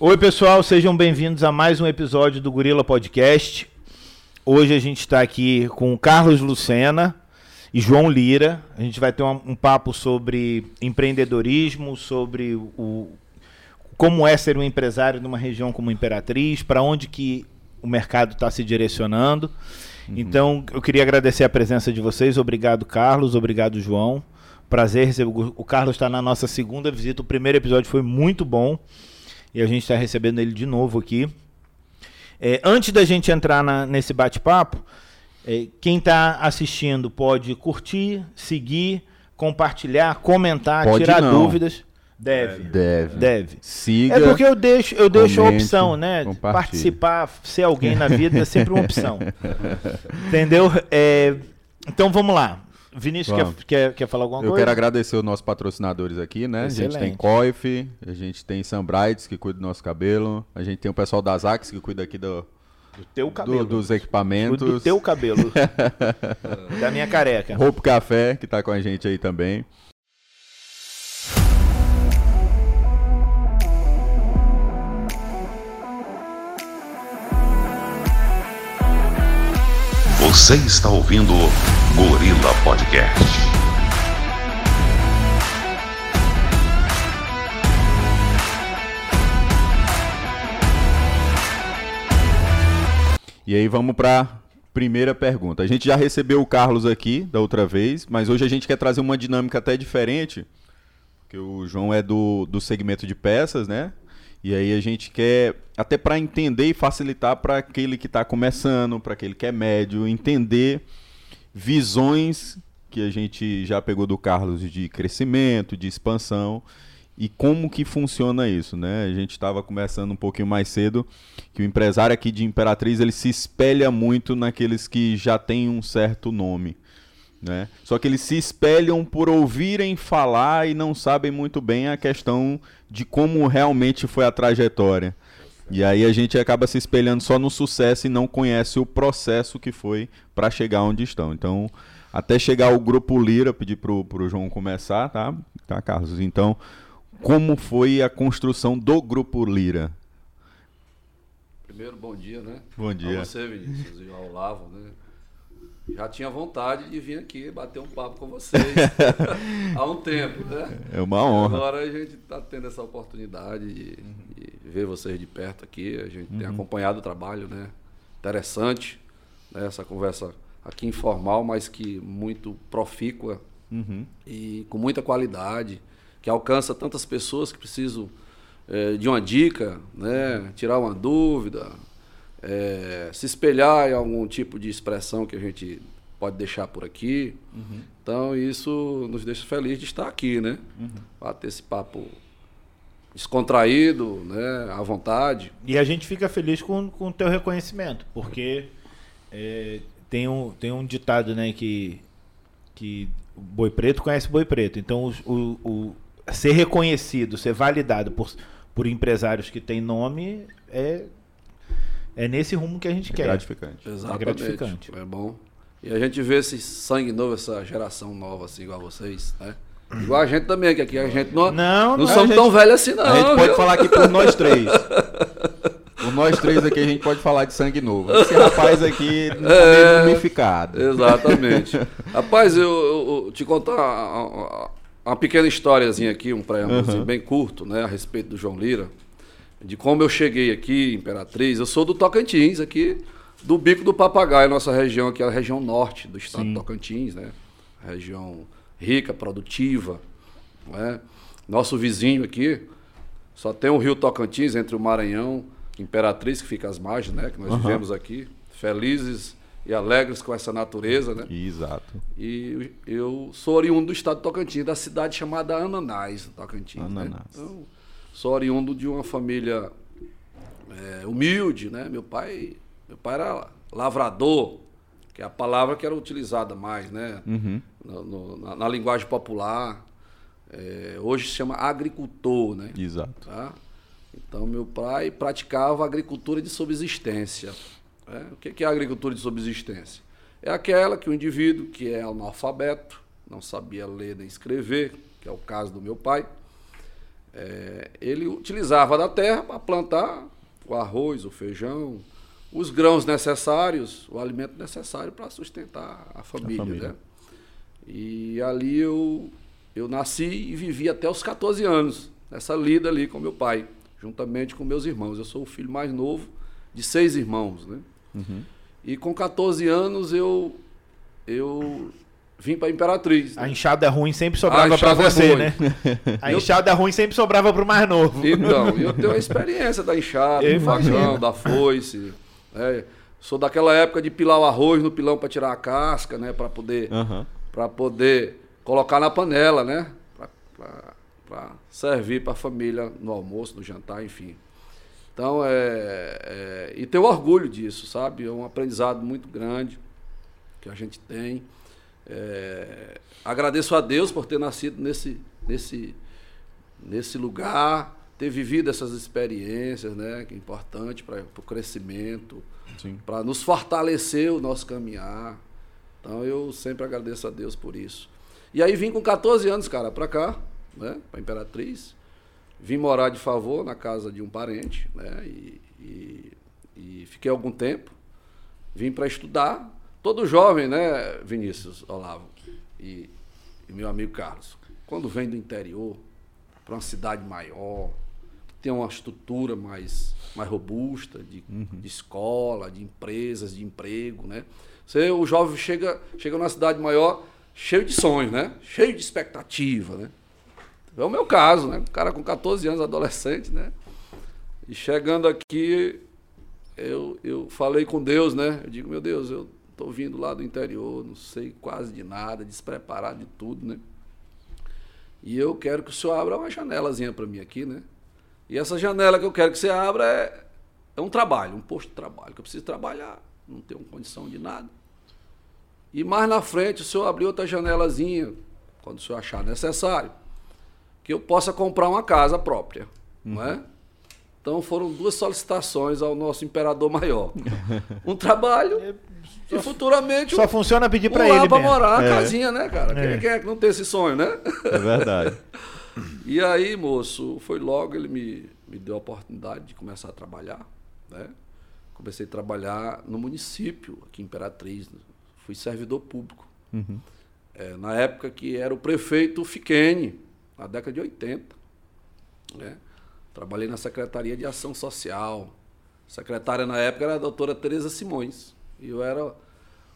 Oi, pessoal, sejam bem-vindos a mais um episódio do Gorila Podcast. Hoje a gente está aqui com o Carlos Lucena e João Lira. A gente vai ter um, um papo sobre empreendedorismo, sobre o, como é ser um empresário numa região como Imperatriz, para onde que o mercado está se direcionando. Uhum. Então, eu queria agradecer a presença de vocês. Obrigado, Carlos. Obrigado, João. Prazer receber. O Carlos está na nossa segunda visita. O primeiro episódio foi muito bom e a gente está recebendo ele de novo aqui. É, antes da gente entrar na, nesse bate-papo, é, quem está assistindo pode curtir, seguir, compartilhar, comentar, pode tirar não. dúvidas. Deve. Deve. Deve. Siga. É porque eu deixo, eu deixo a opção, né? Participar, ser alguém na vida é sempre uma opção. Entendeu? É, então vamos lá. Vinícius quer, quer, quer falar alguma eu coisa? Eu quero agradecer os nossos patrocinadores aqui, né? Excelente. A gente tem Coif, a gente tem Sunbrights, que cuida do nosso cabelo, a gente tem o pessoal da Zax, que cuida aqui do, do teu cabelo. Do, dos equipamentos. Do, do teu cabelo. da minha careca. Roupa Café, que tá com a gente aí também. Você está ouvindo Gorila Podcast. E aí vamos para primeira pergunta. A gente já recebeu o Carlos aqui da outra vez, mas hoje a gente quer trazer uma dinâmica até diferente, porque o João é do, do segmento de peças, né? E aí a gente quer, até para entender e facilitar para aquele que está começando, para aquele que é médio, entender visões que a gente já pegou do Carlos de crescimento, de expansão e como que funciona isso, né? A gente estava começando um pouquinho mais cedo que o empresário aqui de Imperatriz ele se espelha muito naqueles que já têm um certo nome. Né? Só que eles se espelham por ouvirem falar e não sabem muito bem a questão de como realmente foi a trajetória. E aí a gente acaba se espelhando só no sucesso e não conhece o processo que foi para chegar onde estão. Então, até chegar o grupo Lira, pedir pro, pro João começar, tá? Tá, Carlos? Então, como foi a construção do grupo Lira? Primeiro, bom dia, né? Bom dia. A você, Vinícius, e ao Olavo, né? Já tinha vontade de vir aqui bater um papo com vocês há um tempo, né? É uma honra. Agora a gente está tendo essa oportunidade de, de, ver vocês de perto aqui. A gente uhum. tem acompanhado o trabalho, né? Interessante, né? essa conversa aqui informal, mas que muito profícua uhum. e com muita qualidade, que alcança tantas pessoas que precisam é, de uma dica, né? Tirar uma dúvida, é, se espelhar em algum tipo de expressão que a gente pode deixar por aqui. Uhum. Então, isso nos deixa felizes de estar aqui, né? Uhum. Bater esse papo descontraído, né? À vontade. E a gente fica feliz com, com o teu reconhecimento, porque é, tem, um, tem um ditado, né? Que, que boi preto conhece boi preto. Então, o, o, o ser reconhecido, ser validado por, por empresários que têm nome é é nesse rumo que a gente é quer. Gratificante. Exatamente. É gratificante. É bom. E a gente vê esse sangue novo, essa geração nova, assim, igual vocês, né? Igual a gente também, que aqui a gente não, não, não, somos gente, tão velhos assim, não. A gente viu? pode falar aqui por nós três. por nós três aqui a gente pode falar de sangue novo. Esse rapaz aqui não tá é, meio mumificado. Exatamente. rapaz, eu, eu, eu, te contar uma, uma, pequena historiazinha aqui, um preâmbulo uhum. assim, bem curto, né, a respeito do João Lira de como eu cheguei aqui, Imperatriz. Eu sou do Tocantins, aqui do Bico do Papagaio, nossa região aqui, é a região norte do estado Sim. do Tocantins, né? Região rica, produtiva, né? Nosso vizinho aqui, só tem o rio Tocantins entre o Maranhão, Imperatriz, que fica às margens, né? Que nós uhum. vivemos aqui, felizes e alegres com essa natureza, né? Exato. E eu sou oriundo do estado do Tocantins, da cidade chamada Ananás, Tocantins. Né? Ananás. Né? Então, sou oriundo de uma família é, humilde, né? Meu pai, meu pai era lavrador, que é a palavra que era utilizada mais, né? Uhum. No, no, na, na, linguagem popular. É, hoje se chama agricultor, né? Exato. Tá? Então, meu pai praticava agricultura de subsistência. Né? O que é a agricultura de subsistência? É aquela que o indivíduo que é analfabeto, não sabia ler nem escrever, que é o caso do meu pai, é, ele utilizava da terra para plantar o arroz, o feijão, os grãos necessários, o alimento necessário para sustentar a família, a família. Né? E ali eu, eu nasci e vivi até os 14 anos, nessa lida ali com meu pai, juntamente com meus irmãos. Eu sou o filho mais novo de seis irmãos, né? Uhum. E com 14 anos eu, eu vim para Imperatriz. Né? A enxada ruim sempre sobrava para você, é né? A enxada ruim sempre sobrava para o mais novo. Então, eu tenho a experiência da enxada, do facão, da foice. Né? Sou daquela época de pilar o arroz no pilão para tirar a casca, né? Para poder, uhum. Para poder colocar na panela, né? Para servir para a família no almoço, no jantar, enfim. Então, é, é, e tenho orgulho disso, sabe? É um aprendizado muito grande que a gente tem. É, agradeço a Deus por ter nascido nesse, nesse, nesse lugar, ter vivido essas experiências, né? Que é importante para o crescimento, para nos fortalecer o nosso caminhar. Então eu sempre agradeço a Deus por isso. E aí vim com 14 anos, cara, para cá, né? Para Imperatriz. Vim morar de favor na casa de um parente, né? E, e, e fiquei algum tempo. Vim para estudar. Todo jovem, né, Vinícius Olavo e, e meu amigo Carlos, quando vem do interior para uma cidade maior, tem uma estrutura mais, mais robusta de, uhum. de escola, de empresas, de emprego, né? Você, o jovem chega, chega numa cidade maior cheio de sonhos, né? Cheio de expectativa, né? É o meu caso, né? Um cara com 14 anos, adolescente, né? E chegando aqui, eu, eu falei com Deus, né? Eu digo, meu Deus, eu tô vindo lá do interior, não sei quase de nada, despreparado de tudo, né? E eu quero que o senhor abra uma janelazinha para mim aqui, né? E essa janela que eu quero que você abra é, é um trabalho, um posto de trabalho, que eu preciso trabalhar, não tenho condição de nada. E mais na frente o senhor abriu outra janelazinha, quando o senhor achar necessário que eu possa comprar uma casa própria, uhum. não é? Então foram duas solicitações ao nosso imperador maior. Um trabalho é, e futuramente só um, funciona pedir para ele para morar, é. casinha, né, cara? É. Quem, quem, é que não tem esse sonho, né? É verdade. e aí, moço, foi logo ele me, me deu a oportunidade de começar a trabalhar, né? Comecei a trabalhar no município, aqui em Imperatriz. Fui servidor público. Uhum. É, na época que era o prefeito Fiquene, na década de 80. Né? Trabalhei na Secretaria de Ação Social. secretária na época era a doutora Tereza Simões. E eu era.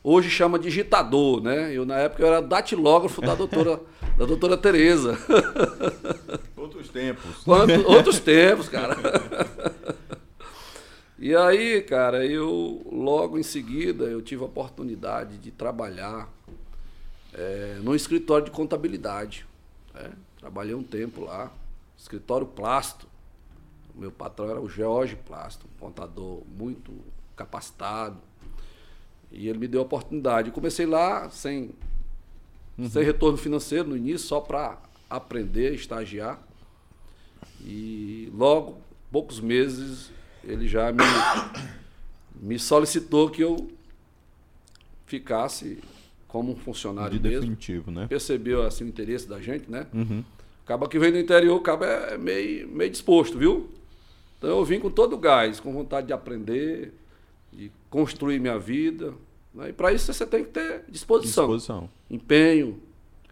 Hoje chama digitador, né? Eu na época eu era datilógrafo da doutora, da doutora Tereza. Outros tempos. Outros tempos, cara. E aí, cara, eu logo em seguida eu tive a oportunidade de trabalhar é, no escritório de contabilidade. Né? Trabalhei um tempo lá, escritório Plasto. O meu patrão era o George Plasto, um contador muito capacitado. E ele me deu a oportunidade. Eu comecei lá sem, uhum. sem retorno financeiro no início, só para aprender, estagiar. E logo, poucos meses, ele já me, me solicitou que eu ficasse como um funcionário de mesmo. definitivo, né? Percebeu assim o interesse da gente, né? Uhum. Acaba que vem do interior, acaba é meio, meio disposto, viu? Então eu vim com todo o gás, com vontade de aprender, de construir minha vida. Né? E para isso você tem que ter disposição. disposição. Empenho,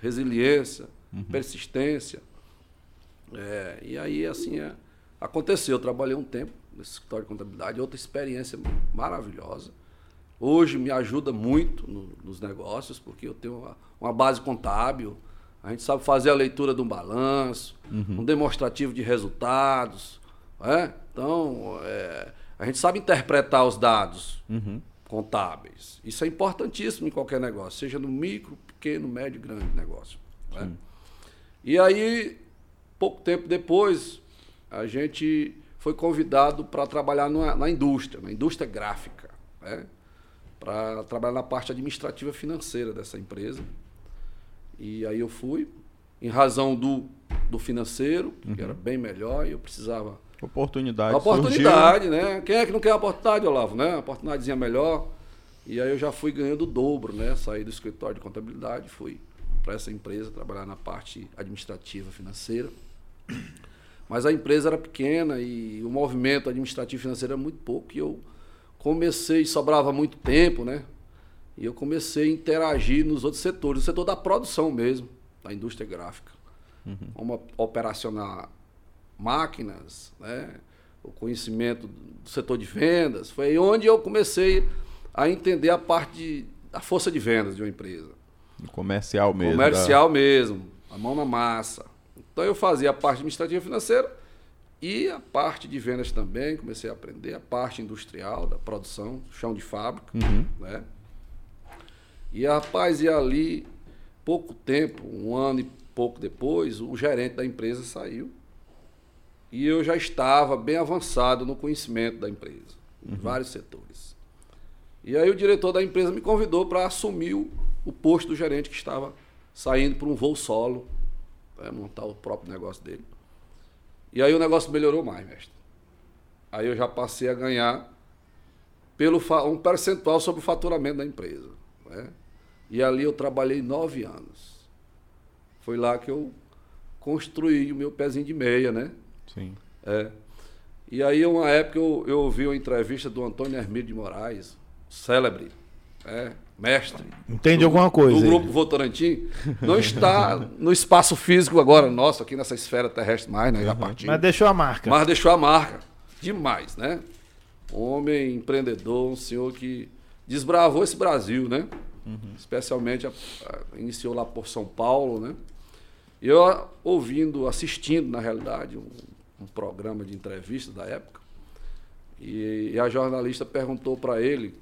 resiliência, uhum. persistência. É, e aí, assim, é, aconteceu. Eu trabalhei um tempo nesse escritório de contabilidade, outra experiência maravilhosa. Hoje me ajuda muito no, nos negócios, porque eu tenho uma, uma, base contábil, a gente sabe fazer a leitura de um balanço, uhum. um demonstrativo de resultados. É? Então, é, a gente sabe interpretar os dados uhum. contábeis. Isso é importantíssimo em qualquer negócio, seja no micro, pequeno, médio, grande negócio. É? E aí, pouco tempo depois, a gente foi convidado para trabalhar na, na, indústria, na indústria gráfica. Né? para trabalhar na parte administrativa financeira dessa empresa. E aí eu fui, em razão do, do financeiro, uhum. que era bem melhor, e eu precisava. Oportunidade. Oportunidade, surgiu. né? Quem é que não quer a oportunidade, Olavo, né? Uma oportunidadezinha melhor. E aí eu já fui ganhando o dobro, né? Saí do escritório de contabilidade, fui para essa empresa trabalhar na parte administrativa financeira. Mas a empresa era pequena e o movimento administrativo financeiro era muito pouco. E eu comecei, sobrava muito tempo, né? E eu comecei a interagir nos outros setores, no setor da produção mesmo, da indústria gráfica. Uhum. Como operacionar máquinas, né? o conhecimento do setor de vendas. Foi onde eu comecei a entender a parte de, da força de vendas de uma empresa. Comercial mesmo. Comercial da... mesmo, a mão na massa. Então eu fazia a parte administrativa financeira e a parte de vendas também, comecei a aprender a parte industrial, da produção, chão de fábrica, uhum. né? E rapaz, e ali, pouco tempo, um ano e pouco depois, o gerente da empresa saiu e eu já estava bem avançado no conhecimento da empresa, em uhum. vários setores. E aí o diretor da empresa me convidou para assumir o, o, posto do gerente que estava saindo para um voo solo, para montar o próprio negócio dele. E aí o negócio melhorou mais, mestre. Aí eu já passei a ganhar pelo um percentual sobre o faturamento da empresa. Né? E ali eu trabalhei nove anos. Foi lá que eu construí o meu pezinho de meia, né? Sim. É. E aí, uma época, eu, eu ouvi uma entrevista do Antônio Hermílio de Moraes, célebre, é, mestre. Entende do, alguma coisa? Do grupo Votorantim. Não está no espaço físico agora nosso, aqui nessa esfera terrestre mais, né? Uhum. Mas deixou a marca. Mas deixou a marca. Demais, né? Homem empreendedor, um senhor que desbravou esse Brasil, né? Uhum. Especialmente a, a, iniciou lá por São Paulo, né? E eu ouvindo, assistindo, na realidade, um, um programa de entrevista da época, e, e a jornalista perguntou para ele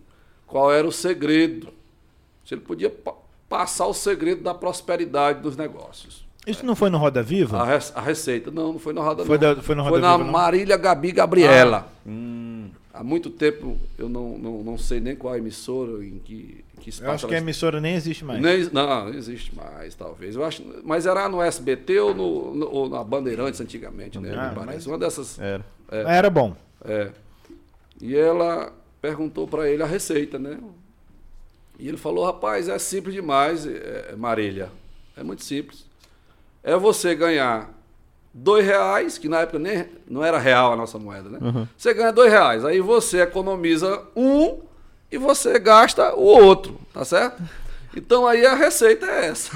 qual era o segredo, se ele podia pa passar o segredo da prosperidade dos negócios. Isso não foi no Roda Viva? A, re a receita, não, não foi no Roda foi, da, foi no Roda foi Viva. Foi na Marília Gabi Gabriela. Ah. Hum. Há muito tempo eu não, não, não sei nem qual a emissora em que, que está. Eu acho que a emissora nem existe mais. Nem, não, não existe mais, talvez. Eu acho, mas era no SBT ou, no, no ou na Bandeirantes antigamente, né? Ah, me parece. Uma dessas. Era. É, era bom. É. E ela perguntou para ele a receita, né? E ele falou, rapaz, é simples demais, é, Marília. É muito simples. É você ganhar dois reais, que na época nem, não era real a nossa moeda, né? Uhum. Você ganha dois reais, aí você economiza um e você gasta o outro, tá certo? Então aí a receita é essa.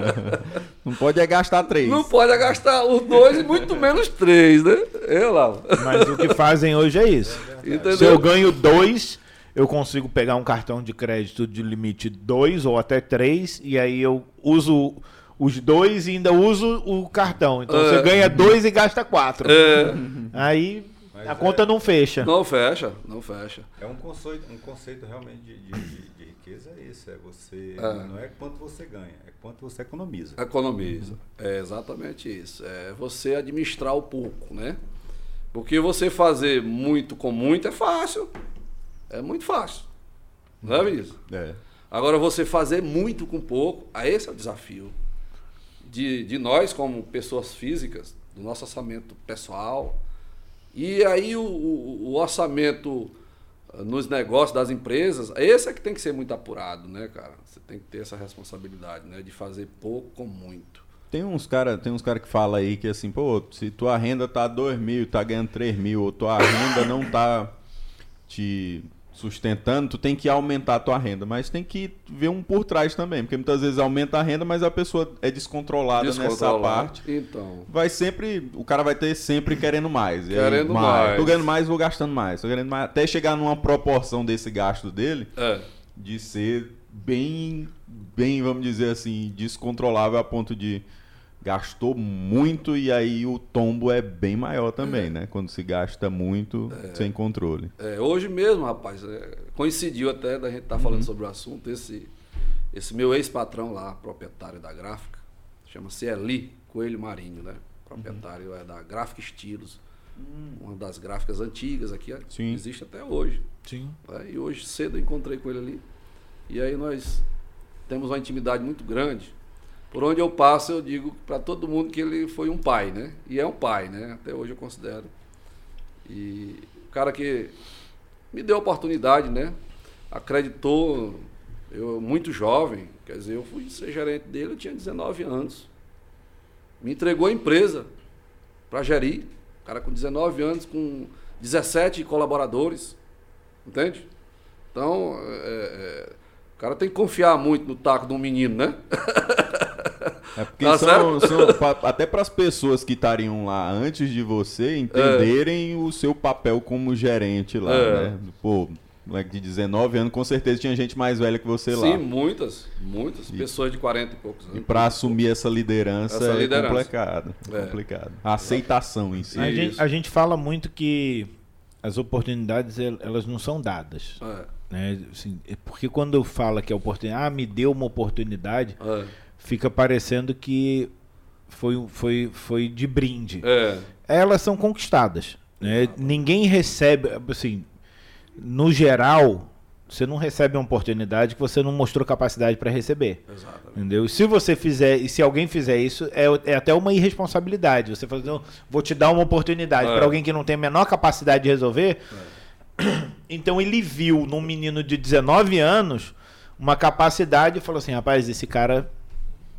não pode é gastar três. Não pode é gastar os dois e muito menos três, né? É lá. Mas o que fazem hoje é isso. Entendeu? Se eu ganho dois, eu consigo pegar um cartão de crédito de limite dois ou até três e aí eu uso os dois e ainda uso o cartão. Então é. você ganha dois e gasta quatro. É. Aí Mas a conta é... não fecha. Não fecha, não fecha. É um conceito, um conceito realmente de, de, de, de riqueza é esse. É você. É. Não é quanto você ganha, é quanto você economiza. Economiza. É exatamente isso. É você administrar o pouco, né? Porque você fazer muito com muito é fácil. É muito fácil. Não é isso? É. Agora você fazer muito com pouco, aí esse é o desafio de, de nós como pessoas físicas, do nosso orçamento pessoal. E aí o, o, orçamento ah, nos negócios das empresas, esse é que tem que ser muito apurado, né, cara? Você tem que ter essa responsabilidade, né, de fazer pouco com muito. Tem uns cara, tem uns cara que fala aí que assim, pô, se tua renda tá 2 mil, tá ganhando 3 mil, ou tua renda não tá te sustentando, tu tem que aumentar a tua renda, mas tem que ver um por trás também, porque muitas vezes aumenta a renda, mas a pessoa é descontrolada nessa parte. Então. Vai sempre, o cara vai ter sempre querendo mais. Querendo aí, mais. mais. Tô ganhando mais, vou gastando mais. Tô ganhando mais, até chegar numa proporção desse gasto dele é. de ser bem bem, vamos dizer assim, descontrolável a ponto de gastou muito e aí o tombo é bem maior também, é. né? Quando se gasta muito é. sem controle. É, hoje mesmo, rapaz, é, coincidiu até da gente estar tá falando uhum. sobre o assunto, esse, esse meu ex-patrão lá, proprietário da gráfica, chama-se Eli Coelho Marinho, né? Proprietário uhum. é da Gráfica Estilos, uhum. uma das gráficas antigas aqui, Sim. existe até hoje. Sim. Né? E hoje cedo eu encontrei com ele ali. E aí nós temos uma intimidade muito grande por onde eu passo, eu digo para todo mundo que ele foi um pai, né? E é um pai, né? Até hoje eu considero. E o cara que me deu a oportunidade, né? Acreditou, eu muito jovem, quer dizer, eu fui ser gerente dele, eu tinha 19 anos. Me entregou a empresa. para gerir. O cara com 19 anos, com 17 colaboradores. Entende? Então, é, é, cara tem que confiar muito no taco de um menino, né? É porque Tá são, são até para as pessoas que estariam lá antes de você entenderem o seu papel como gerente lá, É. né? Pô, moleque de 19 anos, com certeza tinha gente mais velha que você Sim, lá. muitas, muitas pessoas de 40 e poucos anos. E para assumir essa liderança Essa liderança. é complicado. é É. complicado. A aceitação em si. A gente, a gente fala muito que as oportunidades el- elas não são dadas. É, Né? Assim, é porque quando fala que a oportunidade, ah, me deu uma oportunidade, é, fica parecendo que foi, foi, foi de brinde. é, Elas são conquistadas. Né? Ninguém recebe, assim, no geral, você não recebe uma oportunidade que você não mostrou capacidade para receber. exatamente. Entendeu? Se você fizer, e se alguém fizer isso, é, é até uma irresponsabilidade. Você fala, não, vou te dar uma oportunidade É. para alguém que não tem a menor capacidade de resolver. Então ele viu num menino de 19 anos uma capacidade e falou assim: rapaz, esse cara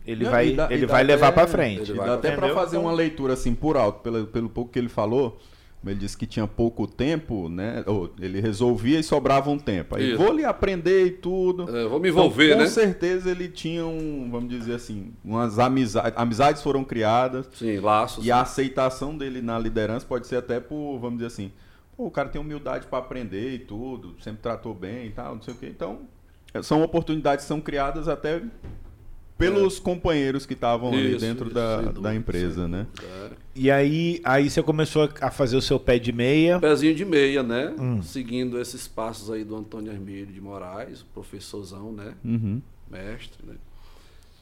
ele Não, vai, dá- ele vai levar para frente. ele vai dá até para fazer uma leitura assim por alto, pelo, pelo pouco que ele falou. Ele disse que tinha pouco tempo, né? Ou ele resolvia e sobrava um tempo. Aí Isso. vou lhe aprender e tudo. É, vou me envolver, Então, com né? certeza ele tinha um, vamos dizer assim, umas amizades, amizades foram criadas Sim, laços. e a aceitação dele na liderança pode ser até por, vamos dizer assim, pô, o cara tem humildade para aprender e tudo, sempre tratou bem e tal, não sei o quê. Então, são oportunidades que são criadas até pelos companheiros que estavam ali dentro isso, da, dúvida, da empresa, né? É. E aí, aí você começou a fazer o seu pé de meia. Pezinho de meia, né? Hum. Seguindo esses passos aí do Antônio Hermílio de Moraes, professorzão, né? Uhum. Mestre, né?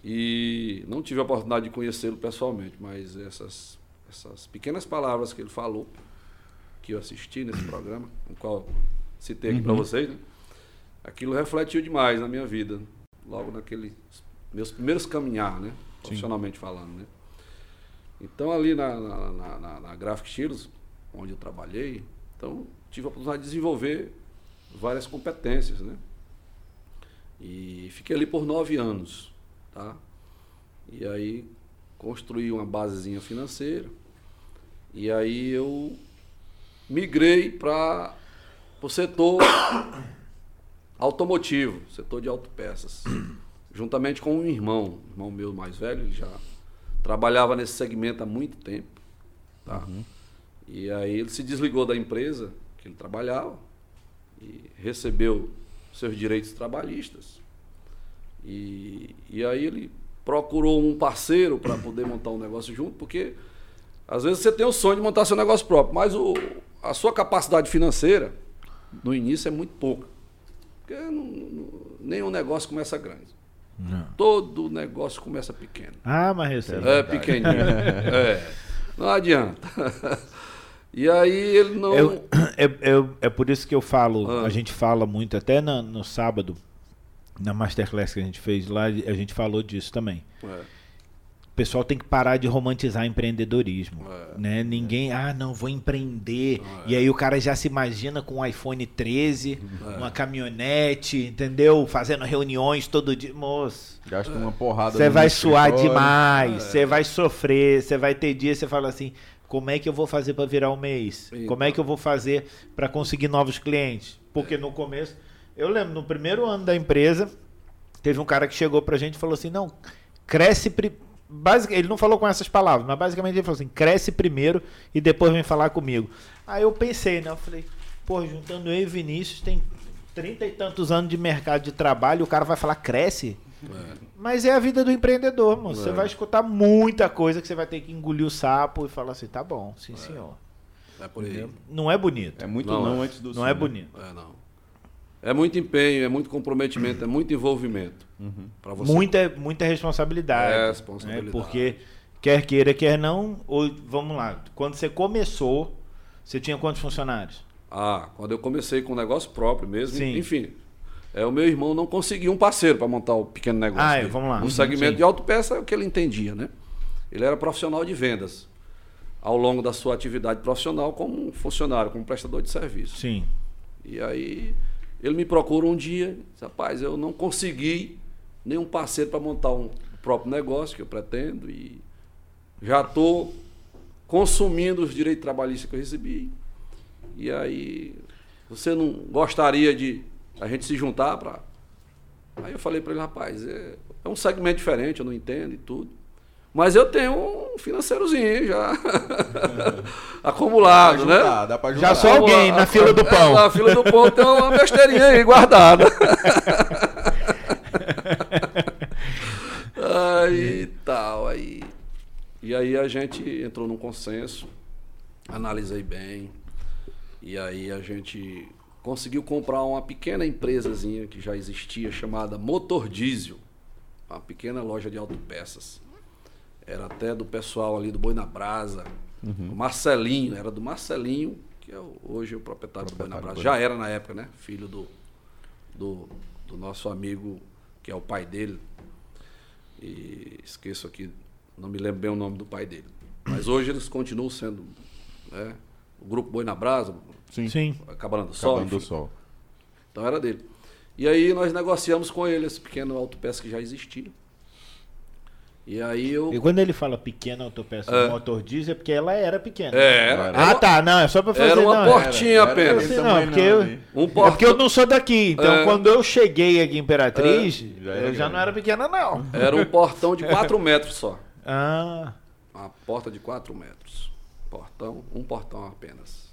E não tive a oportunidade de conhecê-lo pessoalmente, mas essas, essas pequenas palavras que ele falou, que eu assisti nesse programa, o qual citei aqui para vocês, né? Aquilo refletiu demais na minha vida, logo naquele meus primeiros caminhar, né? Profissionalmente falando, né? Então ali na, na, na, na, Graphic Steels, onde eu trabalhei, então tive a oportunidade de desenvolver várias competências, né? E fiquei ali por nove anos, tá? E aí construí uma basezinha financeira. E aí eu migrei para o setor automotivo, setor de autopeças, juntamente com um irmão, irmão meu mais velho, ele já trabalhava nesse segmento há muito tempo, tá? E aí ele se desligou da empresa que ele trabalhava e recebeu seus direitos trabalhistas. E, e aí ele procurou um parceiro para poder montar um negócio junto, porque às vezes você tem o sonho de montar seu negócio próprio, mas o, a sua capacidade financeira no início é muito pouca. Porque não- não- nenhum negócio começa grande. Não. Todo negócio começa pequeno. Ah, mas recebe. É pequenininho. é. Não adianta. E aí ele não. Eu- é, é, é por isso que eu falo, Ah. a gente fala muito, até na- no sábado, na Masterclass que a gente fez lá, a gente falou disso também. É, O pessoal tem que parar de romantizar empreendedorismo. É. Né? Ninguém, ah, não, vou empreender. Ah, E aí o cara já se imagina com um iPhone 13, É. uma caminhonete, entendeu? Fazendo reuniões todo dia. Moço, Gasta uma porrada você vai suar demais, É. você vai sofrer, você vai ter dias, você fala assim, como é que eu vou fazer para virar um mês? Então. Como é que eu vou fazer para conseguir novos clientes? Porque no começo, eu lembro, no primeiro ano da empresa, teve um cara que chegou pra gente e falou assim, não, cresce... Pri... Basic... Ele não falou com essas palavras, mas basicamente ele falou assim, cresce primeiro e depois vem falar comigo. Aí eu pensei, né? Eu falei, pô, juntando eu e Vinícius, tem trinta e tantos anos de mercado de trabalho, o cara vai falar cresce? Mas é a vida do empreendedor, mano. Você É. vai escutar muita coisa que você vai ter que engolir o sapo e falar assim, tá bom, sim senhor. é por aí. Não é bonito. É muito Não, não, é. antes do Não sim, é né? bonito. É, não. É muito empenho, é muito comprometimento, é muito envolvimento. Pra você. Muita, muita responsabilidade. É, né? responsabilidade. Porque quer queira, quer não, ou, vamos lá, quando você começou, você tinha quantos funcionários? Ah, quando eu comecei com um negócio próprio mesmo, Sim. enfim. É, o meu irmão não conseguiu um parceiro para montar o pequeno negócio. Ah, é, vamos lá. No Uhum, segmento sim. de autopeça é o que ele entendia, né? Ele era profissional de vendas ao longo da sua atividade profissional como um funcionário, como prestador de serviço. Sim. E aí ele me procura um dia, rapaz, eu não consegui nenhum parceiro para montar um próprio negócio que eu pretendo e já estou consumindo os direitos trabalhistas que eu recebi. E aí, você não gostaria de a gente se juntar para. Aí eu falei para ele, rapaz, é, é um segmento diferente, eu não entendo e tudo. Mas eu tenho um financeirozinho já acumulado, Dá juntar, né? Dá pra Já sou alguém na fila do pão. É, na fila do pão tem uma besteirinha aí guardada. aí tal, aí. E aí a gente entrou num consenso, analisei bem, e aí a gente conseguiu comprar uma pequena empresazinha que já existia, chamada Motor Diesel, uma pequena loja de autopeças. Era até do pessoal ali do Boi na Brasa, o Marcelinho, era do Marcelinho, que é o- hoje o proprietário, do Boi na Brasa. Já era na época, né? Filho do, do, do nosso amigo, que é o pai dele. E esqueço aqui, não me lembro bem o nome do pai dele. Mas hoje eles continuam sendo né, o grupo Boi na Brasa, Sim. Sim. Cabana do Sol. Acabando do sol. Então era dele. E aí nós negociamos com ele esse pequeno autopeça que já existia. E aí eu. E quando ele fala pequena autopeça É. motor diesel, é porque ela era pequena. É, era, Ah, tá. Não, é só pra fazer. era uma não, portinha era- apenas. Esse não, porque não, eu, ali. Um é porque eu não sou daqui. Então, É. quando eu cheguei aqui em Imperatriz, É, já eu era já não era pequena, não. era um portão de 4 metros só. Ah, Uma porta de 4 metros. Portão, um portão apenas.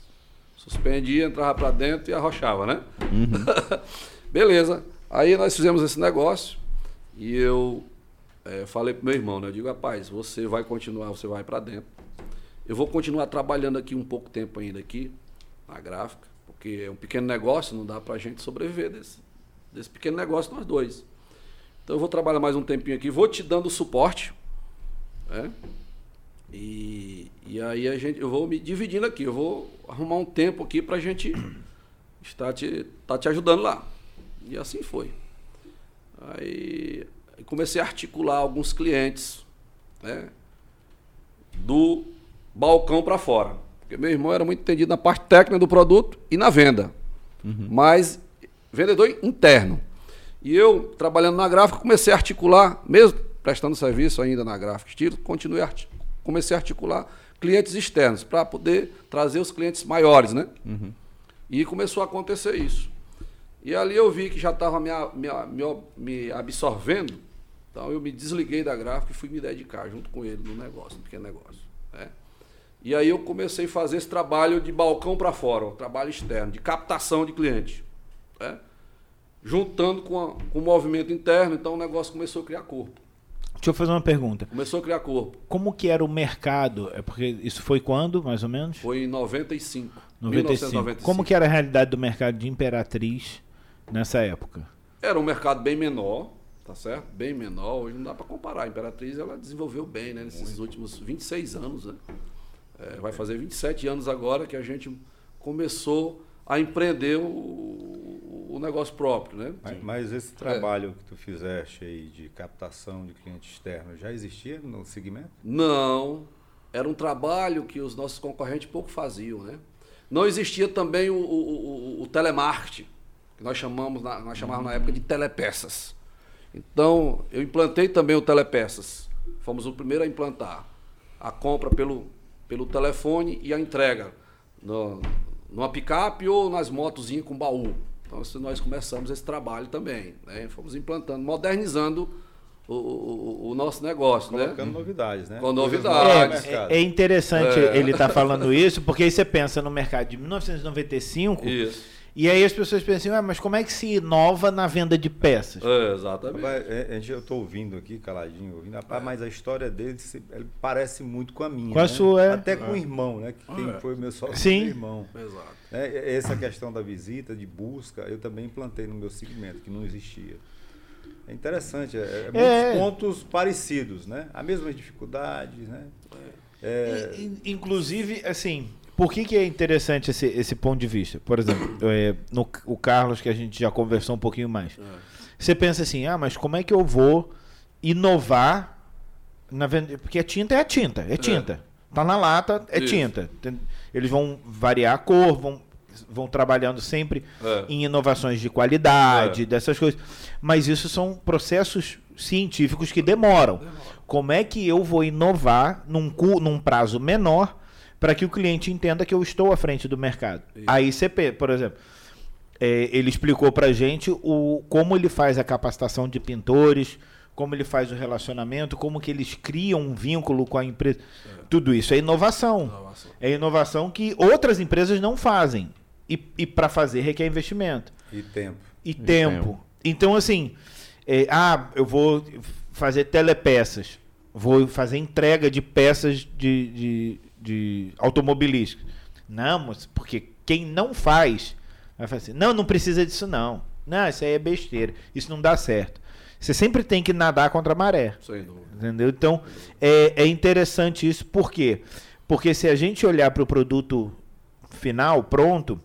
Suspendia, entrava pra dentro e arrochava, né? Beleza. Aí nós fizemos esse negócio e eu eh, falei pro meu irmão, né? Eu digo, rapaz, você vai continuar, você vai pra dentro. Eu vou continuar trabalhando aqui um pouco tempo ainda aqui, na gráfica, porque é um pequeno negócio, não dá pra gente sobreviver desse, desse pequeno negócio nós dois. Então eu vou trabalhar mais um tempinho aqui, vou te dando suporte, né? E, e aí a gente, eu vou me dividindo aqui, eu vou arrumar um tempo aqui pra gente estar te, tá te ajudando lá. E assim foi. Aí comecei a articular alguns clientes, né? Do balcão para fora. Porque meu irmão era muito entendido na parte técnica do produto e na venda. Mas vendedor interno. E eu, trabalhando na gráfica, comecei a articular, mesmo prestando serviço ainda na gráfica estilo, continuei comecei a articular clientes externos para poder trazer os clientes maiores, né? E começou a acontecer isso. E ali eu vi que já estava me, me, me absorvendo, então eu me desliguei da gráfica e fui me dedicar junto com ele no negócio, no pequeno negócio. né? E aí eu comecei a fazer esse trabalho de balcão para fora, o trabalho externo, de captação de cliente. né? Juntando com, a- com o movimento interno, então o negócio começou a criar corpo. deixa eu fazer uma pergunta. Começou a criar corpo. Como que era o mercado? É porque isso foi quando, mais ou menos? Foi em 95. 95. 1995. Como que era a realidade do mercado de Imperatriz nessa época? Era um mercado bem menor, tá certo? Bem menor. Hoje não dá para comparar. A Imperatriz ela desenvolveu bem, né? Nesses últimos 26 anos, né? É, vai fazer 27 anos agora que a gente começou a empreender o, o negócio próprio, né? Mas, mas esse trabalho que tu fizeste aí de captação de cliente externo já existia no segmento? Não. Era um trabalho que os nossos concorrentes pouco faziam, né? Não existia também o, o, o- o telemarketing, que nós chamamos na, nós chamávamos na época de telepeças. Então, eu implantei também o telepeças. Fomos o primeiro a implantar a compra pelo, pelo telefone e a entrega no, numa picape ou nas motozinhas com baú. Então, nós começamos esse trabalho também. Né? Fomos implantando, modernizando o, o- o nosso negócio. né? Colocando novidades, né? Com novidades. É, é- interessante É. ele estar falando isso, porque aí você pensa no mercado de 1995 Isso. E aí as pessoas pensam, ah, mas como é que se inova na venda de peças? É, exatamente. Rapaz, é, é, eu estou ouvindo aqui, caladinho, ouvindo, rapaz, mas a história dele se- ele parece muito com a minha. Com a né? sua, é. Até com o irmão, né? Que tem- foi meu sócio Sim. meu irmão. Exato. É, essa questão da visita, de busca, eu também implantei no meu segmento, que não existia. É interessante, é, é muitos É. pontos parecidos, né? As mesmas dificuldades, né? É, In- in- Inclusive, assim, por que, que é interessante esse, esse ponto de vista? Por exemplo, é, no, o Carlos, que a gente já conversou um pouquinho mais. Você pensa assim, ah, mas como é que eu vou inovar na venda? Porque a tinta é a tinta, é tinta. Tá na lata, é Isso. tinta. Eles vão variar a cor, vão, vão trabalhando sempre É. em inovações de qualidade, É. dessas coisas. Mas isso são processos científicos que demoram. Como é que eu vou inovar num, cu- num prazo menor para que o cliente entenda que eu estou à frente do mercado. A ICP, por exemplo, é, ele explicou para gente o, como ele faz a capacitação de pintores, como ele faz o relacionamento, como que eles criam um vínculo com a empresa. Tudo isso é inovação. Inovação. É inovação que outras empresas não fazem. E, e para fazer requer investimento E tempo. e, tempo. tempo. Então, assim, é, ah, eu vou fazer telepeças, vou fazer entrega de peças de, de, de automobilísticas. Não, porque quem não faz, vai falar assim, não, não precisa disso não. Não, isso aí é besteira, isso não dá certo. Você sempre tem que nadar contra a maré. Sem dúvida. Entendeu? Então, é, é interessante isso, por quê? Porque se a gente olhar para o produto final, pronto,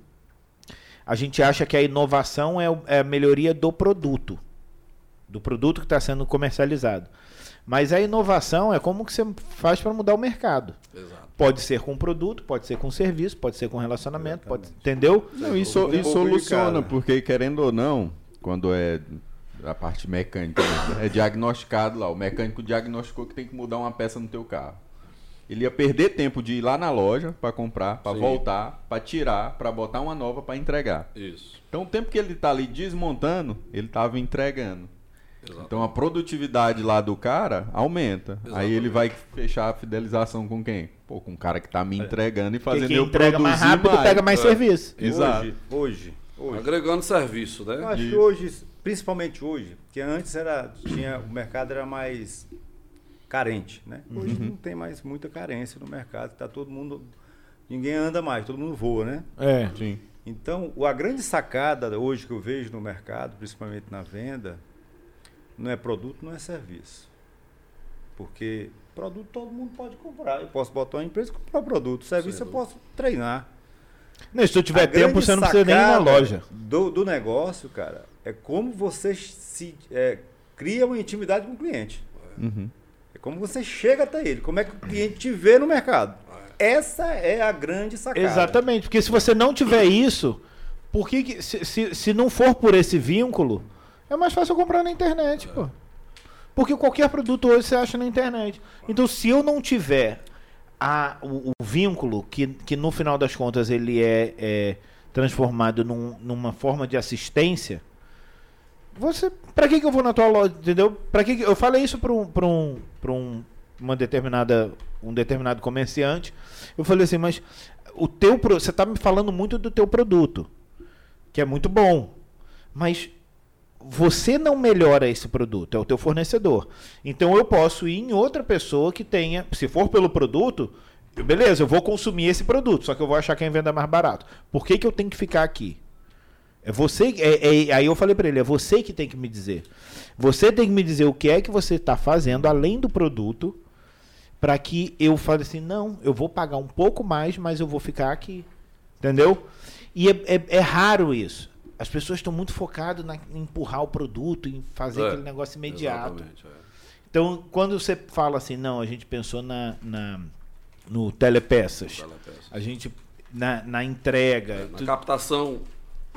a gente acha que a inovação é, é a melhoria do produto, do produto que está sendo comercializado. Mas a inovação é como que você faz para mudar o mercado. Exato. Pode ser com produto, pode ser com serviço, pode ser com relacionamento, pode, entendeu? Não, e, so- Um e soluciona, porque querendo ou não, quando é a parte mecânica, é diagnosticado lá. O mecânico diagnosticou que tem que mudar uma peça no teu carro. Ele ia perder tempo de ir lá na loja para comprar, para voltar, para tirar, para botar uma nova para entregar. Isso. Então o tempo que ele tá ali desmontando, ele tava entregando. Exato. Então a produtividade lá do cara aumenta. Aí ele vai fechar a fidelização com quem? Pô, com o cara que tá me entregando e fazendo quem eu entrega mais produzir rápido pega mais É. serviço. Exato. Hoje, hoje, hoje. Agregando serviço, Eu né? acho que hoje, principalmente hoje, que antes era, tinha, o mercado era mais carente, né? Hoje não tem mais muita carência no mercado, tá todo mundo, ninguém anda mais, todo mundo voa, né? É. Sim. Então, a grande sacada hoje que eu vejo no mercado, principalmente na venda, não é produto, não é serviço. Porque produto todo mundo pode comprar. Eu posso botar uma empresa e comprar produto. Serviço Sem eu posso treinar. Não, se tu tiver A tempo, você não precisa nem ir na loja. Do, do negócio, cara, é como você se é, cria uma intimidade com o cliente. Uhum. É como você chega até ele, como é que o cliente te vê no mercado. Essa é a grande sacada. Exatamente, porque se você não tiver isso, por que, que- se, se, se não for por esse vínculo, é mais fácil eu comprar na internet, pô. Porque qualquer produto hoje você acha na internet. Então, se eu não tiver a, o, o vínculo, que, que no final das contas ele é, é transformado num- numa forma de assistência, você. Pra que, que eu vou na tua loja, entendeu? Pra que, que eu falei isso pra um, pra um, pra um, uma determinada, um determinado comerciante. Eu falei assim, mas o teu você tá me falando muito do teu produto, que é muito bom, mas você não melhora esse produto, é o teu fornecedor. Então eu posso ir em outra pessoa que tenha, se for pelo produto, beleza, eu vou consumir esse produto, só que eu vou achar quem venda mais barato. Por que, que eu tenho que ficar aqui? É você, é, é- aí eu falei pra ele, é você que tem que me dizer. Você tem que me dizer o que é que você está fazendo além do produto, para que eu fale assim, não, eu vou pagar um pouco mais, mas eu vou ficar aqui, entendeu? E é, é- é raro isso. As pessoas estão muito focadas em empurrar o produto, em fazer É, aquele negócio imediato. É. Então, quando você fala assim, não, a gente pensou na, na- no telepeças, Telepeças. a gente na, na entrega, Na tu- captação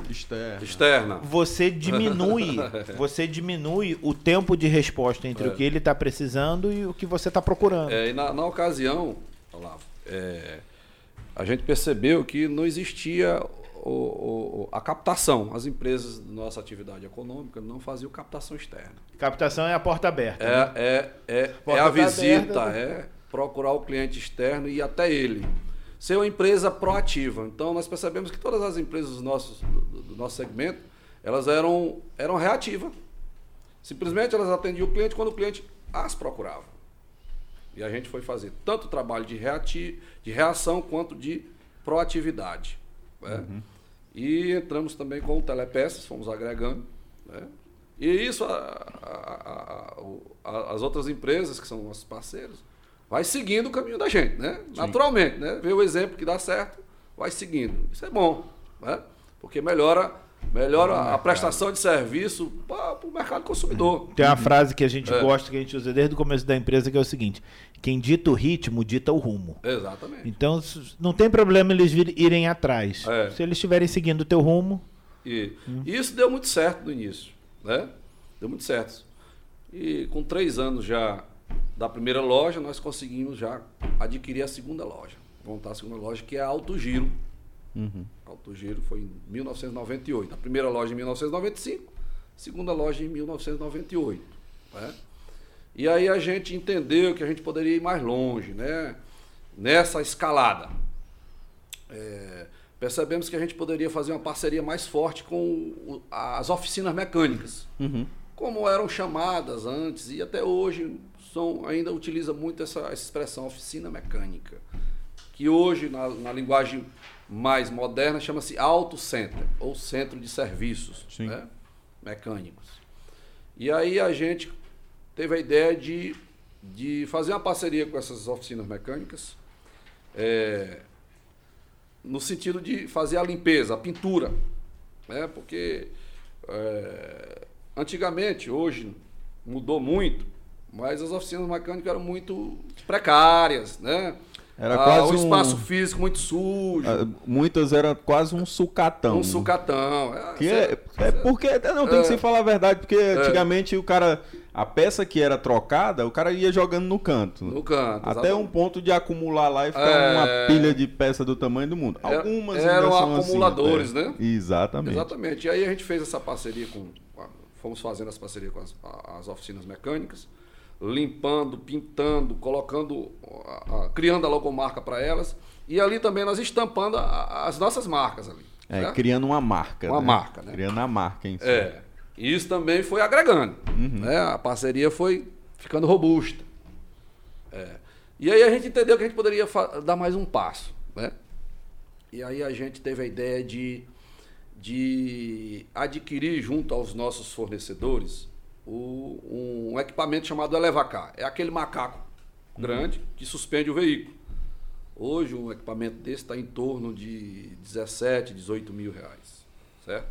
Externo. externa. você diminui, você diminui o tempo de resposta entre É. o que ele está precisando e o que você está procurando. É, e na, na ocasião, Olavo, é, a gente percebeu que não existia o- o- a captação. As empresas da nossa atividade econômica não faziam captação externa. Captação é a porta aberta. né? É, é, é, é Porta a tá visita, aberta. é procurar o cliente externo e ir até ele. Ser uma empresa proativa. Então, nós percebemos que todas as empresas dos nossos, do, do- do nosso segmento, elas eram, eram reativas. Simplesmente elas atendiam o cliente quando o cliente as procurava. E a gente foi fazer tanto trabalho de, reati de reação quanto de proatividade. né? E entramos também com o Telepeças, fomos agregando. né? E isso, a- a- a- as outras empresas, que são nossos parceiros, vai seguindo o caminho da gente, né? Naturalmente, né? Vê o exemplo que dá certo, vai seguindo. Isso é bom, né? Porque melhora, melhora a prestação de serviço para o mercado consumidor. Tem uma frase que a gente É. gosta, que a gente usa desde o começo da empresa, que é o seguinte: quem dita o ritmo, dita o rumo. Exatamente. Então, não tem problema eles irem atrás. É. Se eles estiverem seguindo o teu rumo, E e isso deu muito certo no início, né? Deu muito certo. E com três anos já da primeira loja, nós conseguimos já adquirir a segunda loja. montar a segunda loja, que é a Alto Giro. Uhum. Alto Giro foi em 1998. A primeira loja em 1995, a segunda loja em 1998. Né? E aí a gente entendeu que a gente poderia ir mais longe, né? Nessa escalada. É, percebemos que a gente poderia fazer uma parceria mais forte com as oficinas mecânicas, Uhum. como eram chamadas antes e até hoje são, ainda utiliza muito essa, essa expressão oficina mecânica, que hoje na, na linguagem mais moderna chama-se auto center ou centro de serviços né, mecânicos. E aí a gente teve a ideia de, de fazer uma parceria com essas oficinas mecânicas, é, no sentido de fazer a limpeza, a pintura, né? Porque é, antigamente, hoje mudou muito, mas as oficinas mecânicas eram muito precárias, né? Era Ah, quase um- espaço físico muito sujo, Ah, Muitas eram quase um sucatão. um sucatão. É, Que é, é porque. Não, tem que se falar a verdade, porque É. antigamente o cara. A peça que era trocada, o cara ia jogando no canto. no canto. Até um exatamente. ponto de acumular lá e ficar É. uma pilha de peça do tamanho do mundo. Algumas eram assim, acumuladores, até. né? Exatamente. Exatamente. E aí a gente fez essa parceria com. Fomos fazendo essa parceria com as, as oficinas mecânicas, limpando, pintando, colocando, a- a- criando a logomarca para elas. E ali também nós estampando a- as nossas marcas ali. É, certo? criando uma marca. Uma né? marca, né? Criando a marca em si. É. Isso também foi agregando. Né? A parceria foi ficando robusta. É. E aí a gente entendeu que a gente poderia dar mais um passo. Né? E aí a gente teve a ideia de, de adquirir junto aos nossos fornecedores o- um equipamento chamado Elevacar. É aquele macaco grande que suspende o veículo. Hoje um equipamento desse está em torno de 17, 18 mil reais. Certo?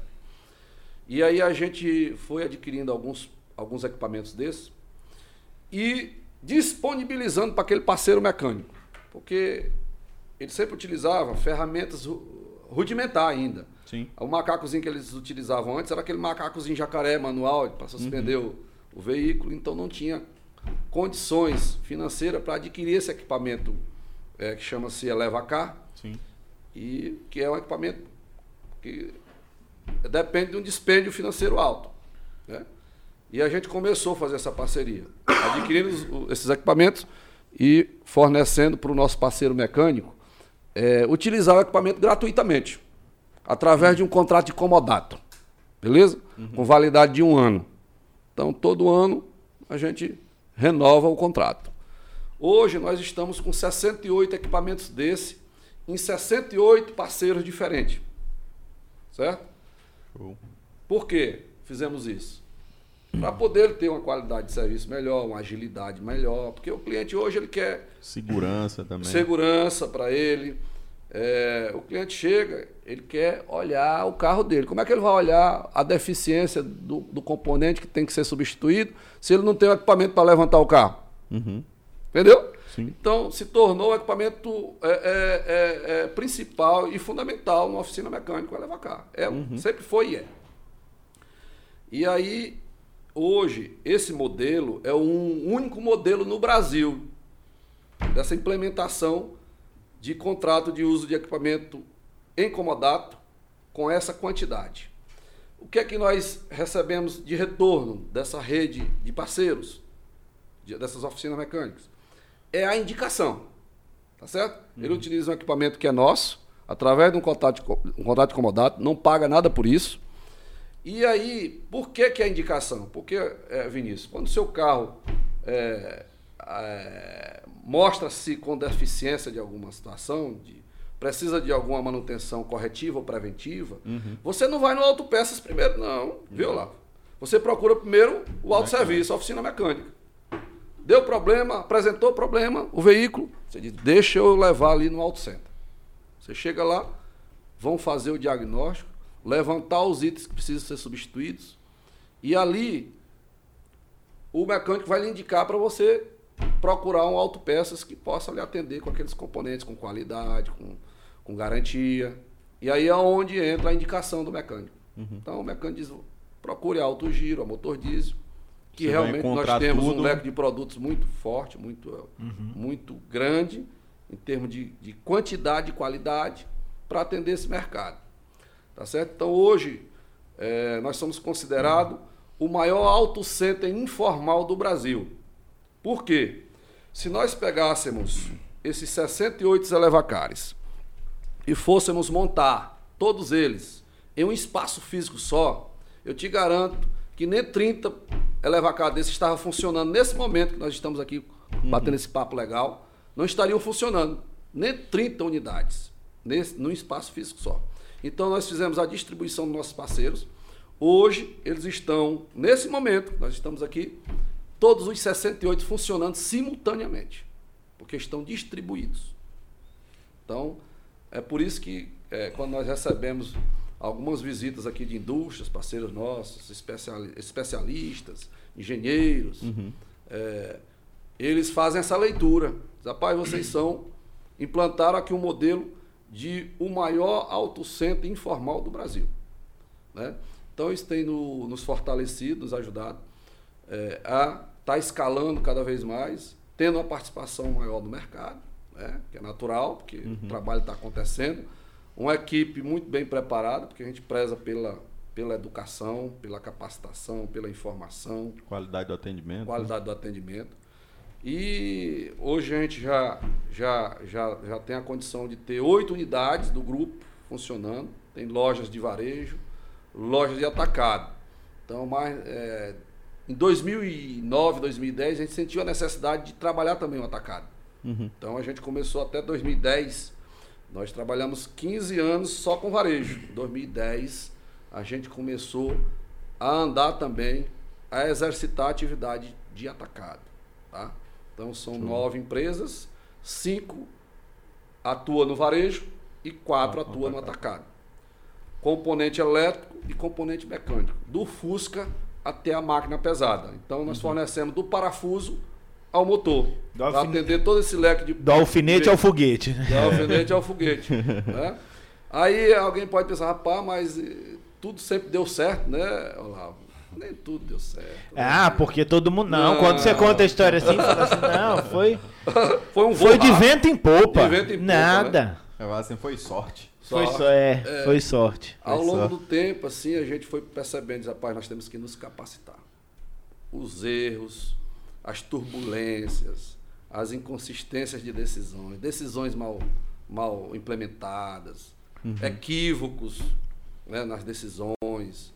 E aí a gente foi adquirindo alguns, alguns equipamentos desses e disponibilizando para aquele parceiro mecânico. Porque ele sempre utilizava ferramentas ru- rudimentar ainda. Sim. O macacozinho que eles utilizavam antes era aquele macacozinho jacaré manual para suspender o, o veículo, então não tinha condições financeiras para adquirir esse equipamento eh, que chama-se Elevacar, Sim. e que é um equipamento que depende de um dispêndio financeiro alto. Né? E a gente começou a fazer essa parceria, adquirindo os- esses equipamentos e fornecendo para o nosso parceiro mecânico eh, utilizar o equipamento gratuitamente, através de um contrato de comodato. Beleza? Com validade de um ano. Então, todo ano a gente renova o contrato. Hoje nós estamos com 68 equipamentos desse em 68 parceiros diferentes. Certo? Show. Por que fizemos isso? Para poder ter uma qualidade de serviço melhor, uma agilidade melhor, porque o cliente hoje ele quer Segurança também. segurança para ele. É, o cliente chega, ele quer olhar o carro dele. Como é que ele vai olhar a deficiência do, do componente que tem que ser substituído se ele não tem o equipamento para levantar o carro? Uhum. Entendeu? Sim. Então, se tornou o equipamento é, é, é, é, principal e fundamental numa oficina mecânica o Elevacar. É, Sempre foi e é. E aí, hoje, esse modelo é um único modelo no Brasil dessa implementação de contrato de uso de equipamento em comodato com essa quantidade. O que é que nós recebemos de retorno dessa rede de parceiros, de- dessas oficinas mecânicas? É a indicação. Tá certo? Ele utiliza um equipamento que é nosso, através de um contrato um contrato de comodato, não paga nada por isso. E aí, por que, que é a indicação? Porque, é, Vinícius, quando o seu carro é, é, mostra-se com deficiência de alguma situação, de- precisa de alguma manutenção corretiva ou preventiva, você não vai no autopeças primeiro, não, viu lá? Você procura primeiro o autosserviço, a oficina mecânica. Deu problema, apresentou problema, o veículo, você diz, deixa eu levar ali no auto center. Você chega lá, vão fazer o diagnóstico, levantar os itens que precisam ser substituídos, e ali o mecânico vai lhe indicar para você procurar um autopeças que possa lhe atender com aqueles componentes com qualidade, com, com garantia. E aí é onde entra a indicação do mecânico. Então o mecânico diz, procure a Auto Giro, a motor diesel, que Você realmente nós temos tudo. um leque de produtos muito forte, muito, muito grande em termos de, de quantidade e qualidade, para atender esse mercado. Tá certo? Então, hoje, é, nós somos considerados o maior auto center informal do Brasil. Por quê? Se nós pegássemos esses 68 elevacares e fôssemos montar todos eles em um espaço físico só, eu te garanto que nem 30 elevacares desses estavam funcionando nesse momento que nós estamos aqui batendo esse papo legal, não estariam funcionando nem 30 unidades nesse, num espaço físico só. Então nós fizemos a distribuição dos nossos parceiros. Hoje eles estão, nesse momento, nós estamos aqui, todos os 68 funcionando simultaneamente, porque estão distribuídos. Então, é por isso que é, quando nós recebemos algumas visitas aqui de indústrias, parceiros nossos, especialistas, engenheiros, uhum. é, eles fazem essa leitura. Rapaz, vocês são, implantaram aqui um modelo de o maior autocentro informal do Brasil. Né? Então, isso tem no, nos fortalecido, nos ajudado é, a estar tá escalando cada vez mais, tendo uma participação maior no mercado, né? que é natural, porque uhum. o trabalho está acontecendo. Uma equipe muito bem preparada, porque a gente preza pela, pela educação, pela capacitação, pela informação. Qualidade do atendimento. Qualidade né? do atendimento. E hoje a gente já, já, já, já tem a condição de ter oito unidades do grupo funcionando. Tem lojas de varejo, lojas de atacado. Então, mais, é, em 2009, 2010, a gente sentiu a necessidade de trabalhar também o atacado. Uhum. Então, a gente começou até 2010. Nós trabalhamos 15 anos só com varejo. Em 2010, a gente começou a andar também, a exercitar a atividade de atacado. Tá? Então são nove empresas, cinco atuam no varejo e quatro ah, atuam no atacado. Componente elétrico e componente mecânico. Do Fusca até a máquina pesada. Então nós uhum. fornecemos do parafuso ao motor. Para atender todo esse leque de. Do alfinete ao foguete. Do alfinete ao foguete. né? Aí alguém pode pensar, rapaz, mas eh, tudo sempre deu certo, né, Olavo? Nem tudo deu certo. Ah, porque todo mundo. Não, não, quando você conta a história assim, fala assim, não, foi. foi um Foi de vento em popa. De vento em popa Nada. Né? assim, foi sorte. Foi, sorte. É, é, foi sorte. Ao foi longo sorte. do tempo, assim, a gente foi percebendo, rapaz, nós temos que nos capacitar. Os erros, as turbulências, as inconsistências de decisões, decisões mal, mal implementadas, uhum. equívocos né, nas decisões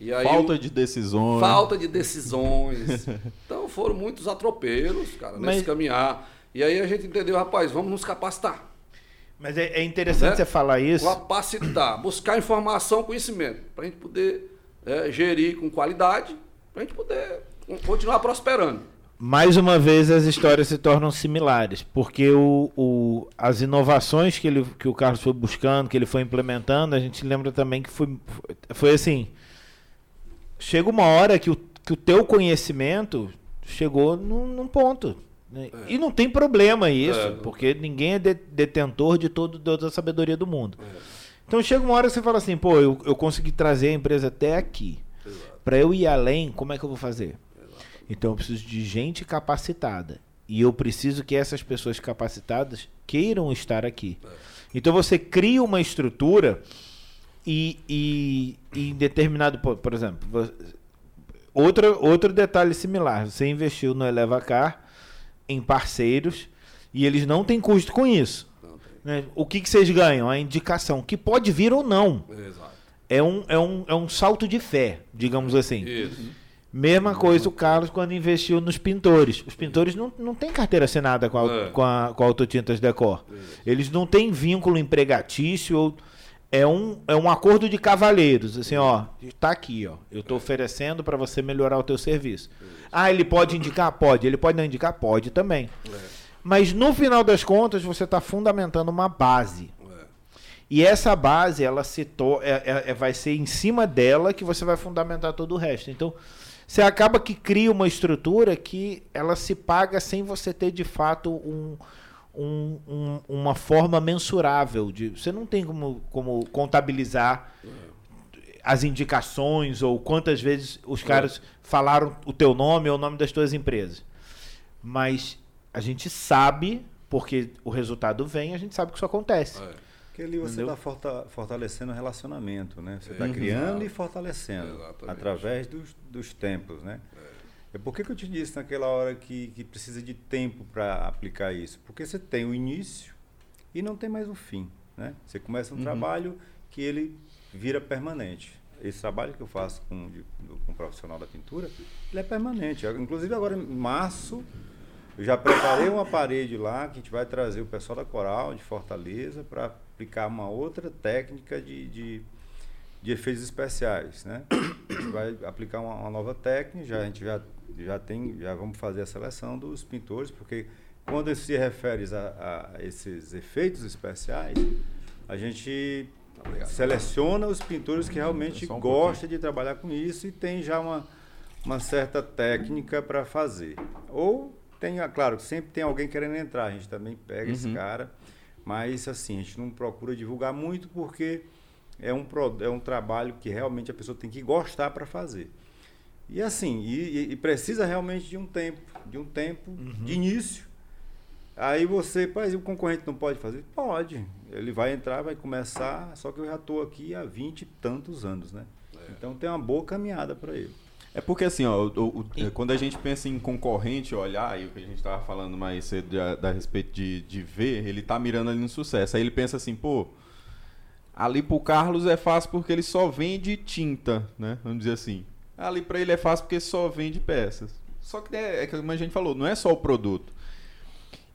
Aí, falta de decisões. Falta de decisões. então foram muitos atropelos, cara, Mas... nesse caminhar. E aí a gente entendeu, rapaz, vamos nos capacitar. Mas é, é interessante né? você falar isso. Capacitar, buscar informação, conhecimento, para a gente poder é, gerir com qualidade, para a gente poder continuar prosperando. Mais uma vez as histórias se tornam similares, porque o, o, as inovações que, ele, que o Carlos foi buscando, que ele foi implementando, a gente lembra também que foi, foi assim, chega uma hora que o, que o teu conhecimento chegou num, num ponto. Né? É. E não tem problema isso, é, porque ninguém é de, detentor de, todo, toda a sabedoria do mundo. É. Então chega uma hora que você fala assim, pô, eu, eu consegui trazer a empresa até aqui. Para eu ir além, como é que eu vou fazer? Exatamente. Então eu preciso de gente capacitada. E eu preciso que essas pessoas capacitadas queiram estar aqui. É. Então você cria uma estrutura e, e, e em determinado, por, por exemplo, outro, outro detalhe similar, você investiu no Elevacar em parceiros e eles não têm custo com isso. Né? O que, que vocês ganham? A indicação, que pode vir ou não. Exato. É um, é, um, é um salto de fé, digamos assim. Isso. Mesma coisa o Carlos quando investiu nos pintores. Os pintores não, não têm carteira assinada com a, é. com a, com a Autotintas Decor. Eles não têm vínculo empregatício ou é um, é um acordo de cavalheiros, assim, ó, tá aqui, ó, eu estou oferecendo para você melhorar o teu serviço. Ah, ele pode indicar? Pode. Ele pode não indicar? Pode também. É. Mas no final das contas, você está fundamentando uma base. É. E essa base, ela se to é, é, é, vai ser em cima dela que você vai fundamentar todo o resto. Então, você acaba que cria uma estrutura que ela se paga sem você ter de fato um, um, um, uma forma mensurável. De, você não tem como, como contabilizar as indicações ou quantas vezes os caras falaram o teu nome ou o nome das tuas empresas. Mas a gente sabe porque o resultado vem, a gente sabe que isso acontece. É. Porque ali você está forta- fortalecendo o relacionamento, né? Você está Uhum. criando e fortalecendo Exatamente. através dos, dos tempos, né? É por que eu te disse naquela hora que, que precisa de tempo para aplicar isso? Porque você tem o início e não tem mais o fim, né? Você começa um trabalho que ele vira permanente. Esse trabalho que eu faço com, de- com o profissional da pintura, ele é permanente. Inclusive agora em março eu já preparei uma parede lá que a gente vai trazer o pessoal da Coral de Fortaleza para aplicar uma outra técnica de, de, de efeitos especiais, né? A gente vai aplicar uma, uma nova técnica, já, a gente já, já tem, já vamos fazer a seleção dos pintores, porque quando se refere a, a esses efeitos especiais, a gente seleciona os pintores que realmente um gostam de trabalhar com isso e tem já uma, uma certa técnica para fazer. Ou tem, ah, claro, sempre tem alguém querendo entrar, a gente também pega esse cara, mas assim, a gente não procura divulgar muito porque é um, é um trabalho que realmente a pessoa tem que gostar para fazer. E assim, e, e- precisa realmente de um tempo, de um tempo de início. Aí você, mas o concorrente não pode fazer? Pode. Ele vai entrar, vai começar, só que eu já estou aqui há 20 e tantos anos, né? Então tem uma boa caminhada para ele. É porque assim, ó, o- o- é, quando a gente pensa em concorrente, olhar, e o que a gente tava falando mais cedo da, da respeito de, de ver, ele tá mirando ali no sucesso. Aí ele pensa assim, pô, ali pro Carlos é fácil porque ele só vende tinta, né? Vamos dizer assim. Ali pra ele é fácil porque só vende peças. Só que é, é como a gente falou, não é só o produto.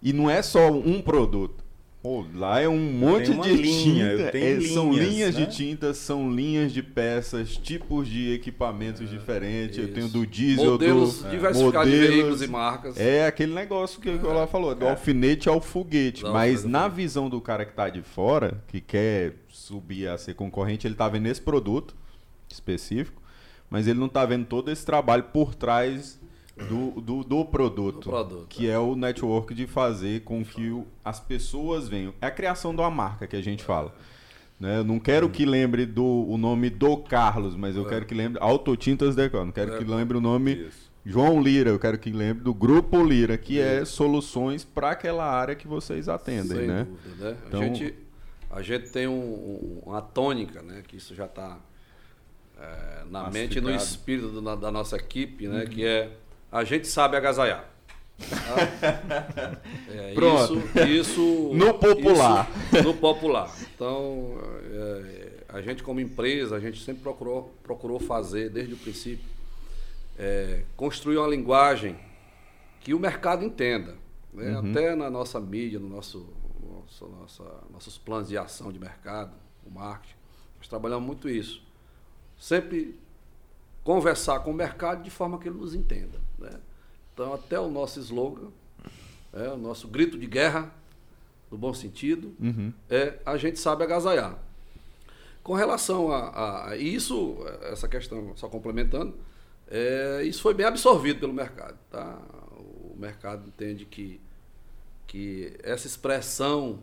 E não é só um produto. Pô, lá é um monte de linha, tinta. é, são linhas, linhas né? de tinta, são linhas de peças, tipos de equipamentos diferentes. Eu tenho isso. do diesel, Modelos do diversificados de modelos. veículos e marcas. É aquele negócio que o Olá falou, do alfinete ao foguete. Não, Mas na visão do cara que tá de fora, que quer subir a ser concorrente, ele tá vendo esse produto específico, mas ele não tá vendo todo esse trabalho por trás do, do, do produto, Do produto, que é o network de fazer com que o- as pessoas venham. É a criação de uma marca que a gente fala. Né? Eu não quero que lembre do, o nome do Carlos, mas eu quero que lembre Autotintas Decor. Não quero que lembre o nome Isso. João Lira. Eu quero que lembre do Grupo Lira, que é soluções para aquela área que vocês atendem, Sem né? dúvida, né? Então- A, gente, a gente tem um- um- uma tônica, né? Que isso já está na mente e no espírito do- da, da nossa equipe, né? Que é a gente sabe agasalhar. Tá? É, Pronto. Isso, isso, No popular. isso no popular. Então, é, a gente como empresa, a gente sempre procurou, procurou fazer, desde o princípio, é, construir uma linguagem que o mercado entenda. né? Até na nossa mídia, no nosso, nosso- nossa, nossos planos de ação de mercado, o marketing, nós trabalhamos muito isso. Sempre conversar com o mercado de forma que ele nos entenda. né? Então, até o nosso slogan, é, o nosso grito de guerra, no bom sentido, é a gente sabe agasalhar. Com relação a, a- a isso, essa questão, só complementando, é, isso foi bem absorvido pelo mercado. Tá? O mercado entende que, que essa expressão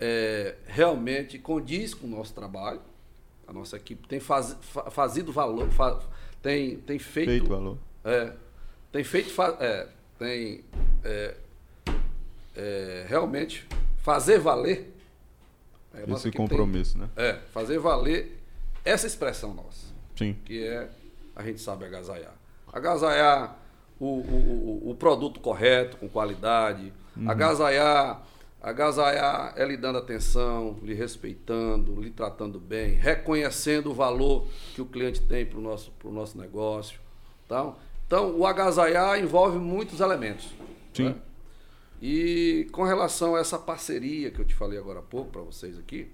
é, realmente condiz com o nosso trabalho. A nossa equipe tem faz, fa- fazido valor, tem, tem feito, Feito valor. é, tem feito, é, tem é, é, realmente fazer valer. é, Esse equipe tem- compromisso, né? é, fazer valer essa expressão nossa, Sim. que é a gente sabe agasalhar. Agasalhar o, o, o, o produto correto, com qualidade, agasalhar, agasalhar é lhe dando atenção, lhe respeitando, lhe tratando bem, reconhecendo o valor que o cliente tem para o nosso, pro nosso negócio. Então, então, o agasalhar envolve muitos elementos. Sim. né? E com relação a essa parceria que eu te falei agora há pouco para vocês aqui,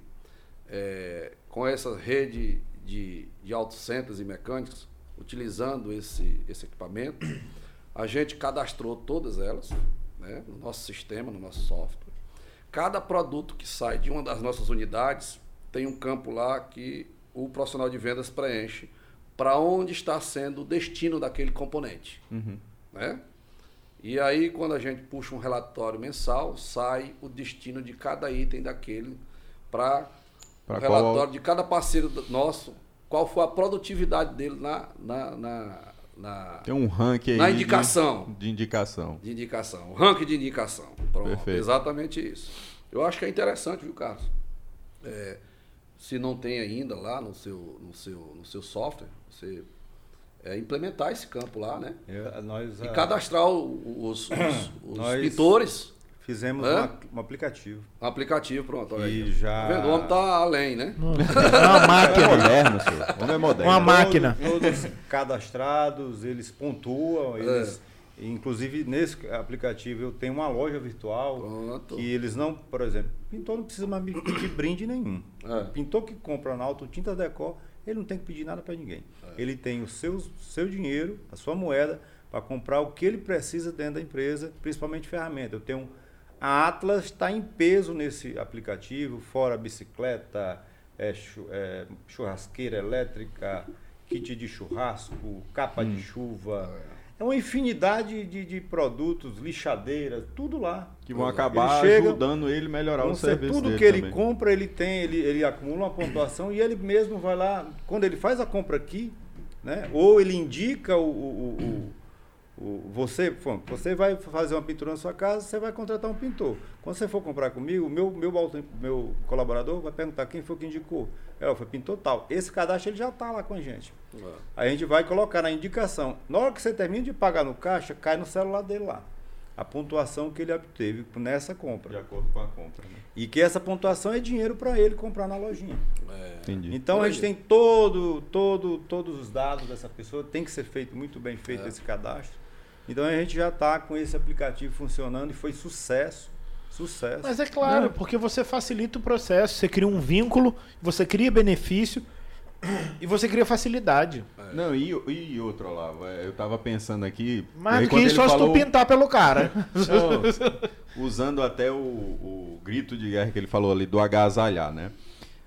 é, com essa rede de, de autocentros e mecânicos, utilizando esse, esse equipamento, a gente cadastrou todas elas né, no nosso sistema, no nosso software. Cada produto que sai de uma das nossas unidades tem um campo lá que o profissional de vendas preenche para onde está sendo o destino daquele componente. Né? E aí, quando a gente puxa um relatório mensal, sai o destino de cada item daquele para o qual- relatório de cada parceiro nosso, qual foi a produtividade dele na, na, na, na, Tem um ranking aí na de- indicação. De, indicação. de indicação. O ranking de indicação. Pronto. Perfeito. Exatamente isso. Eu acho que é interessante, viu, Carlos? É, se não tem ainda lá no seu, no seu, no seu software, você é, implementar esse campo lá, né? Eu- nós E ah, cadastrar os, os, os Nós- pintores fizemos uma- um aplicativo. no aplicativo, pronto. Olha E aí. já- Tá vendo? O homem tá além, né? Uma É máquina. moderno, senhor. O homem é moderno. Uma máquina. Todos, todos cadastrados, eles pontuam, eles, inclusive nesse aplicativo eu tenho uma loja virtual Pronto. que eles não, por exemplo, pintor não precisa mais pedir brinde nenhum. É. Pintor que compra na Auto Tinta Decor, ele não tem que pedir nada para ninguém. É. Ele tem o seu, seu dinheiro, a sua moeda, para comprar o que ele precisa dentro da empresa, principalmente ferramenta. Eu tenho a Atlas está em peso nesse aplicativo, fora bicicleta, é, é, churrasqueira elétrica, kit de churrasco, capa Hum. de chuva. É uma infinidade de, de produtos, lixadeiras, tudo lá. Que vão Ele acabar chega, ajudando ele a melhorar o serviço tudo dele que ele também. compra, ele tem, ele, ele acumula uma pontuação e ele mesmo vai lá, quando ele faz a compra aqui, né? Ou ele indica o, o- o- o- você, você vai fazer uma pintura na sua casa, você vai contratar um pintor. Quando você for comprar comigo, o meu, meu, meu colaborador vai perguntar quem foi que indicou. É, foi pintor tal. Esse cadastro ele já está lá com a gente. Aí a gente vai colocar na indicação. Na hora que você termina de pagar no caixa, cai no celular dele lá. A pontuação que ele obteve nessa compra. De acordo com a compra, né? E que essa pontuação é dinheiro para ele comprar na lojinha. Entendi. Então a gente tem todo, todo, todos os dados dessa pessoa, tem que ser feito muito bem feito esse cadastro. Então a gente já está com esse aplicativo funcionando e foi sucesso. Sucesso. Mas é claro, porque você facilita o processo, você cria um vínculo, você cria benefício e você cria facilidade. Não, e, e outro, Olavo, é, eu tava pensando aqui. Mais aí do que isso, só se tu falou- pintar pelo cara. Não, usando até o, o grito de guerra que ele falou ali do agasalhar, né?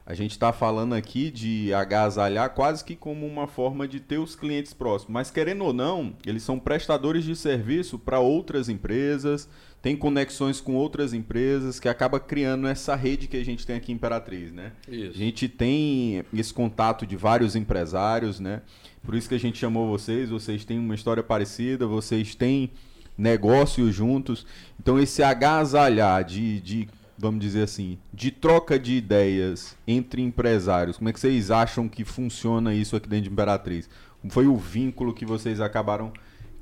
A gente está falando aqui de agasalhar quase que como uma forma de ter os clientes próximos. Mas querendo ou não, eles são prestadores de serviço para outras empresas, tem conexões com outras empresas, que acaba criando essa rede que a gente tem aqui em Imperatriz, né? Isso. A gente tem esse contato de vários empresários, né? Por isso que a gente chamou vocês, vocês têm uma história parecida, vocês têm negócios juntos. Então esse agasalhar de, de, vamos dizer assim, de troca de ideias entre empresários, como é que vocês acham que funciona isso aqui dentro de Imperatriz? Como foi o vínculo que vocês acabaram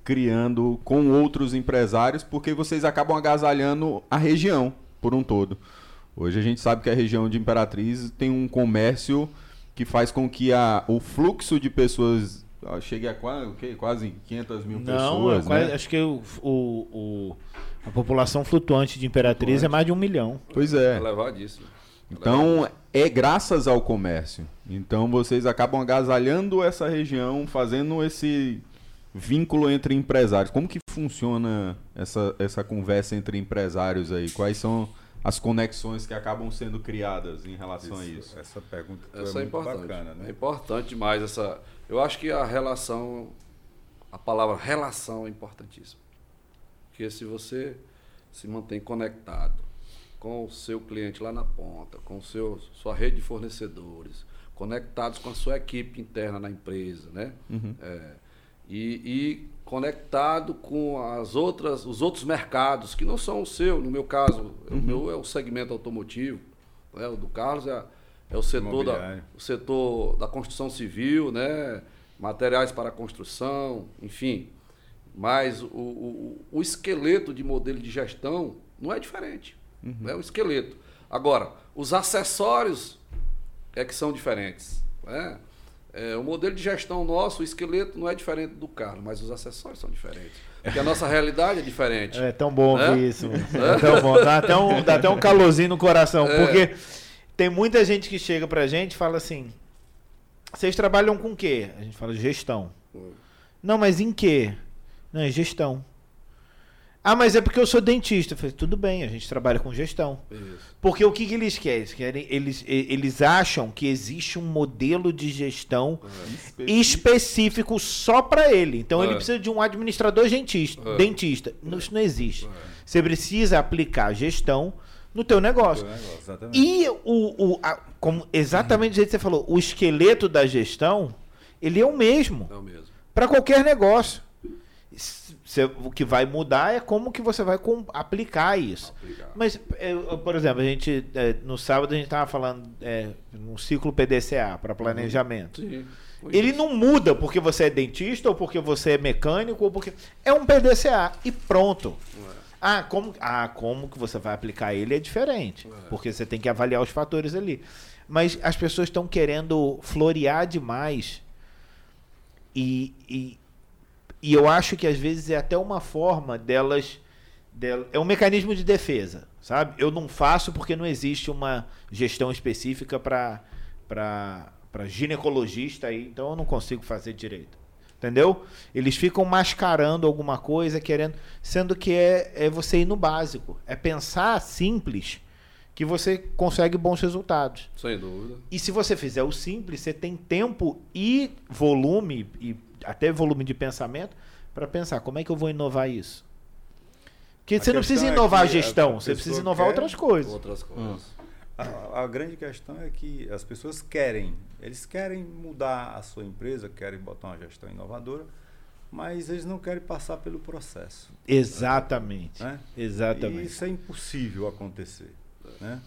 criando com outros empresários, porque vocês acabam agasalhando a região por um todo. Hoje a gente sabe que a região de Imperatriz tem um comércio que faz com que a, o fluxo de pessoas chegue a quase, quase 500 mil Não, pessoas, é quase- né? acho que o, o- o- a população flutuante de Imperatriz é mais de um milhão. Pois é. Elevadíssimo. Então é graças ao comércio. Então vocês acabam agasalhando essa região, fazendo esse vínculo entre empresários. Como que funciona essa, essa conversa entre empresários aí? Quais são as conexões que acabam sendo criadas em relação a isso? Essa pergunta Essa é, é muito importante. bacana, É né? importante demais essa. Eu acho que a relação, a palavra relação é importantíssima. Porque se você se mantém conectado com o seu cliente lá na ponta, com seu, sua rede de fornecedores, conectados com a sua equipe interna na empresa, né? É, e, e conectado com as outras, os outros mercados que não são o seu. No meu caso, o meu é o segmento automotivo, né? o do Carlos é, é o setor da, o setor da construção civil, né? materiais para construção, enfim. Mas o, o, o esqueleto de modelo de gestão não é diferente. É o esqueleto. Agora, os acessórios é que são diferentes. né? É, o modelo de gestão nosso, o esqueleto não é diferente do carro, mas os acessórios são diferentes. Porque a nossa realidade é diferente. É tão bom É? ouvir isso. É tão bom. Dá até, um, dá até um calorzinho no coração. É. Porque tem muita gente que chega pra gente e fala assim: vocês trabalham com o quê? A gente fala gestão. Não, mas em quê? Não, é gestão. Ah, mas é porque eu sou dentista. Eu falei, tudo bem, a gente trabalha com gestão. Isso. Porque o que, que eles querem? Eles, eles, eles acham que existe um modelo de gestão específico só para ele. Então ele É. precisa de um administrador dentista. É. dentista. Não, Isso não existe. Você precisa aplicar gestão no teu negócio. Negócio, exatamente. E o, o a- como exatamente do jeito que você falou, o esqueleto da gestão, ele é o mesmo. É o mesmo. para qualquer negócio. O que vai mudar é como que você vai aplicar isso. Aplicar. Mas, é, por exemplo, a gente é, no sábado a gente estava falando é, um ciclo PDCA para planejamento. Sim. Ele não muda porque você é dentista ou porque você é mecânico ou porque é um PDCA e pronto. Ah, como, ah, como que você vai aplicar ele é diferente, porque você tem que avaliar os fatores ali. Mas as pessoas estão querendo florear demais e, e, e eu acho que às vezes é até uma forma delas, del- é um mecanismo de defesa, sabe? Eu não faço porque não existe uma gestão específica para para ginecologista aí, então eu não consigo fazer direito. Entendeu? Eles ficam mascarando alguma coisa, querendo, sendo que é, é você ir no básico, é pensar simples que você consegue bons resultados. Sem dúvida. E se você fizer o simples, você tem tempo e volume, e até volume de pensamento, para pensar como é que eu vou inovar isso. Porque A você não precisa é inovar a que a gestão, você pessoa precisa inovar outras coisas. Outras coisas. A, a grande questão é que as pessoas querem, eles querem mudar a sua empresa, querem botar uma gestão inovadora, mas eles não querem passar pelo processo. Exatamente. Né? E Exatamente. isso é impossível acontecer. Né?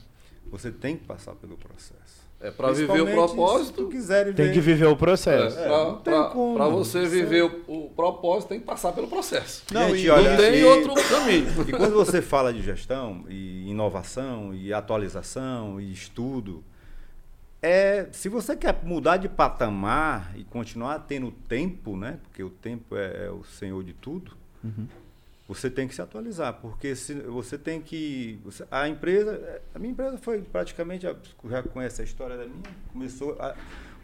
Você tem que passar pelo processo. É para viver o propósito. tu quiser Tem que viver o processo. É, não tem como. para você viver o, o propósito, tem que passar pelo processo. Não, Gente, e olha, não tem e- outro caminho. E quando você fala de gestão e inovação e atualização e estudo, é, se você quer mudar de patamar e continuar tendo tempo, né? Porque o tempo é, é o senhor de tudo. Você tem que se atualizar, porque se você tem que você- a empresa, a minha empresa foi praticamente já conhece a história da minha, começou a-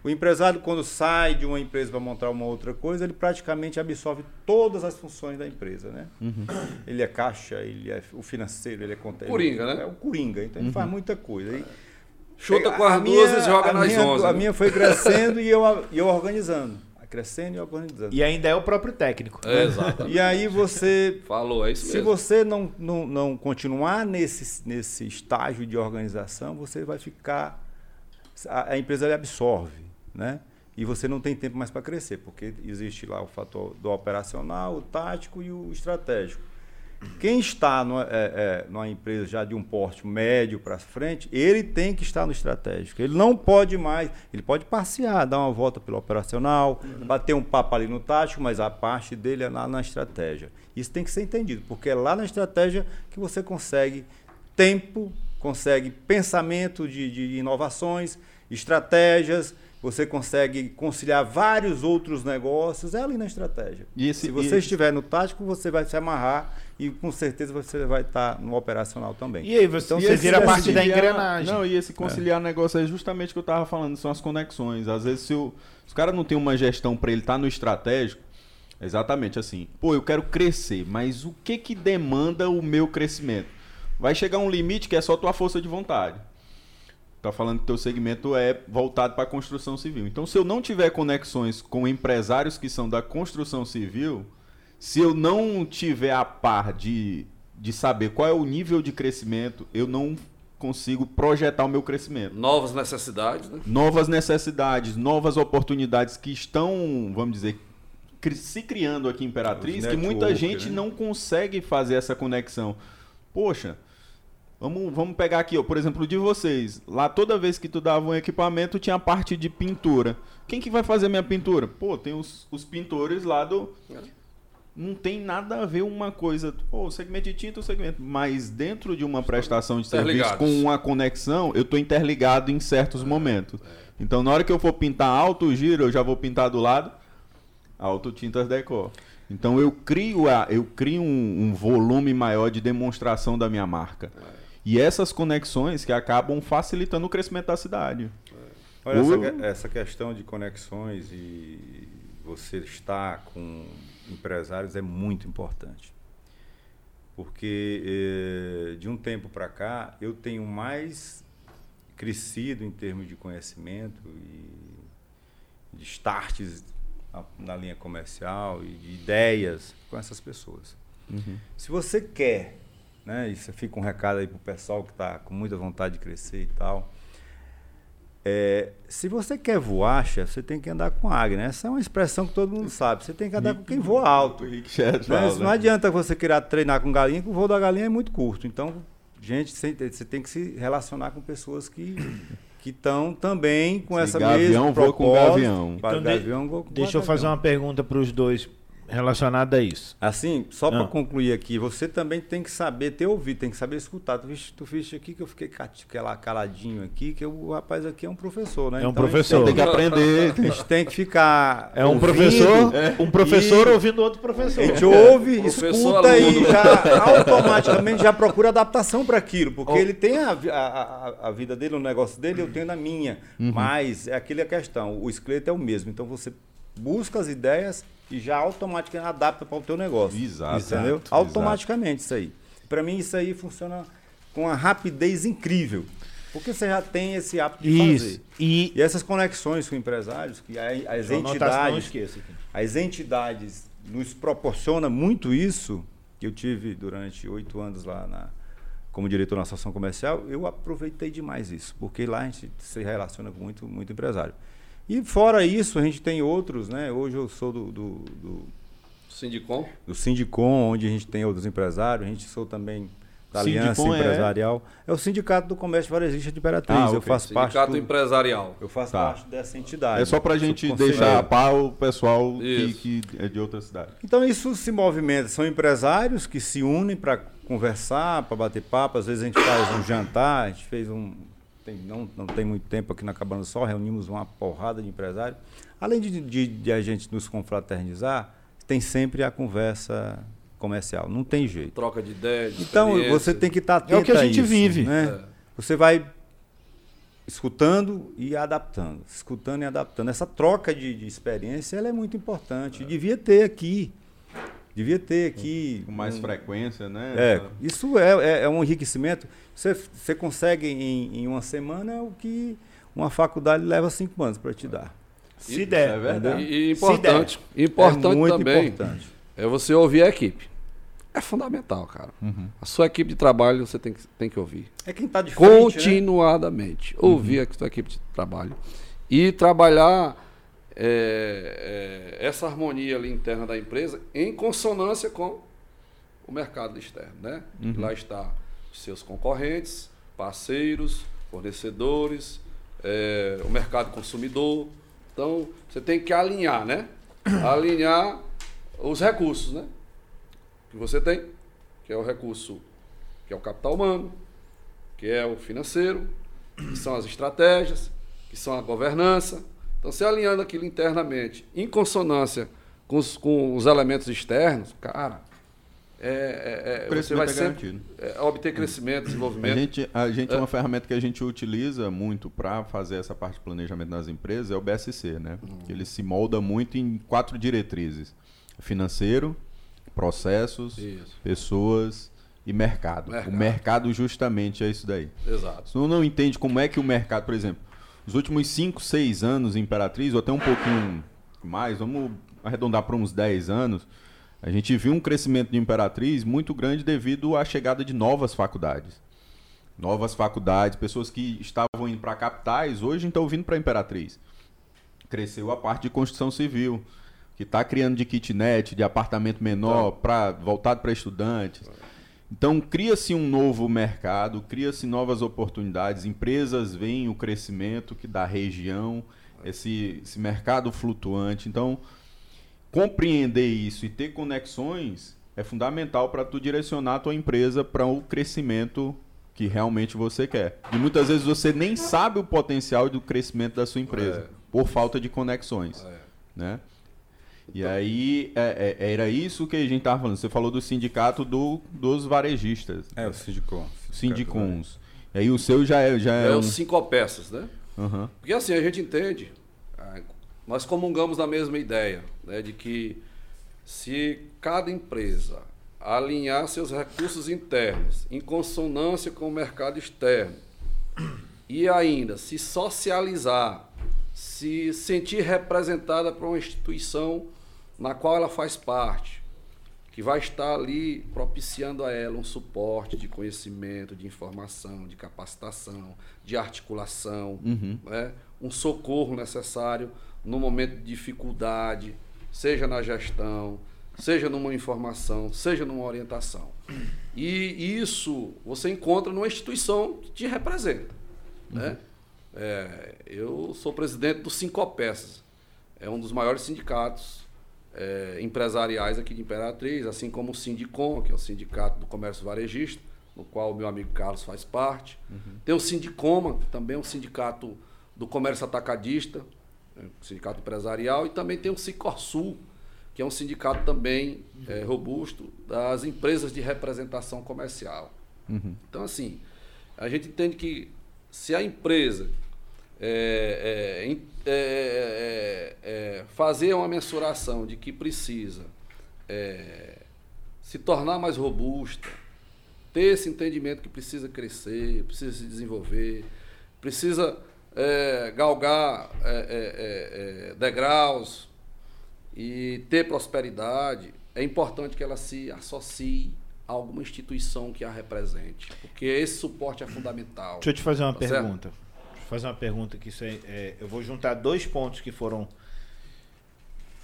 o empresário quando sai de uma empresa para montar uma outra coisa, ele praticamente absorve todas as funções da empresa, né? Ele é caixa, ele é o financeiro, ele é conta, Coringa, ele- né? É o coringa, então ele faz muita coisa. E- Chuta a- com as duas e joga nas minha, onze. A né? minha foi crescendo e eu, e eu organizando. Crescendo e organizando. E ainda é o próprio técnico. É, exato. E aí você Falou, é isso se mesmo. você não, não, não continuar nesse, nesse estágio de organização, você vai ficar. A, a empresa lhe absorve, né? E você não tem tempo mais para crescer, porque existe lá o fator do operacional, o tático e o estratégico. Quem está numa, é, é, numa empresa já de um porte médio para frente, ele tem que estar no estratégico. Ele não pode mais, ele pode passear, dar uma volta pelo operacional, bater um papo ali no tático, mas a parte dele é lá na estratégia. Isso tem que ser entendido, porque é lá na estratégia que você consegue tempo, consegue pensamento de, de inovações, estratégias, você consegue conciliar vários outros negócios, é ali na estratégia. Esse- Se você estiver no tático, você vai se amarrar e com certeza você vai estar no operacional também. E aí você, Então, você se vira parte da engrenagem. Não, e esse conciliar negócio é justamente o que eu tava falando, são as conexões. Às vezes, se o, se o cara não tem uma gestão para ele estar no estratégico, exatamente assim, pô, eu quero crescer, mas o que que demanda o meu crescimento? Vai chegar um limite que é só tua força de vontade. Tá falando que teu segmento é voltado para a construção civil. Então, se eu não tiver conexões com empresários que são da construção civil, se eu não tiver a par de, de saber qual é o nível de crescimento, eu não consigo projetar o meu crescimento. Novas necessidades, né? Novas necessidades, novas oportunidades que estão, vamos dizer, se criando aqui em Imperatriz, Os que muita gente né? não consegue fazer essa conexão. Poxa, vamos, vamos pegar aqui, ó, por exemplo, de vocês. Lá toda vez que tu dava um equipamento, tinha a parte de pintura. Quem que vai fazer minha pintura? Pô, tem os, os pintores lá do. Não tem nada a ver uma coisa. Pô, o segmento de tinta, o segmento. Mas dentro de uma prestação de serviço com uma conexão, eu tô interligado em certos momentos. Então, na hora que eu for pintar alto giro, eu já vou pintar do lado Auto Tintas Decor. Então eu crio, a, eu crio um, um volume maior de demonstração da minha marca. E essas conexões que acabam facilitando o crescimento da cidade. Olha, essa, Ou- essa questão de conexões e você estar com empresários é muito importante. Porque eh, de um tempo para cá eu tenho mais crescido em termos de conhecimento e de starts na, na linha comercial e de ideias com essas pessoas. Se você quer, né, isso fica um recado aí pro pessoal que está com muita vontade de crescer e tal, É, se você quer voar, chefe, você tem que andar com águia, né? Essa é uma expressão que todo mundo sabe. Você tem que andar com quem voa alto. Rick Né? né? Não adianta você querer treinar com galinha, que o voo da galinha é muito curto. Então, gente, você tem que se relacionar com pessoas que que estão também com Se essa gavião mesma voa com propósito. gavião. Então, de- gavião, voa com Deixa eu gavião. fazer uma pergunta para os dois relacionada a isso. Assim, só Ah. para concluir aqui, você também tem que saber ter ouvido, tem que saber escutar. Tu viste, tu viste aqui que eu fiquei cati- aquela caladinho aqui, que o rapaz aqui é um professor, né? É um Então, professor. Tem que aprender. A gente tem que ficar. É um ouvindo, professor, um professor e- ouvindo outro professor. A gente ouve, Professor, escuta e já automaticamente já procura adaptação para aquilo, porque Oh. ele tem a, a, a, vida dele, o negócio dele, eu tenho na minha. Uhum. Mas é aquele a questão, o esqueleto é o mesmo. Então você busca as ideias e já automaticamente adapta para o teu negócio. Exato, Entendeu? exato, automaticamente isso aí. Para mim isso aí funciona com uma rapidez incrível. Porque você já tem esse hábito de Isso. fazer. E E essas conexões com empresários, que as eu entidades esqueço as entidades nos proporcionam muito isso, que eu tive durante oito anos lá na, como diretor na associação comercial, eu aproveitei demais isso, porque lá a gente se relaciona com muito, muito empresário. E fora isso, a gente tem outros, né? Hoje eu sou do, do, do, Sindicom. do Sindicom, onde a gente tem outros empresários, a gente sou também da Aliança Sindicom é? Empresarial. É? o Sindicato do Comércio Varejista de Imperatriz. Ah, eu ok. faço parte Sindicato do, Empresarial. eu faço Tá. parte dessa entidade. É só pra gente Sou deixar a par o pessoal que, que é de outra cidade. Então isso se movimenta, são empresários que se unem para conversar, para bater papo, às vezes a gente faz um jantar, a gente fez um tem- não, não tem muito tempo aqui na Cabana do Sol, reunimos uma porrada de empresários. Além de, de- de a gente nos confraternizar, tem sempre a conversa comercial, não tem jeito. Troca de ideias. de Então você tem que estar atento É o que a a gente isso, vive. Né? É. Você vai escutando e adaptando, escutando e adaptando. Essa troca de, de experiência ela é muito importante. Devia ter aqui. Devia ter aqui. Com mais um- frequência, né? É, isso é, é, é um enriquecimento. Você, você consegue em, em uma semana o que uma faculdade leva cinco anos para te dar. Se E- der. é verdade. E, e importante, importante é muito também importante. é você ouvir a equipe. É fundamental, cara. Uhum. A sua equipe de trabalho você tem que, tem que ouvir. É quem está de frente, né? Continuadamente. Ouvir a sua equipe de trabalho. E trabalhar é, é, essa harmonia ali interna da empresa em consonância com o mercado externo. Né? Lá está os seus concorrentes, parceiros, fornecedores, é, o mercado consumidor. Então, você tem que alinhar, né? Alinhar os recursos, né? Que você tem, que é o recurso, que é o capital humano, que é o financeiro, que são as estratégias, que são a governança. Então, você alinhando aquilo internamente, em consonância com os, com os elementos externos, cara, é, é- é- O você vai é sempre é, obter crescimento, A desenvolvimento. gente, a gente é É. uma ferramenta que a gente utiliza muito para fazer essa parte de planejamento nas empresas, é o BSC, né? Uhum. Ele se molda muito em quatro diretrizes: financeiro, processos, Isso. pessoas e mercado. Mercado. O mercado justamente é isso daí. Exato. Se você não entende como é que o mercado, por exemplo, os últimos 5, 6 anos em Imperatriz, ou até um pouquinho mais, vamos arredondar para uns 10 anos, a gente viu um crescimento de Imperatriz muito grande devido à chegada de novas faculdades. Novas faculdades, pessoas que estavam indo para capitais, hoje estão vindo para Imperatriz. Cresceu a parte de construção civil, que está criando de kitnet, de apartamento menor, pra, voltado para estudantes. Então cria-se um novo mercado, cria-se novas oportunidades, empresas veem o crescimento que da região, esse, esse mercado flutuante. Então compreender isso e ter conexões é fundamental para tu direcionar a tua empresa para o crescimento que realmente você quer. E muitas vezes você nem sabe o potencial do crescimento da sua empresa por falta de conexões, né? E aí é- é- era isso que a gente estava falando. Você falou do sindicato do- dos varejistas, É, o Sindicom. sindicons. E aí o seu já é já é, É um... os cinco peças, né? Aham. Porque assim, a gente entende, nós comungamos da mesma ideia, né, de que se cada empresa alinhar seus recursos internos em consonância com o mercado externo e ainda se socializar, se sentir representada por uma instituição na qual ela faz parte, que vai estar ali propiciando a ela um suporte de conhecimento, de informação, de capacitação, de articulação, Uhum. né? um socorro necessário no momento de dificuldade, seja na gestão, seja numa informação, seja numa orientação. E isso você encontra numa instituição que te representa. Né? É, eu sou presidente do Sincopeças, é um dos maiores sindicatos é, empresariais aqui de Imperatriz, assim como o Sindicom, que é o Sindicato do Comércio Varejista, no qual o meu amigo Carlos faz parte. Tem o Sindicoma, que também é um sindicato do comércio atacadista, né, sindicato empresarial, e também tem o Sicorsul, que é um sindicato também é, robusto das empresas de representação comercial. Então, assim, a gente entende que se a empresa é, é, é, é, é, fazer uma mensuração de que precisa é, se tornar mais robusta, ter esse entendimento que precisa crescer, precisa se desenvolver, precisa é, galgar é, é, é, é, degraus e ter prosperidade, é importante que ela se associe a alguma instituição que a represente, porque esse suporte é fundamental. Deixa eu te fazer uma Tá certo? pergunta. Eu fazer uma pergunta que isso é, é- eu vou juntar dois pontos que foram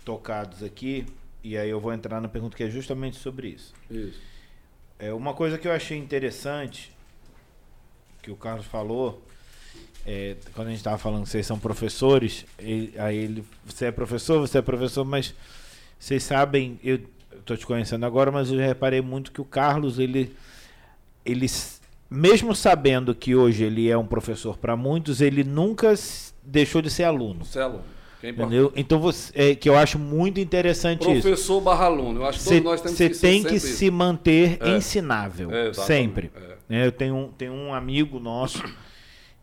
tocados aqui e aí eu vou entrar na pergunta que é justamente sobre isso. Isso. É uma coisa que eu achei interessante que o Carlos falou é, quando a gente estava falando que vocês são professores, ele- aí ele, você é professor, você é professor, mas vocês sabem, eu estou te conhecendo agora, mas eu já reparei muito que o Carlos, ele, ele mesmo sabendo que hoje ele é um professor para muitos, ele nunca deixou de ser aluno. Você é aluno. É. Entendeu? Então você, é, que eu acho muito interessante isso. Professor barra aluno. Eu acho que todos nós temos Você que ser tem que se isso. manter É. ensinável. É, sempre. É. né? Eu tenho um, tenho um amigo nosso,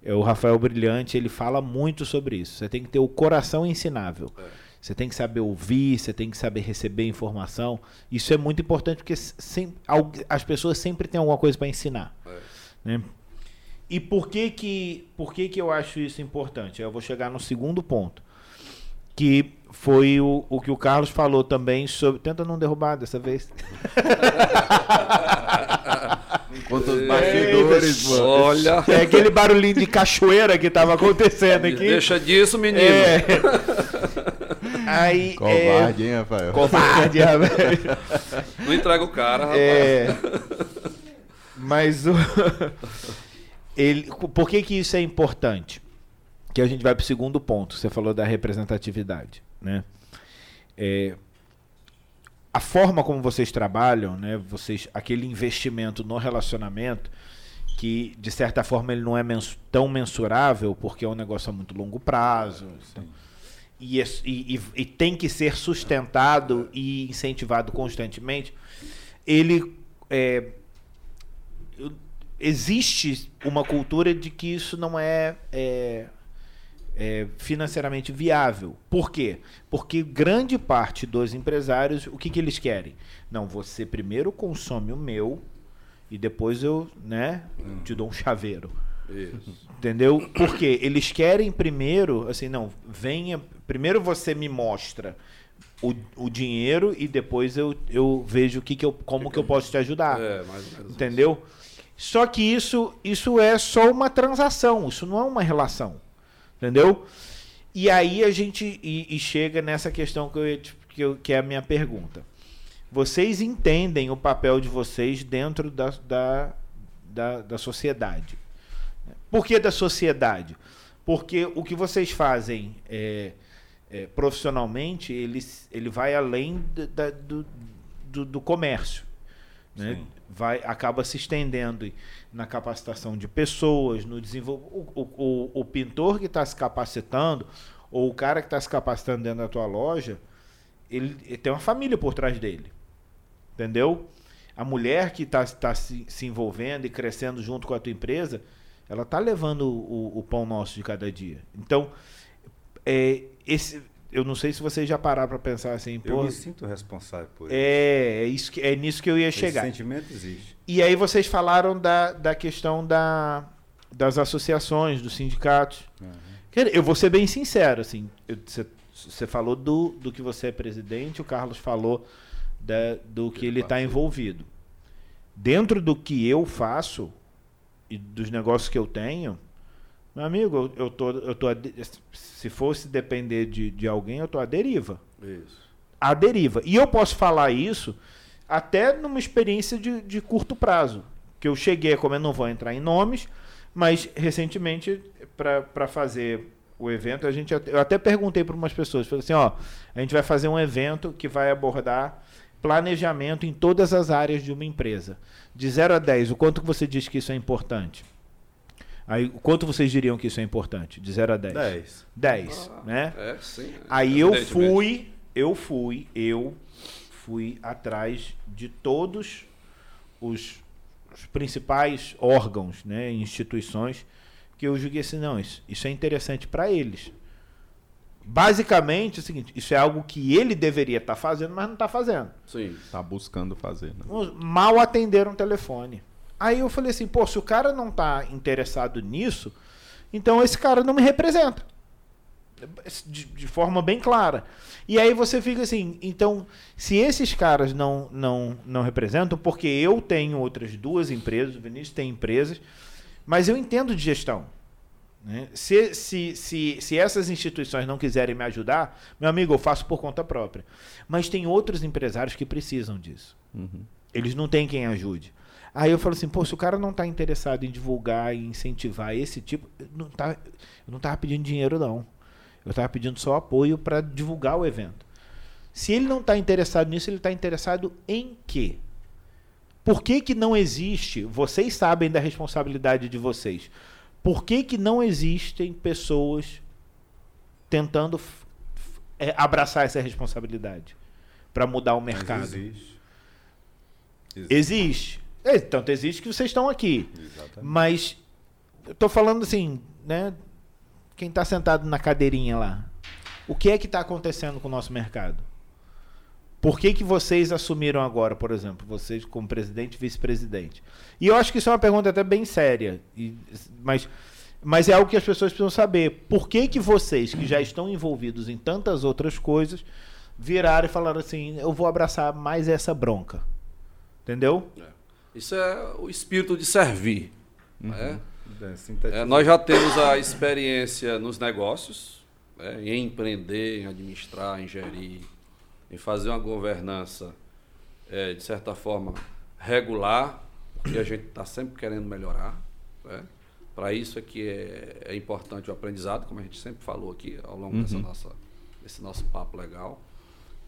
é o Rafael Brilhante, ele fala muito sobre isso. Você tem que ter o coração ensinável. É. Você tem que saber ouvir, você tem que saber receber informação. Isso é muito importante porque sem, as pessoas sempre têm alguma coisa para ensinar. É. né? E por que que, por que que eu acho isso importante? Eu vou chegar no segundo ponto, que foi o, o que o Carlos falou também sobre... Tenta não derrubar dessa vez. Quanto aos bastidores, mano. Olha, É aquele barulhinho de cachoeira que tava acontecendo aqui. deixa disso, menino. É. Aí, Covarde, hein, Rafael? É, covarde, rapaz. Não entrega o cara, rapaz. É. Mas o. Ele, por que, que isso é importante? Que a gente vai para o segundo ponto. Você falou da representatividade, né? É, a forma como vocês trabalham, né? Vocês, aquele investimento no relacionamento, que de certa forma ele não é mens- tão mensurável porque é um negócio a muito longo prazo. então, e, é- e- e- e tem que ser sustentado e incentivado constantemente. Ele é, existe uma cultura de que isso não é, é, é, financeiramente viável. Por quê? Porque grande parte dos empresários, o que, que eles querem? Não, você primeiro consome o meu e depois eu né, te dou um chaveiro. Isso. Entendeu? Porque eles querem primeiro, assim, não, venha. Primeiro você me mostra o, o dinheiro e depois eu, eu vejo o que, que eu, como que eu posso te ajudar. É, mais ou menos. Entendeu? Só que isso, isso é só uma transação, isso não é uma relação. Entendeu? E aí a gente e, e chega nessa questão que, eu, que, eu- que é a minha pergunta. Vocês entendem o papel de vocês dentro da, da, da, da sociedade. Por que da sociedade? Porque o que vocês fazem é, é, profissionalmente, ele, ele vai além da- do, do, do comércio. Né? Vai, acaba se estendendo na capacitação de pessoas, no desenvolvimento. O, o, o, o pintor que está se capacitando, ou o cara que está se capacitando dentro da tua loja, ele, ele tem uma família por trás dele. Entendeu? A mulher que está tá se, se envolvendo e crescendo junto com a tua empresa, ela está levando o, o pão nosso de cada dia. Então, é, esse, eu não sei se vocês já pararam para pensar assim, Eu pô, me sinto responsável por isso. é, é, isso que, é nisso que eu ia Esse chegar. sentimento existe. E aí vocês falaram da, da questão da, das associações, dos sindicatos. Dizer, Eu vou ser bem sincero, assim, eu- você você falou do, do que você é presidente, o Carlos falou da, do que ele está envolvido. Dentro do que eu faço e dos negócios que eu tenho, meu amigo, eu, eu tô, eu tô se fosse depender de, de alguém, eu tô à deriva. Isso. À deriva. E eu posso falar isso até numa experiência de, de curto prazo. Que eu cheguei, como eu não vou entrar em nomes, mas recentemente, para fazer o evento, a gente eu até perguntei para umas pessoas, falei assim, ó, a gente vai fazer um evento que vai abordar planejamento em todas as áreas de uma empresa. De 0 a 10, o quanto que você diz que isso é importante? Aí, quanto vocês diriam que isso é importante? De 0 a 10? 10. 10, Ah, né? É, sim. Aí eu Evidentemente. fui, eu fui, eu fui atrás de todos os, os principais órgãos, né, instituições, que eu julguei assim, não, isso, isso é interessante para eles. Basicamente é o seguinte, isso é algo que ele deveria estar fazendo, mas não está fazendo. Sim. Tá buscando fazer, né? Mal atenderam o telefone. Aí eu falei assim, pô, se o cara não tá interessado nisso, então esse cara não me representa. De, de forma bem clara. E aí você fica assim, então, se esses caras não, não, não representam, porque eu tenho outras duas empresas, o Vinícius tem empresas, mas eu entendo de gestão. né? Se, se, se, se essas instituições não quiserem me ajudar, meu amigo, eu faço por conta própria. Mas tem outros empresários que precisam disso. Uhum. Eles não têm quem ajude. Aí eu falo assim, pô, se o cara não está interessado em divulgar e incentivar esse tipo, não tá, eu não estava pedindo dinheiro, não. Eu estava pedindo só apoio para divulgar o evento. Se ele não está interessado nisso, ele está interessado em quê? Por que, que não existe? Vocês sabem da responsabilidade de vocês. Por que, que não existem pessoas tentando é, abraçar essa responsabilidade para mudar o Mas mercado? existe. Existe. É, Tanto existe que vocês estão aqui. Exatamente. Mas eu tô falando assim, né? Quem está sentado na cadeirinha lá. O que é que está acontecendo com o nosso mercado? Por que, que vocês assumiram agora, por exemplo, vocês como presidente e vice-presidente? E eu acho que isso é uma pergunta até bem séria, e- mas, mas é algo que as pessoas precisam saber. Por que, que vocês, que já estão envolvidos em tantas outras coisas, viraram e falaram assim: eu vou abraçar mais essa bronca? Entendeu? Isso é o espírito de servir. né? É. É, nós já temos a experiência nos negócios, né, em empreender, em administrar, em gerir, em fazer uma governança, é, de certa forma, regular, porque a gente está sempre querendo melhorar. Né? Para isso é que é, é importante o aprendizado, como a gente sempre falou aqui ao longo dessa nossa, desse nosso papo legal.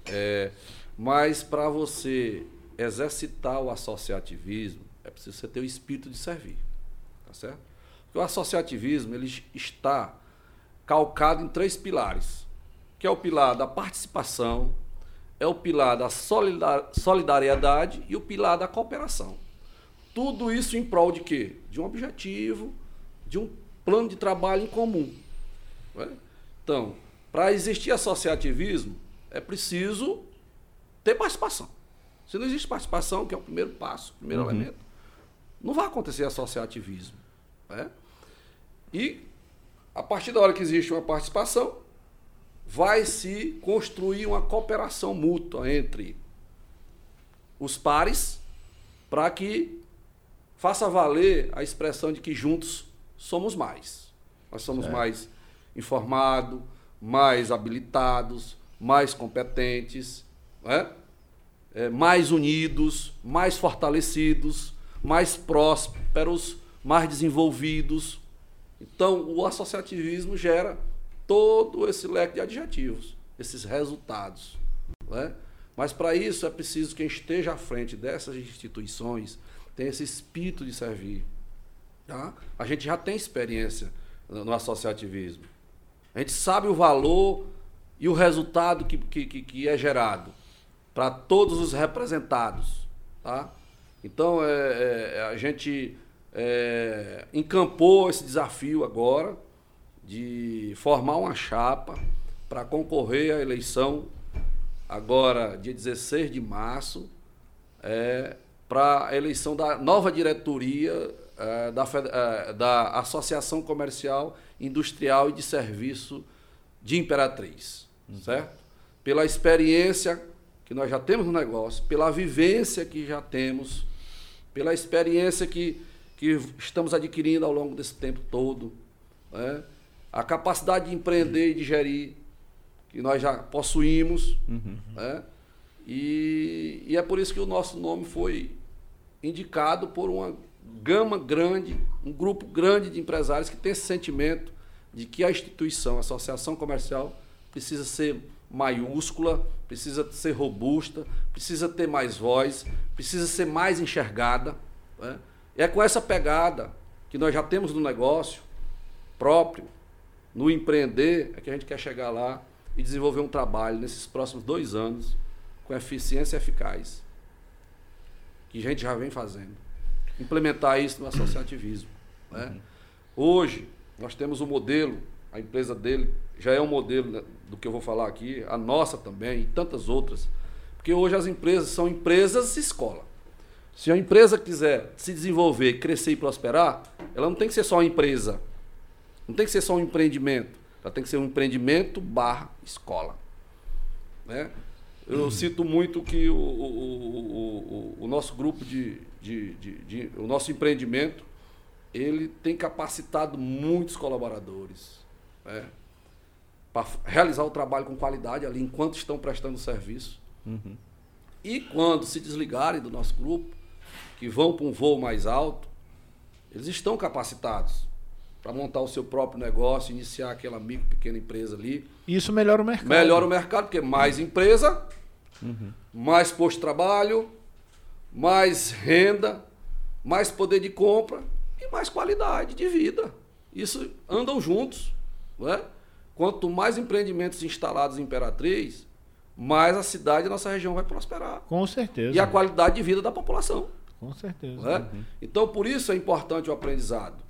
É, mas para você exercitar o associativismo, é preciso você ter o espírito de servir. Tá certo? Porque o associativismo ele está calcado em três pilares, que é o pilar da participação, é o pilar da solidar- solidariedade e o pilar da cooperação. Tudo isso em prol de quê? De um objetivo, de um plano de trabalho em comum. é? Então, para existir associativismo, é preciso ter participação. Se não existe participação, que é o primeiro passo, o primeiro elemento, não vai acontecer associativismo. né? E a partir da hora que existe uma participação, vai se construir uma cooperação mútua entre os pares para que faça valer a expressão de que juntos somos mais. Nós somos mais informados, mais habilitados, mais competentes, né? É, mais unidos, mais fortalecidos, mais prósperos, mais desenvolvidos. Então, o associativismo gera todo esse leque de adjetivos, esses resultados. né? Mas para isso é preciso que quem esteja à frente dessas instituições tenha esse espírito de servir. Tá? A gente já tem experiência no associativismo. A gente sabe o valor e o resultado que, que- que é gerado para todos os representados. Tá? Então, é, é, a gente é, encampou esse desafio agora de formar uma chapa para concorrer à eleição agora, dia 16 de março, é, para a eleição da nova diretoria é, da, é, da Associação Comercial, Industrial e de Serviço de Imperatriz, certo? Pela experiência que nós já temos no negócio, pela vivência que já temos, pela experiência que, que estamos adquirindo ao longo desse tempo todo, né? a capacidade de empreender e de gerir, que nós já possuímos. Uhum. Né? E, e é por isso que o nosso nome foi indicado por uma gama grande, um grupo grande de empresários que tem esse sentimento de que a instituição, a associação comercial, precisa ser maiúscula, precisa ser robusta, precisa ter mais voz, precisa ser mais enxergada. Né? É com essa pegada que nós já temos no negócio próprio, no empreender, é que a gente quer chegar lá e desenvolver um trabalho nesses próximos dois anos com eficiência eficaz, que a gente já vem fazendo. Implementar isso no associativismo. Né? Hoje, nós temos um modelo, a empresa dele já é um modelo né, do que eu vou falar aqui, a nossa também e tantas outras. Porque hoje as empresas são empresas escola. Se a empresa quiser se desenvolver, crescer e prosperar, ela não tem que ser só uma empresa. Não tem que ser só um empreendimento. Ela tem que ser um empreendimento barra escola. Né? Eu uhum. cito muito que o, o, o, o nosso grupo de, de, de, de, o nosso empreendimento, ele tem capacitado muitos colaboradores né? para realizar o trabalho com qualidade ali enquanto estão prestando serviço. Uhum. E quando se desligarem do nosso grupo, que vão para um voo mais alto, eles estão capacitados para montar o seu próprio negócio, iniciar aquela micro, pequena empresa ali. Isso melhora o mercado. Melhora o mercado, porque mais empresa, uhum. mais posto de trabalho, mais renda, mais poder de compra e mais qualidade de vida. Isso andam juntos. Não é? Quanto mais empreendimentos instalados em Imperatriz, mais a cidade e nossa região vai prosperar. Com certeza. E a qualidade de vida da população. Com certeza. É? Uhum. Então, por isso é importante o aprendizado.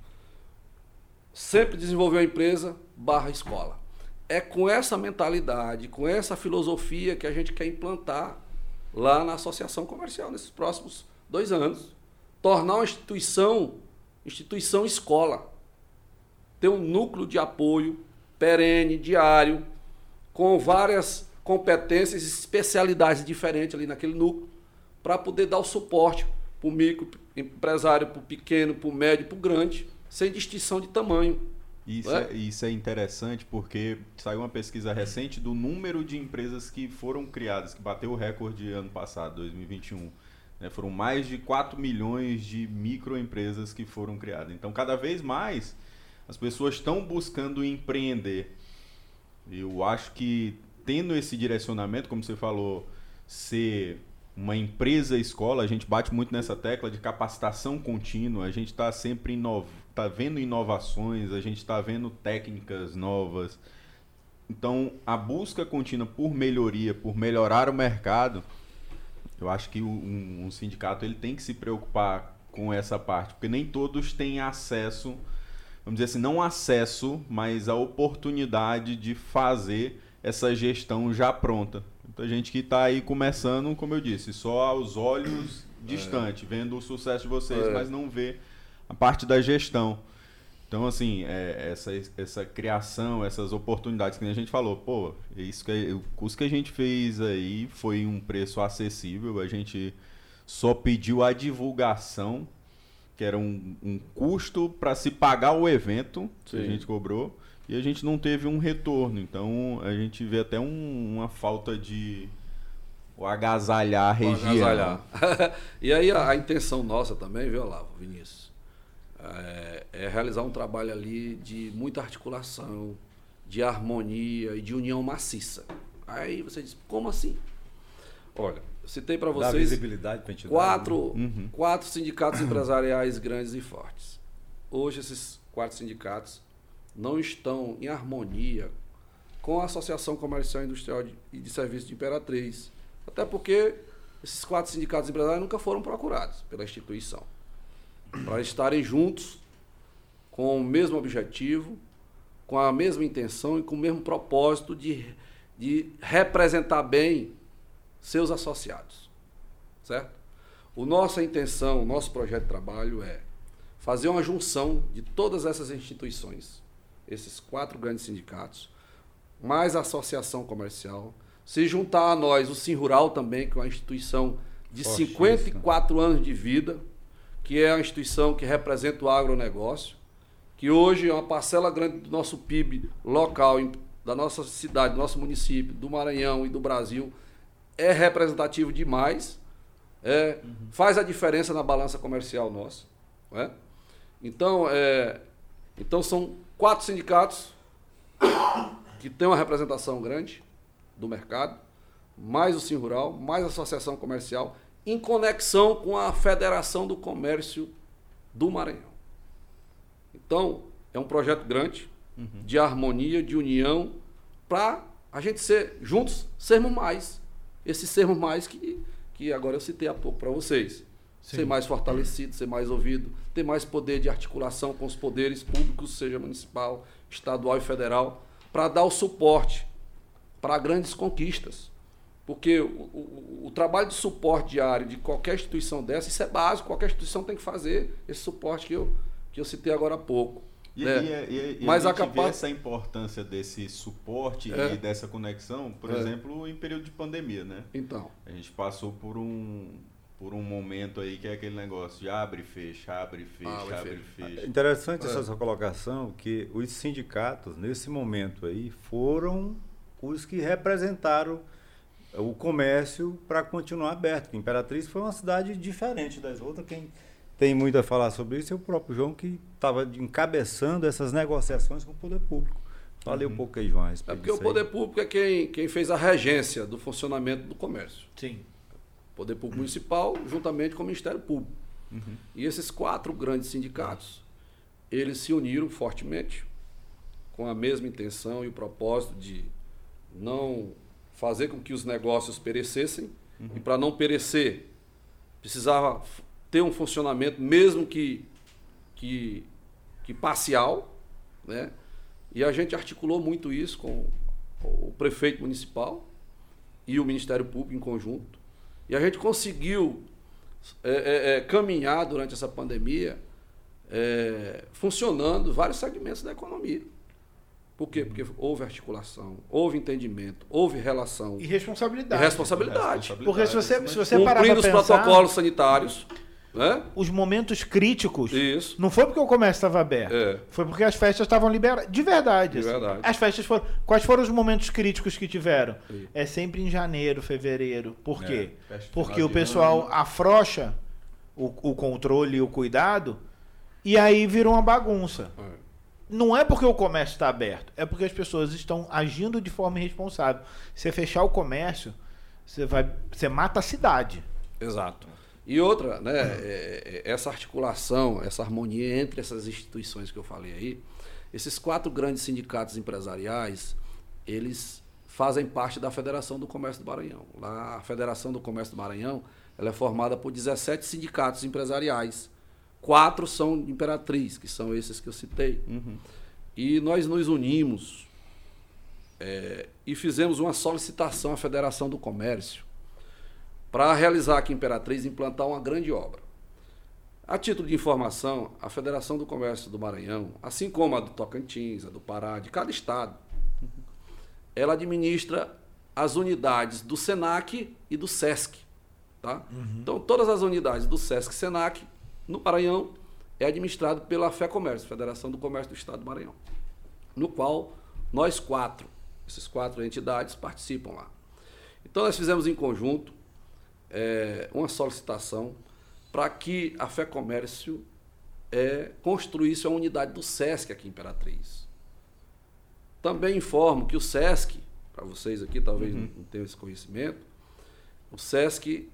Sempre desenvolver uma empresa barra escola. É com essa mentalidade, com essa filosofia que a gente quer implantar lá na associação comercial nesses próximos dois anos. Tornar uma instituição, instituição escola. Ter um núcleo de apoio perene, diário, com várias competências e especialidades diferentes ali naquele núcleo, para poder dar o suporte para o micro empresário, para o pequeno, para o médio, para o grande, sem distinção de tamanho. Isso é? é? isso é interessante porque saiu uma pesquisa recente do número de empresas que foram criadas, que bateu o recorde ano passado, 2021. Né? Foram mais de 4 milhões de microempresas que foram criadas. Então, cada vez mais, as pessoas estão buscando empreender. Eu acho que tendo esse direcionamento, como você falou, ser uma empresa escola, a gente bate muito nessa tecla de capacitação contínua, a gente está sempre inov... tá vendo inovações, a gente está vendo técnicas novas. Então, a busca contínua por melhoria, por melhorar o mercado, eu acho que um, um sindicato ele tem que se preocupar com essa parte, porque nem todos têm acesso, vamos dizer assim, não acesso, mas a oportunidade de fazer essa gestão já pronta. Muita gente que está aí começando, como eu disse, só aos olhos distante, é. vendo o sucesso de vocês, é. mas não vê a parte da gestão. Então, assim, é, essa, essa criação, essas oportunidades que a gente falou, pô, isso que, o custo que a gente fez aí foi um preço acessível, a gente só pediu a divulgação, que era um, um custo para se pagar o evento Sim. que a gente cobrou e a gente não teve um retorno. Então a gente vê até um, uma falta de o agasalhar a região. Agasalhar. e aí a, a, intenção nossa também, viu, Olavo, Vinícius, é, é, realizar um trabalho ali de muita articulação, de harmonia e de união maciça. Aí você diz, como assim? Olha, citei para vocês quatro, uhum. quatro sindicatos empresariais grandes e fortes. Hoje esses quatro sindicatos não estão em harmonia com a Associação Comercial Industrial e de Serviços de Imperatriz. Até porque esses quatro sindicatos empresários nunca foram procurados pela instituição para estarem juntos com o mesmo objetivo, com a mesma intenção e com o mesmo propósito de, de representar bem seus associados. Certo? O nossa intenção, o nosso projeto de trabalho é fazer uma junção de todas essas instituições esses quatro grandes sindicatos, mais a associação comercial, Se juntar a nós o Sim Rural também, que é uma instituição de Fortíssimo. 54 anos de vida, que é a instituição que representa o agronegócio, que hoje é uma parcela grande do nosso PIB local, da nossa cidade, do nosso município, do Maranhão e do Brasil, é representativo demais, é, faz a diferença na balança comercial nossa. é? Então, é, então, são quatro sindicatos que têm uma representação grande do mercado, mais o Sim Rural, mais a Associação Comercial, em conexão com a Federação do Comércio do Maranhão. Então, é um projeto grande, de harmonia, de união, para a gente ser juntos, sermos mais. Esses sermos mais que, que agora eu citei há pouco para vocês. Ser mais fortalecido, ser mais ouvido, ter mais poder de articulação com os poderes públicos, seja municipal, estadual e federal, para dar o suporte para grandes conquistas. Porque o, o- o trabalho de suporte diário de qualquer instituição dessa, isso é básico, qualquer instituição tem que fazer esse suporte que eu, que eu citei agora há pouco. E, né? e- e- e Mas a a gente vê capa- essa importância desse suporte É. e dessa conexão, por É. exemplo, em período de pandemia, né? Então, A gente passou por um por um momento aí que é aquele negócio de abre e fecha, abre e fecha, Abre e abre e fecha. fecha. É interessante É. essa sua colocação, que os sindicatos, nesse momento aí, foram os que representaram o comércio para continuar aberto. Porque Imperatriz foi uma cidade diferente das outras. Quem tem muito a falar sobre isso é o próprio João, que estava encabeçando essas negociações com o poder público. Falei um pouco aí, João. a é respeito porque o poder público é quem, quem fez a regência do funcionamento do comércio. Sim. Poder Público Municipal, juntamente com o Ministério Público. E esses quatro grandes sindicatos, eles se uniram fortemente com a mesma intenção e o propósito de não fazer com que os negócios perecessem. E para não perecer, precisava ter um funcionamento, mesmo que, que, que parcial. Né? E a gente articulou muito isso com o prefeito municipal e o Ministério Público em conjunto. E a gente conseguiu é, é, é, caminhar durante essa pandemia é, funcionando vários segmentos da economia. Por quê? Porque houve articulação, houve entendimento, houve relação E e responsabilidade. responsabilidade. Porque se você, se você parar Cumprindo os pensar, protocolos sanitários. Os momentos críticos, Isso. não foi porque o comércio estava aberto. É. Foi porque as festas estavam liberadas. De verdade. De assim. verdade. As festas foram. Quais foram os momentos críticos que tiveram? Sim. É sempre em janeiro, fevereiro. Por quê? É, porque o pessoal ano. afrouxa o, o controle e o cuidado. E aí vira uma bagunça. É. Não é porque o comércio está aberto, é porque as pessoas estão agindo de forma irresponsável. Você fechar o comércio, você vai, você mata a cidade. Exato. E outra, né, é- é- essa articulação, essa harmonia entre essas instituições que eu falei aí, esses quatro grandes sindicatos empresariais, eles fazem parte da Federação do Comércio do Maranhão. Lá, a Federação do Comércio do Maranhão, ela é formada por 17 sindicatos empresariais. Quatro são Imperatriz, que são esses que eu citei. E nós nos unimos é, e fizemos uma solicitação à Federação do Comércio para realizar aqui em Imperatriz implantar uma grande obra. A título de informação, a Federação do Comércio do Maranhão, assim como a do Tocantins, a do Pará, de cada estado, ela administra as unidades do SENAC e do SESC. Tá? Então, todas as unidades do SESC e SENAC, no Maranhão, é administrado pela Fé Comércio, Federação do Comércio do Estado do Maranhão, no qual nós quatro, essas quatro entidades, participam lá. Então, nós fizemos em conjunto é, uma solicitação para que a Fé Comércio é, construísse a unidade do SESC aqui em Imperatriz. Também informo que o SESC, para vocês aqui talvez não não tenham esse conhecimento, o SESC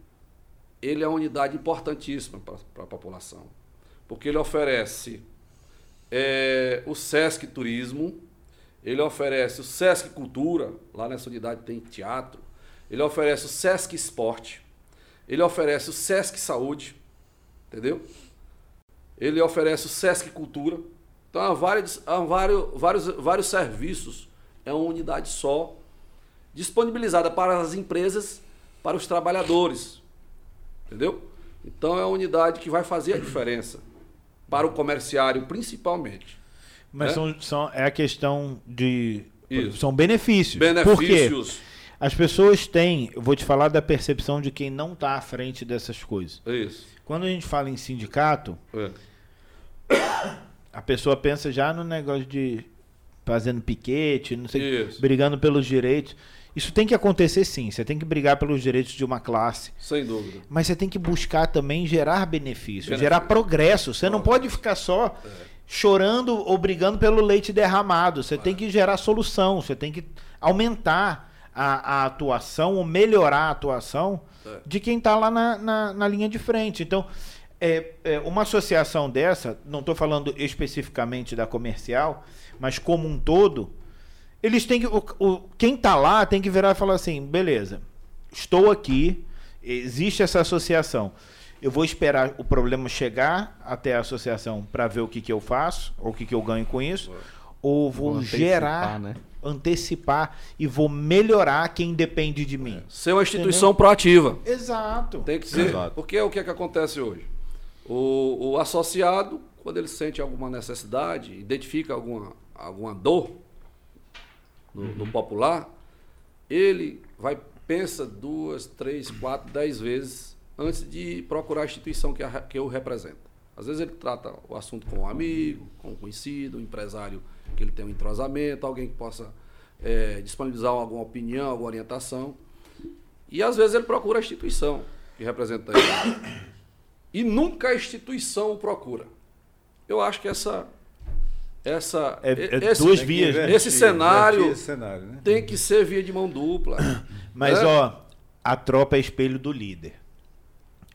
ele é uma unidade importantíssima para a população, porque ele oferece é, o SESC Turismo, ele oferece o SESC Cultura, lá nessa unidade tem teatro, ele oferece o SESC Esporte, ele oferece o SESC Saúde, entendeu? Ele oferece o SESC Cultura. Então, há vários, há vários, vários, vários serviços, é uma unidade só, disponibilizada para as empresas, para os trabalhadores. Entendeu? Então, é uma unidade que vai fazer a diferença para o comerciário, principalmente. Mas É? são, são, é a questão de. Isso. São benefícios. Por quê? As pessoas têm, eu vou te falar da percepção de quem não está à frente dessas coisas. É isso. Quando a gente fala em sindicato, É. a pessoa pensa já no negócio de fazendo piquete, não sei, Isso. brigando pelos direitos. Isso tem que acontecer sim, você tem que brigar pelos direitos de uma classe. Sem dúvida. Mas você tem que buscar também gerar benefício, Benefício. gerar progresso. Você não pode ficar só chorando ou brigando pelo leite derramado. Você tem que gerar solução, você tem que aumentar a, a atuação ou melhorar a atuação É. de quem está lá na, na, na linha de frente. Então, é, é, uma associação dessa, não estou falando especificamente da comercial, mas como um todo, eles têm que. O, o- quem está lá tem que virar e falar assim: beleza, estou aqui, existe essa associação. Eu vou esperar o problema chegar até a associação para ver o que, que eu faço, ou o que, que eu ganho com isso, ou vou, Vou gerar, né? Antecipar e vou melhorar quem depende de mim. Ser uma instituição proativa. Exato. Tem que ser. Exato. Porque o que, é que acontece hoje? O, o associado, quando ele sente alguma necessidade, identifica alguma, alguma dor no, no popular, ele vai, pensa duas, três, quatro, dez vezes antes de procurar a instituição que, a, que eu represento. Às vezes ele trata o assunto com um amigo, com um conhecido, um empresário que ele tem um entrosamento, alguém que possa eh, disponibilizar alguma opinião, alguma orientação. E às vezes ele procura a instituição que representa ele. E nunca a instituição o procura. Eu acho que essa. essa É- é duas Tem que vias, né? Esse cenário- esse cenário, né? tem que ser via de mão dupla. Mas, É. ó, a tropa é espelho do líder.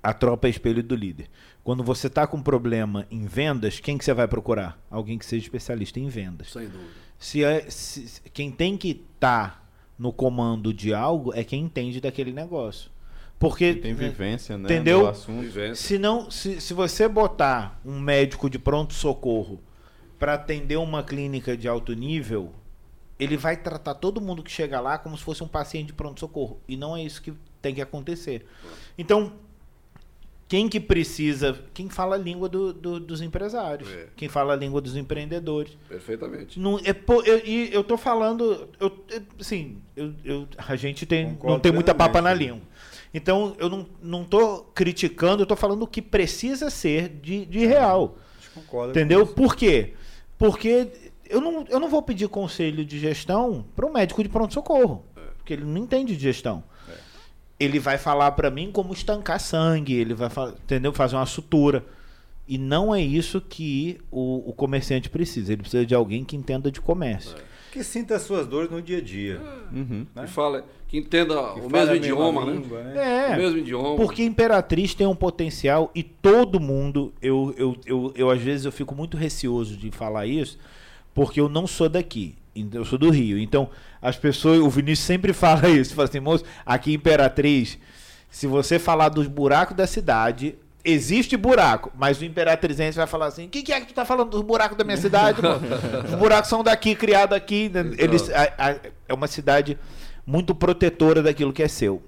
A tropa é espelho do líder. Quando você tá com problema em vendas, quem que você vai procurar? Alguém que seja especialista em vendas. Sem dúvida. Se, é- se- quem tem que estar no comando de algo é quem entende daquele negócio. Porque Tem né, vivência, né? Entendeu? assunto. Vivência. se não, se, se você botar um médico de pronto socorro para atender uma clínica de alto nível, ele vai tratar todo mundo que chega lá como se fosse um paciente de pronto socorro e não é isso que tem que acontecer. Então, quem que precisa, quem fala a língua do- do- dos empresários, É. quem fala a língua dos empreendedores. Perfeitamente. Não, é, pô, eu, e eu tô falando, eu, assim, eu, eu- a gente tem, Concordo não tem muita papa na língua. Então, eu não, não tô criticando, eu tô falando o que precisa ser de, de real. A gente concorda Entendeu? Por quê? Porque eu não, eu não vou pedir conselho de gestão para um médico de pronto-socorro. Porque ele não entende de gestão. Ele vai falar para mim como estancar sangue, ele vai entendeu? fazer uma sutura. E não é isso que o, o comerciante precisa. Ele precisa de alguém que entenda de comércio. Que sinta as suas dores no dia a dia. Uhum. né? Que fala, que entenda Que o mesmo idioma, né? língua, né? É. O mesmo idioma. Porque Imperatriz tem um potencial e todo mundo, eu, eu, eu, eu às vezes eu fico muito receoso de falar isso, porque eu não sou daqui, eu sou do Rio. Então, as pessoas, o Vinícius sempre fala isso, fala assim, moço, aqui em Imperatriz, se você falar dos buracos da cidade, existe buraco, mas o imperatrizense vai falar assim, o que, que é que tu tá falando dos buracos da minha cidade, mano? Os buracos são daqui, criados aqui, né? Eles, a- a- é uma cidade muito protetora daquilo que é seu.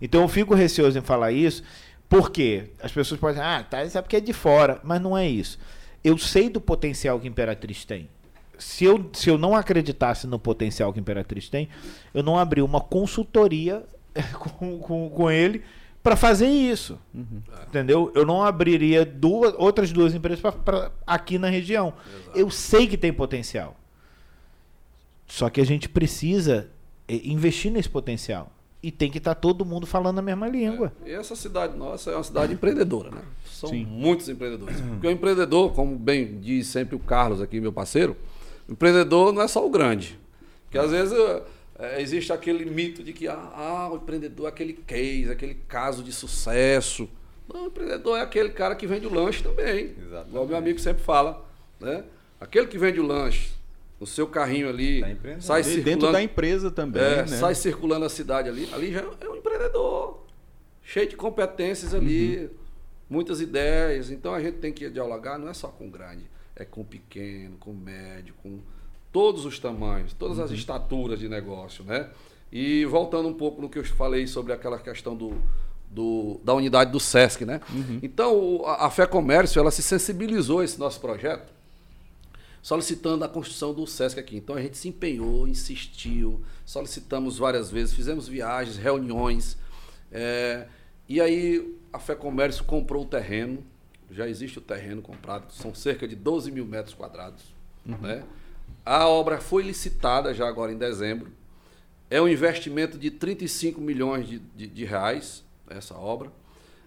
Então eu fico receoso em falar isso, porque as pessoas podem dizer, ah, tá, isso é porque é de fora, mas não é isso. Eu sei do potencial que Imperatriz tem. Se eu, se eu não acreditasse no potencial que Imperatriz tem, eu não abri uma consultoria com, com, com ele para fazer isso. Entendeu? Eu não abriria duas, outras duas empresas pra, pra- aqui na região. Eu sei que tem potencial. Só que a gente precisa eh, investir nesse potencial. E tem que estar todo mundo falando a mesma língua. E essa cidade nossa é uma cidade empreendedora, né? São Sim. muitos empreendedores. Porque o empreendedor, como bem diz sempre o Carlos aqui, meu parceiro, empreendedor não é só o grande. Porque às vezes eh, existe aquele mito de que ah, ah, o empreendedor é aquele case, aquele caso de sucesso. Não, o empreendedor é aquele cara que vende o lanche também. Exatamente. Igual meu amigo sempre fala. Né? Aquele que vende o lanche no seu carrinho ali, Tá sai E dentro circulando. da empresa também, É, né? sai circulando a cidade ali, ali já é um empreendedor, cheio de competências ali, muitas ideias. Então a gente tem que dialogar, não é só com o grande, é com o pequeno, com o médio, com todos os tamanhos, todas as estaturas de negócio, né? E voltando um pouco no que eu falei sobre aquela questão do, do- da unidade do SESC, né? Então o- a, a Fé Comércio, ela se sensibilizou a esse nosso projeto solicitando a construção do SESC aqui. Então a gente se empenhou, insistiu, solicitamos várias vezes, fizemos viagens, reuniões. É, e aí a Fé Comércio comprou o terreno, já existe o terreno comprado, são cerca de 12 mil metros quadrados. Uhum. Né? A obra foi licitada já agora em dezembro. É um investimento de 35 milhões de, de, de reais, essa obra.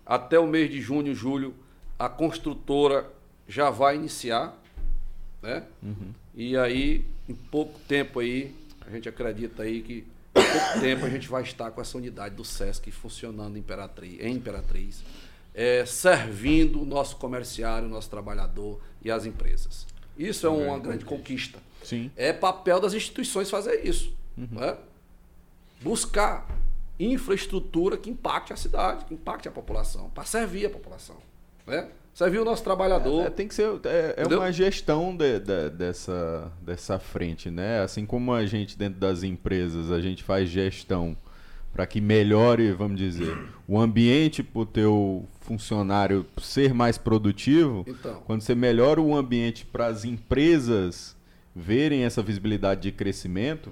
Até o mês de junho, julho, a construtora já vai iniciar. Né? Uhum. E aí, em pouco tempo aí, a gente acredita aí que em pouco tempo a gente vai estar com essa unidade do SESC funcionando em Imperatriz, em Imperatriz é, servindo o nosso comerciário, o nosso trabalhador e as empresas. Isso é uma grande conquista. Sim. É papel das instituições fazer isso. Uhum. Né? Buscar infraestrutura que impacte a cidade, que impacte a população, para servir a população. Né? Servir o nosso trabalhador. É, é, tem que ser. É, é uma gestão de, de, dessa, dessa frente, né? Assim como a gente, dentro das empresas, a gente faz gestão para que melhore, vamos dizer, o ambiente para o teu funcionário ser mais produtivo, então. quando você melhora o ambiente para as empresas verem essa visibilidade de crescimento,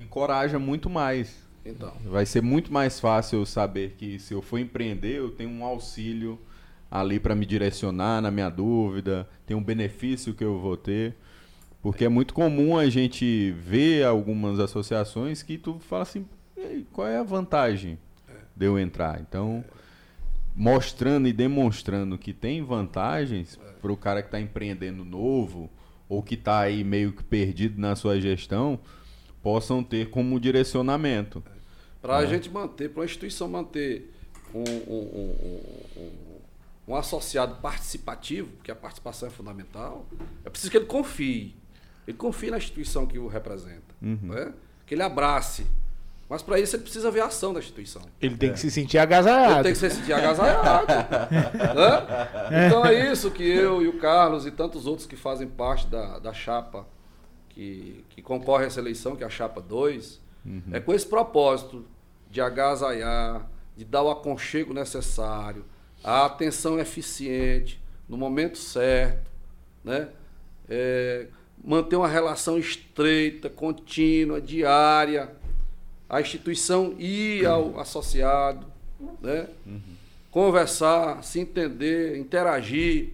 encoraja muito mais. Então. Vai ser muito mais fácil eu saber que se eu for empreender, eu tenho um auxílio ali para me direcionar na minha dúvida, tem um benefício que eu vou ter. Porque é muito comum a gente ver algumas associações que tu fala assim, qual é a vantagem de eu entrar? Então, mostrando e demonstrando que tem vantagens para o cara que está empreendendo novo ou que está aí meio que perdido na sua gestão, possam ter como direcionamento. Para a né? gente manter, para a instituição manter um, um, um, um, associado participativo, porque a participação é fundamental, é preciso que ele confie. Ele confie na instituição que o representa. Uhum. Né? Que ele abrace mas para isso ele precisa ver a ação da instituição. Ele tem é. que se sentir agasalhado. Ele tem que se sentir agasalhado. né? Então é isso que eu e o Carlos e tantos outros que fazem parte da, da chapa que, que concorre a essa eleição, que é a chapa 2, uhum. é com esse propósito de agasalhar, de dar o aconchego necessário, a atenção eficiente, no momento certo, né? É, manter uma relação estreita, contínua, diária a instituição ir ao associado, né? Uhum. conversar, se entender, interagir,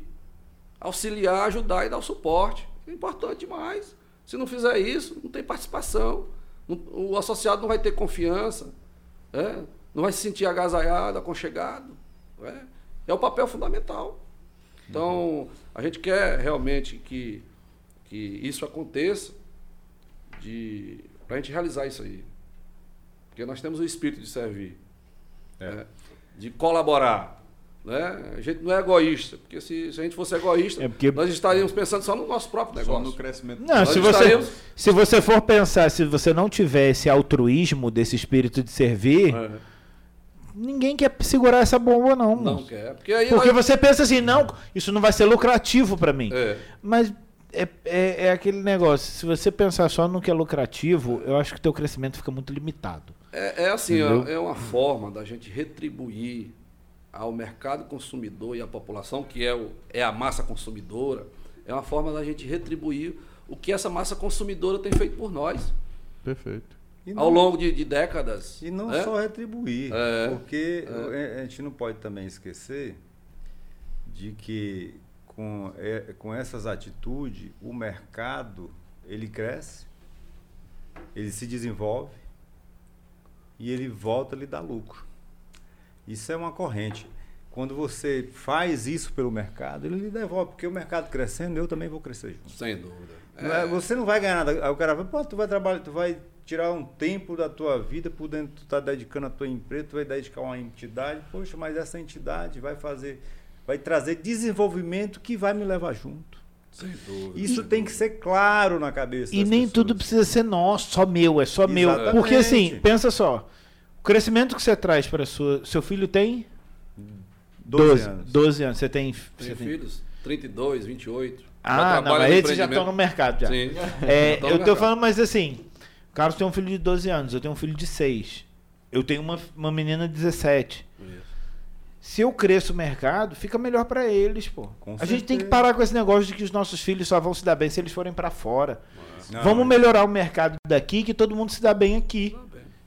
auxiliar, ajudar e dar o suporte. É importante demais. Se não fizer isso, não tem participação. O associado não vai ter confiança, né? não vai se sentir agasalhado, aconchegado. Né? É o papel fundamental. Então, a gente quer realmente que, que isso aconteça para a gente realizar isso aí. Porque nós temos o espírito de servir, é. né? de colaborar. Né? A gente não é egoísta, porque se, se a gente fosse egoísta, é porque... nós estaríamos pensando só no nosso próprio negócio. Só no crescimento. Não, se você, estaríamos... se você for pensar, se você não tiver esse altruísmo, desse espírito de servir, é. ninguém quer segurar essa bomba, não. Não quer. Porque, aí porque nós... você pensa assim, não, isso não vai ser lucrativo para mim. É. Mas é, é, é, aquele negócio, se você pensar só no que é lucrativo, eu acho que o teu crescimento fica muito limitado. É, é assim, é, é, uma forma da gente retribuir ao mercado consumidor e à população, que é, o, é a massa consumidora, é uma forma da gente retribuir o que essa massa consumidora tem feito por nós. Perfeito. Não, ao longo de, de, décadas. E não é? só retribuir, é, porque é. a gente não pode também esquecer de que com, com essas atitudes o mercado ele cresce, ele se desenvolve e ele volta a lhe dar lucro. Isso é uma corrente. Quando você faz isso pelo mercado, ele lhe devolve, porque o mercado crescendo, eu também vou crescer junto. Sem dúvida. É... Você não vai ganhar nada. Aí o cara vai, pô, tu vai trabalhar, tu vai tirar um tempo da tua vida, por dentro tu tá dedicando a tua empresa, tu vai dedicar uma entidade, poxa, mas essa entidade vai fazer, vai trazer desenvolvimento que vai me levar junto. Isso tem que ser claro na cabeça. E nem pessoas. tudo precisa ser nosso, só meu, é só Exatamente. meu. Porque assim, pensa só, o crescimento que você traz para sua, seu filho tem 12, 12 anos. 12 anos. Você tem, você tem filhos? 32, 28. Ah, não, mas eles já estão no mercado já. Sim. É, eu estou falando, mas assim, o Carlos tem um filho de 12 anos, eu tenho um filho de 6. Eu tenho uma, uma menina de 17. Isso. Se eu cresço o mercado, fica melhor para eles, pô. Com a gente tem que certeza. parar com esse negócio de que os nossos filhos só vão se dar bem se eles forem para fora. Não, Vamos melhorar o mercado daqui, que todo mundo se dá bem aqui.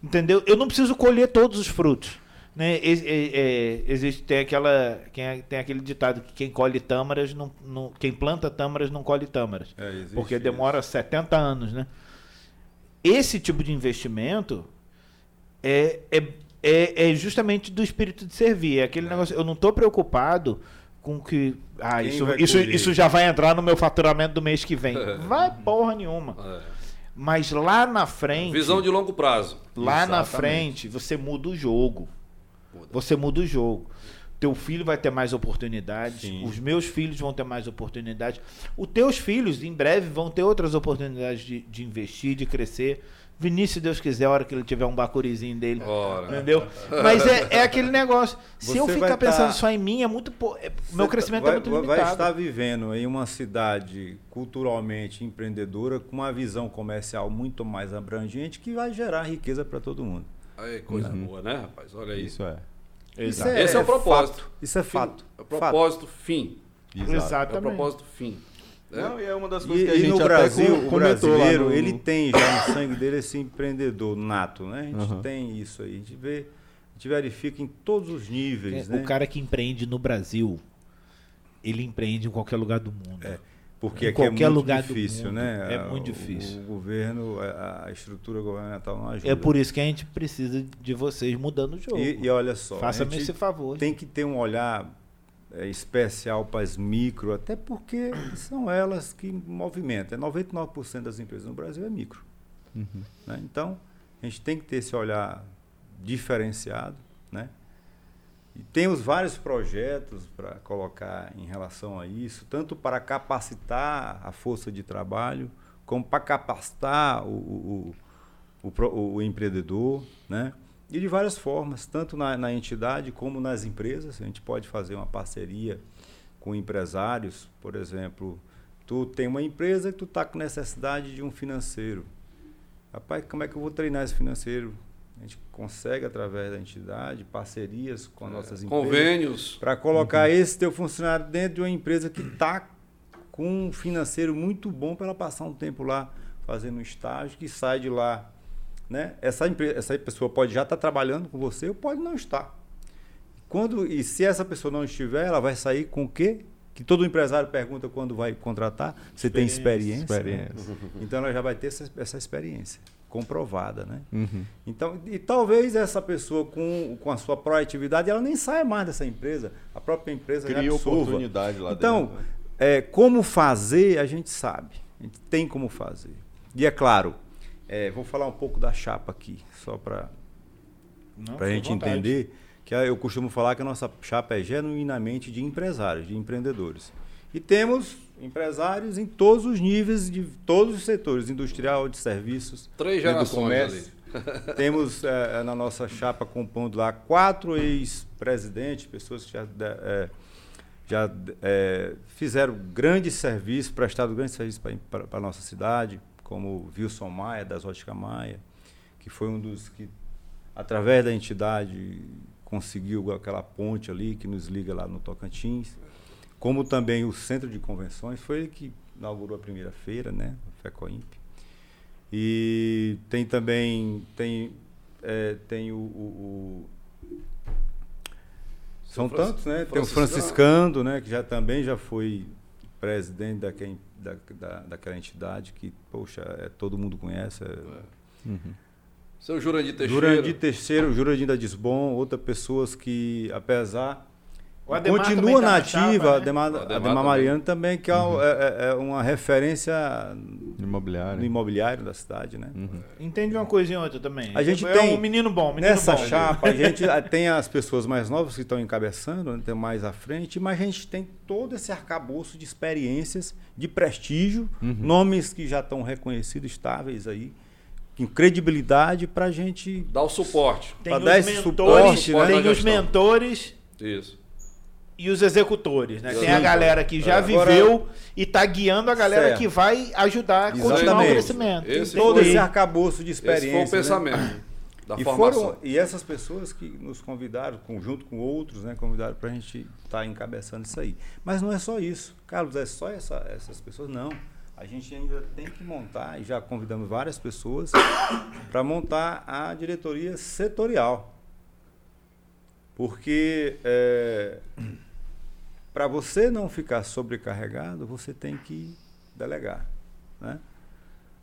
Entendeu? Eu não preciso colher todos os frutos. Né? É- é- existe tem aquela quem é- tem aquele ditado que quem colhe tâmaras não, não- quem planta tâmaras não colhe tâmaras É, porque isso. demora 70 anos né esse tipo de investimento é, é, é, é justamente do espírito de servir é aquele negócio eu não estou preocupado com que ah Quem isso isso, isso já vai entrar no meu faturamento do mês que vem vai porra nenhuma É. mas lá na frente Visão de longo prazo. Lá na Exatamente. frente, você muda o jogo. Muda. Você muda o jogo. Teu filho vai ter mais oportunidades, Sim. os meus filhos vão ter mais oportunidades. Os teus filhos, em breve, vão ter outras oportunidades de, de investir, de crescer. Vinícius, se Deus quiser, a hora que ele tiver um bacurizinho dele. Ora. Entendeu? Mas é, é aquele negócio. Se Você eu ficar pensando tá- só em mim, é muito. é- meu crescimento vai, é muito limitado. vai estar vivendo em uma cidade culturalmente empreendedora com uma visão comercial muito mais abrangente que vai gerar riqueza para todo mundo. Aí, coisa boa, né, rapaz? Olha aí. Isso é. Isso Esse é o propósito. fato. Isso é Fim. fato. É o Fato. propósito, fim. Exato. É o Exatamente. propósito, fim. Né? Não, e é uma das E, coisas que a e gente no até Brasil, com- o brasileiro, no- ele tem já no sangue dele esse empreendedor nato, né? A gente Aham. tem isso aí. A gente vê, a gente verifica em todos os níveis, É, né? O cara que empreende no Brasil, ele empreende em qualquer lugar do mundo. É, Porque Em aqui é qualquer muito lugar do difícil, mundo. né? É muito O- difícil. O, governo, a, a estrutura governamental não ajuda. É por isso que a gente precisa de vocês mudando o jogo. E, e olha só, Faça-me esse favor. tem que ter um olhar é, especial para as micro, até porque são elas que movimentam. É 99% das empresas no Brasil é micro. Uhum. né? Então, a gente tem que ter esse olhar diferenciado, né? E temos vários projetos para colocar em relação a isso, tanto para capacitar a força de trabalho, como para capacitar o, o, o, o o empreendedor, né? E de várias formas, tanto na, na entidade como nas empresas. A gente pode fazer uma parceria com empresários, por exemplo, tu tem uma empresa que tu está com necessidade de um financeiro. Rapaz, como é que eu vou treinar esse financeiro? A gente consegue, através da entidade, parcerias com as nossas empresas, Convênios. para colocar esse teu funcionário dentro de uma empresa que está com um financeiro muito bom para ela passar um tempo lá fazendo um estágio, que sai de lá. Né? Essa, essa pessoa pode já estar trabalhando com você ou pode não estar. Quando, e se essa pessoa não estiver, ela vai sair com o quê? Que todo empresário pergunta quando vai contratar. Você tem experiência? Experiência. Então ela já vai ter essa, essa experiência comprovada, né? Uhum. Então, e talvez essa pessoa com, com a sua proatividade, ela nem saia mais dessa empresa. A própria empresa já Cria absorva. oportunidade lá Então, dentro. né? é, como fazer, a gente sabe. A gente tem como fazer. E é claro, é, vou falar um pouco da chapa aqui, só para a gente vontade. entender que eu costumo falar que a nossa chapa é genuinamente de empresários, de empreendedores. E temos empresários em todos os níveis, de todos os setores, industrial, de serviços, Três né, do gerações comércio. Temos eh, na nossa chapa compondo lá quatro ex-presidentes, pessoas que já, eh, já eh, fizeram grande serviço, prestado grande serviço para a nossa cidade, como o Wilson Maia, das Ótica Maia, que foi um dos que, através da entidade, conseguiu aquela ponte ali que nos liga lá no Tocantins. Como também o Centro de Convenções, foi ele que inaugurou a primeira feira, né? O FECOIMP. E tem também tem, é, tem o, o- o- são tantos, né? Tem o Franciscano. Franciscando, né? Que já também já foi presidente daquele, da, da, daquela entidade que, poxa, é, todo mundo conhece. é- Uhum. Seu Jurandir Teixeira. Jurandir Teixeira, o Jurandir da Disbom, outras pessoas que, apesar. Continua tá na nativa, chapa, né? a também. Mariano também, que é um- é, é- é uma referência Imobiliário. no imobiliário da cidade, né? Uhum. Entende uma coisa e outra também. A gente é tem- um menino bom, menino Nessa bom. chapa, a gente ah, tem as pessoas mais novas que estão encabeçando, né, tem mais à frente, mas a gente tem todo esse arcabouço de experiências, de prestígio, Uhum. nomes que já estão reconhecidos, estáveis aí, com credibilidade para a gente Dá o suporte. Tem pra os dar esse mentores, suporte, né? tem os mentores Isso. E os executores, né? Tem a galera que já Agora- viveu e tá guiando a galera Certo. que vai ajudar a continuar o Exatamente. crescimento. Esse todo esse foi- arcabouço de experiência. Esse foi o né? pensamento. Da e, formação. foram, e essas pessoas que nos convidaram, com- junto com outros, né, convidaram para a gente estar encabeçando isso aí. Mas não é só isso. Carlos, é só essa- essas pessoas? Não. A gente ainda tem que montar, e já convidamos várias pessoas, para montar a diretoria setorial. Porque para você não ficar sobrecarregado, você tem que delegar. Né?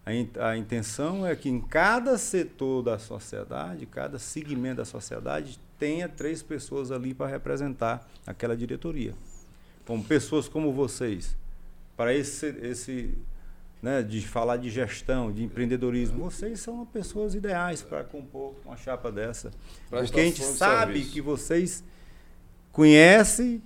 A, in- a intenção é que em cada setor da sociedade, cada segmento da sociedade, tenha três pessoas ali para representar aquela diretoria. Como pessoas como vocês, para esse, esse né, de falar de gestão, de empreendedorismo, vocês são pessoas ideais para compor uma chapa dessa. Porque a gente Prestação sabe serviço. que vocês conhecem,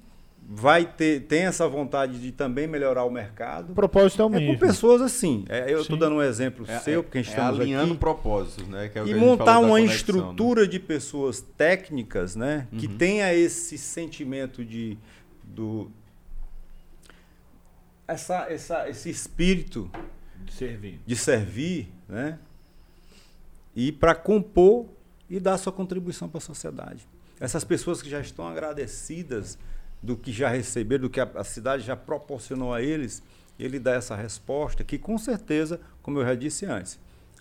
vai ter, tem essa vontade de também melhorar o mercado. O propósito é o É mesmo. com pessoas assim. É, eu estou dando um exemplo É, seu, é- porque a gente é estamos alinhando aqui. propósitos, né? que é o que E montar uma conexão, né? estrutura de pessoas técnicas, né? Que Uhum. tenha esse sentimento de do essa, essa, esse espírito Servir. de servir, né? E para compor e dar sua contribuição para a sociedade. Essas pessoas que já estão agradecidas do que já receberam, do que a, a cidade já proporcionou a eles, ele dá essa resposta que com certeza, como eu já disse antes,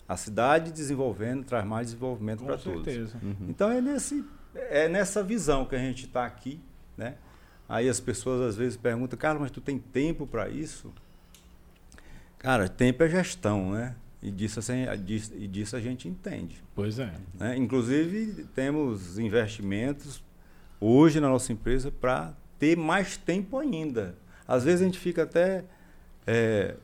a cidade desenvolvendo traz mais desenvolvimento Com para todos. certeza. Então é, nesse, é nessa visão que a gente está aqui, né? Aí as pessoas às vezes perguntam, cara, mas tu tem tempo para isso? Cara, tempo é gestão, né? E disso, assim, disso, e disso a gente entende. Pois é. né? Inclusive, temos investimentos hoje na nossa empresa para ter mais tempo ainda. Às vezes a gente fica até. é,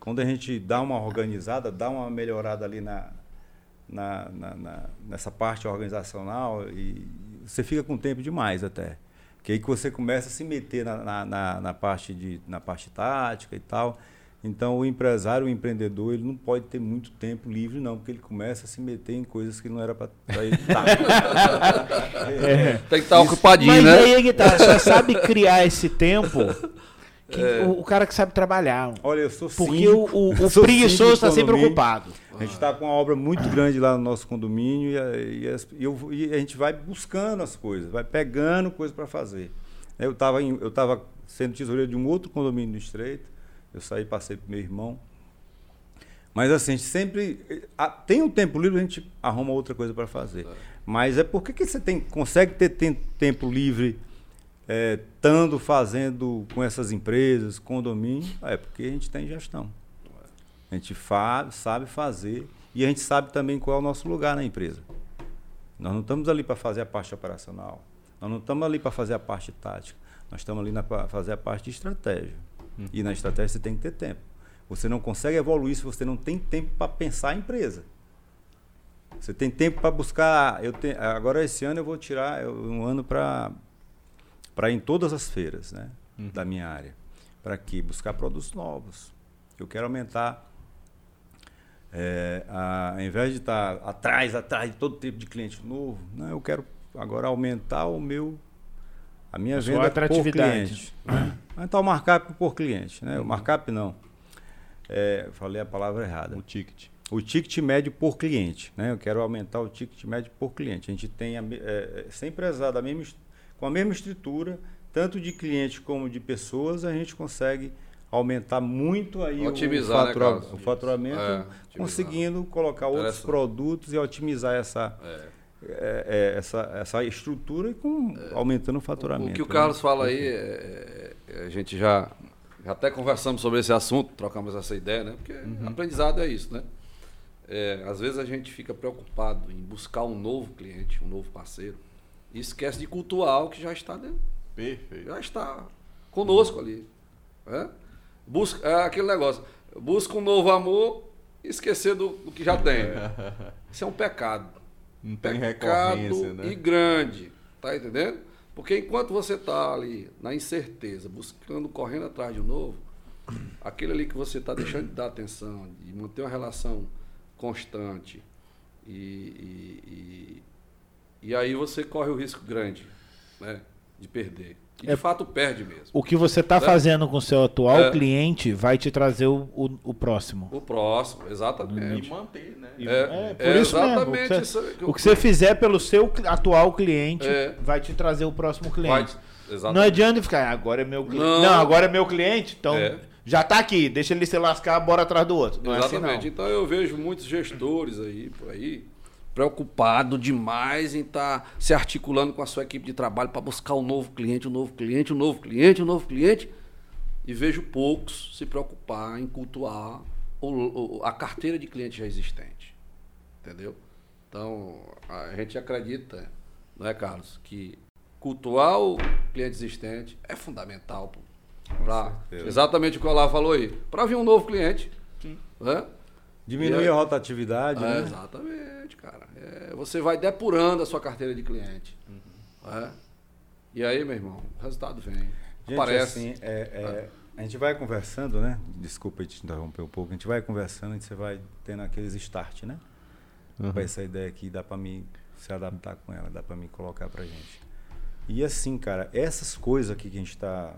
quando a gente dá uma organizada, dá uma melhorada ali na, na, na- na- nessa parte organizacional, e você fica com tempo demais até. Que aí que você começa a se meter na, na- na parte, de, na parte tática e tal. Então, o empresário, o empreendedor, ele não pode ter muito tempo livre, não, porque ele começa a se meter em coisas que não era para ele estar. Tem que estar ocupadinho, Mas né? aí é que tá, só sabe criar esse tempo que É. o, o cara que sabe trabalhar. Olha, eu sou Porque síndico, o, o, eu o preguiçoso está sempre ocupado. A gente está com uma obra muito grande lá no nosso condomínio e a, e as- e eu- e a gente vai buscando as coisas, vai pegando coisas para fazer. Eu estava eu tava sendo tesoureiro de um outro condomínio do Estreito, eu saí passei para meu irmão. Mas assim, a gente sempre. ah, Tem um tempo livre, a gente arruma outra coisa para fazer. Mas é por que que você tem, consegue ter tem- tempo livre é, estando fazendo com essas empresas, condomínio? É porque a gente tem gestão. A gente fa sabe fazer e a gente sabe também qual é o nosso lugar na empresa. Nós não estamos ali para fazer a parte operacional. Nós não estamos ali para fazer a parte tática. Nós estamos ali para fazer a parte de estratégia. E na estratégia você tem que ter tempo. Você não consegue evoluir se você não tem tempo para pensar a empresa. Você tem tempo para buscar. Eu tenho, agora esse ano eu vou tirar um ano para para ir em todas as feiras, né, da minha área. Para quê? Buscar produtos novos. Eu quero aumentar é, a- ao invés de estar atrás, atrás de todo tipo de cliente novo, não, eu quero agora aumentar o meu a minha A venda atratividade. por cliente. Né? Aumentar o markup por cliente, né? O markup não. É, falei a palavra errada. O ticket. O ticket médio por cliente, né? Eu quero aumentar o ticket médio por cliente. A gente tem a, é, é, sempre usado a mesma, com a mesma estrutura, tanto de clientes como de pessoas, a gente consegue aumentar muito aí o- Otimizar, o, né, fatura- Carlos? o faturamento, É, conseguindo colocar outros produtos e otimizar essa, É. é, é, essa, essa estrutura e com, aumentando o faturamento. O que o né? Carlos fala aí, é- é- a gente já, já até conversamos sobre esse assunto, trocamos essa ideia, né? Porque aprendizado é isso, né? É, às vezes a gente fica preocupado em buscar um novo cliente, um novo parceiro, e esquece de cultuar o que já está dentro, Perfeito. já está conosco ali. né? Busca, é aquele negócio, busca um novo amor e esquecer do, do que já tem. Isso é um pecado Não tem recorrência, né? e grande, tá entendendo? Porque enquanto você tá ali na incerteza, buscando, correndo atrás de um novo, aquele ali que você está deixando de dar atenção, de manter uma relação constante e, e, e, e aí você corre o risco grande, né? de perder. E É- de fato perde mesmo. O que você está É. fazendo com o seu atual É. cliente vai te trazer o, o, o próximo. O próximo, exatamente. manter, né? É, É, por é isso mesmo. exatamente O que o que você fizer pelo seu atual cliente É. vai te trazer o próximo vai, cliente. exatamente. Não adianta ficar, "Ah, agora é meu cliente. Não, Não. agora é meu cliente, então É. já tá aqui, deixa ele se lascar, bora atrás do outro. Não Exatamente. é assim, Então eu vejo muitos gestores aí por aí preocupado demais em estar se articulando com a sua equipe de trabalho para buscar um novo cliente, um novo cliente, um novo cliente, um novo cliente. E vejo poucos se preocupar em cultuar o- o- a carteira de clientes já existente. Entendeu? Então, a gente acredita, não é, Carlos, que cultuar o cliente existente é fundamental. certeza. exatamente o que o Olá falou aí. Para vir um novo cliente. Né? Diminuir E aí- a rotatividade, É, né? Exatamente, cara. É, você vai depurando a sua carteira de cliente. É. E aí, meu irmão, o resultado vem. Gente, Aparece. assim, é, é, a gente vai conversando, né? Desculpa te interromper um pouco. A gente vai conversando e você vai tendo aqueles start, né? Uhum. Essa ideia aqui, dá pra mim se adaptar com ela, dá pra mim colocar pra gente. E assim, cara, essas coisas aqui que a gente tá...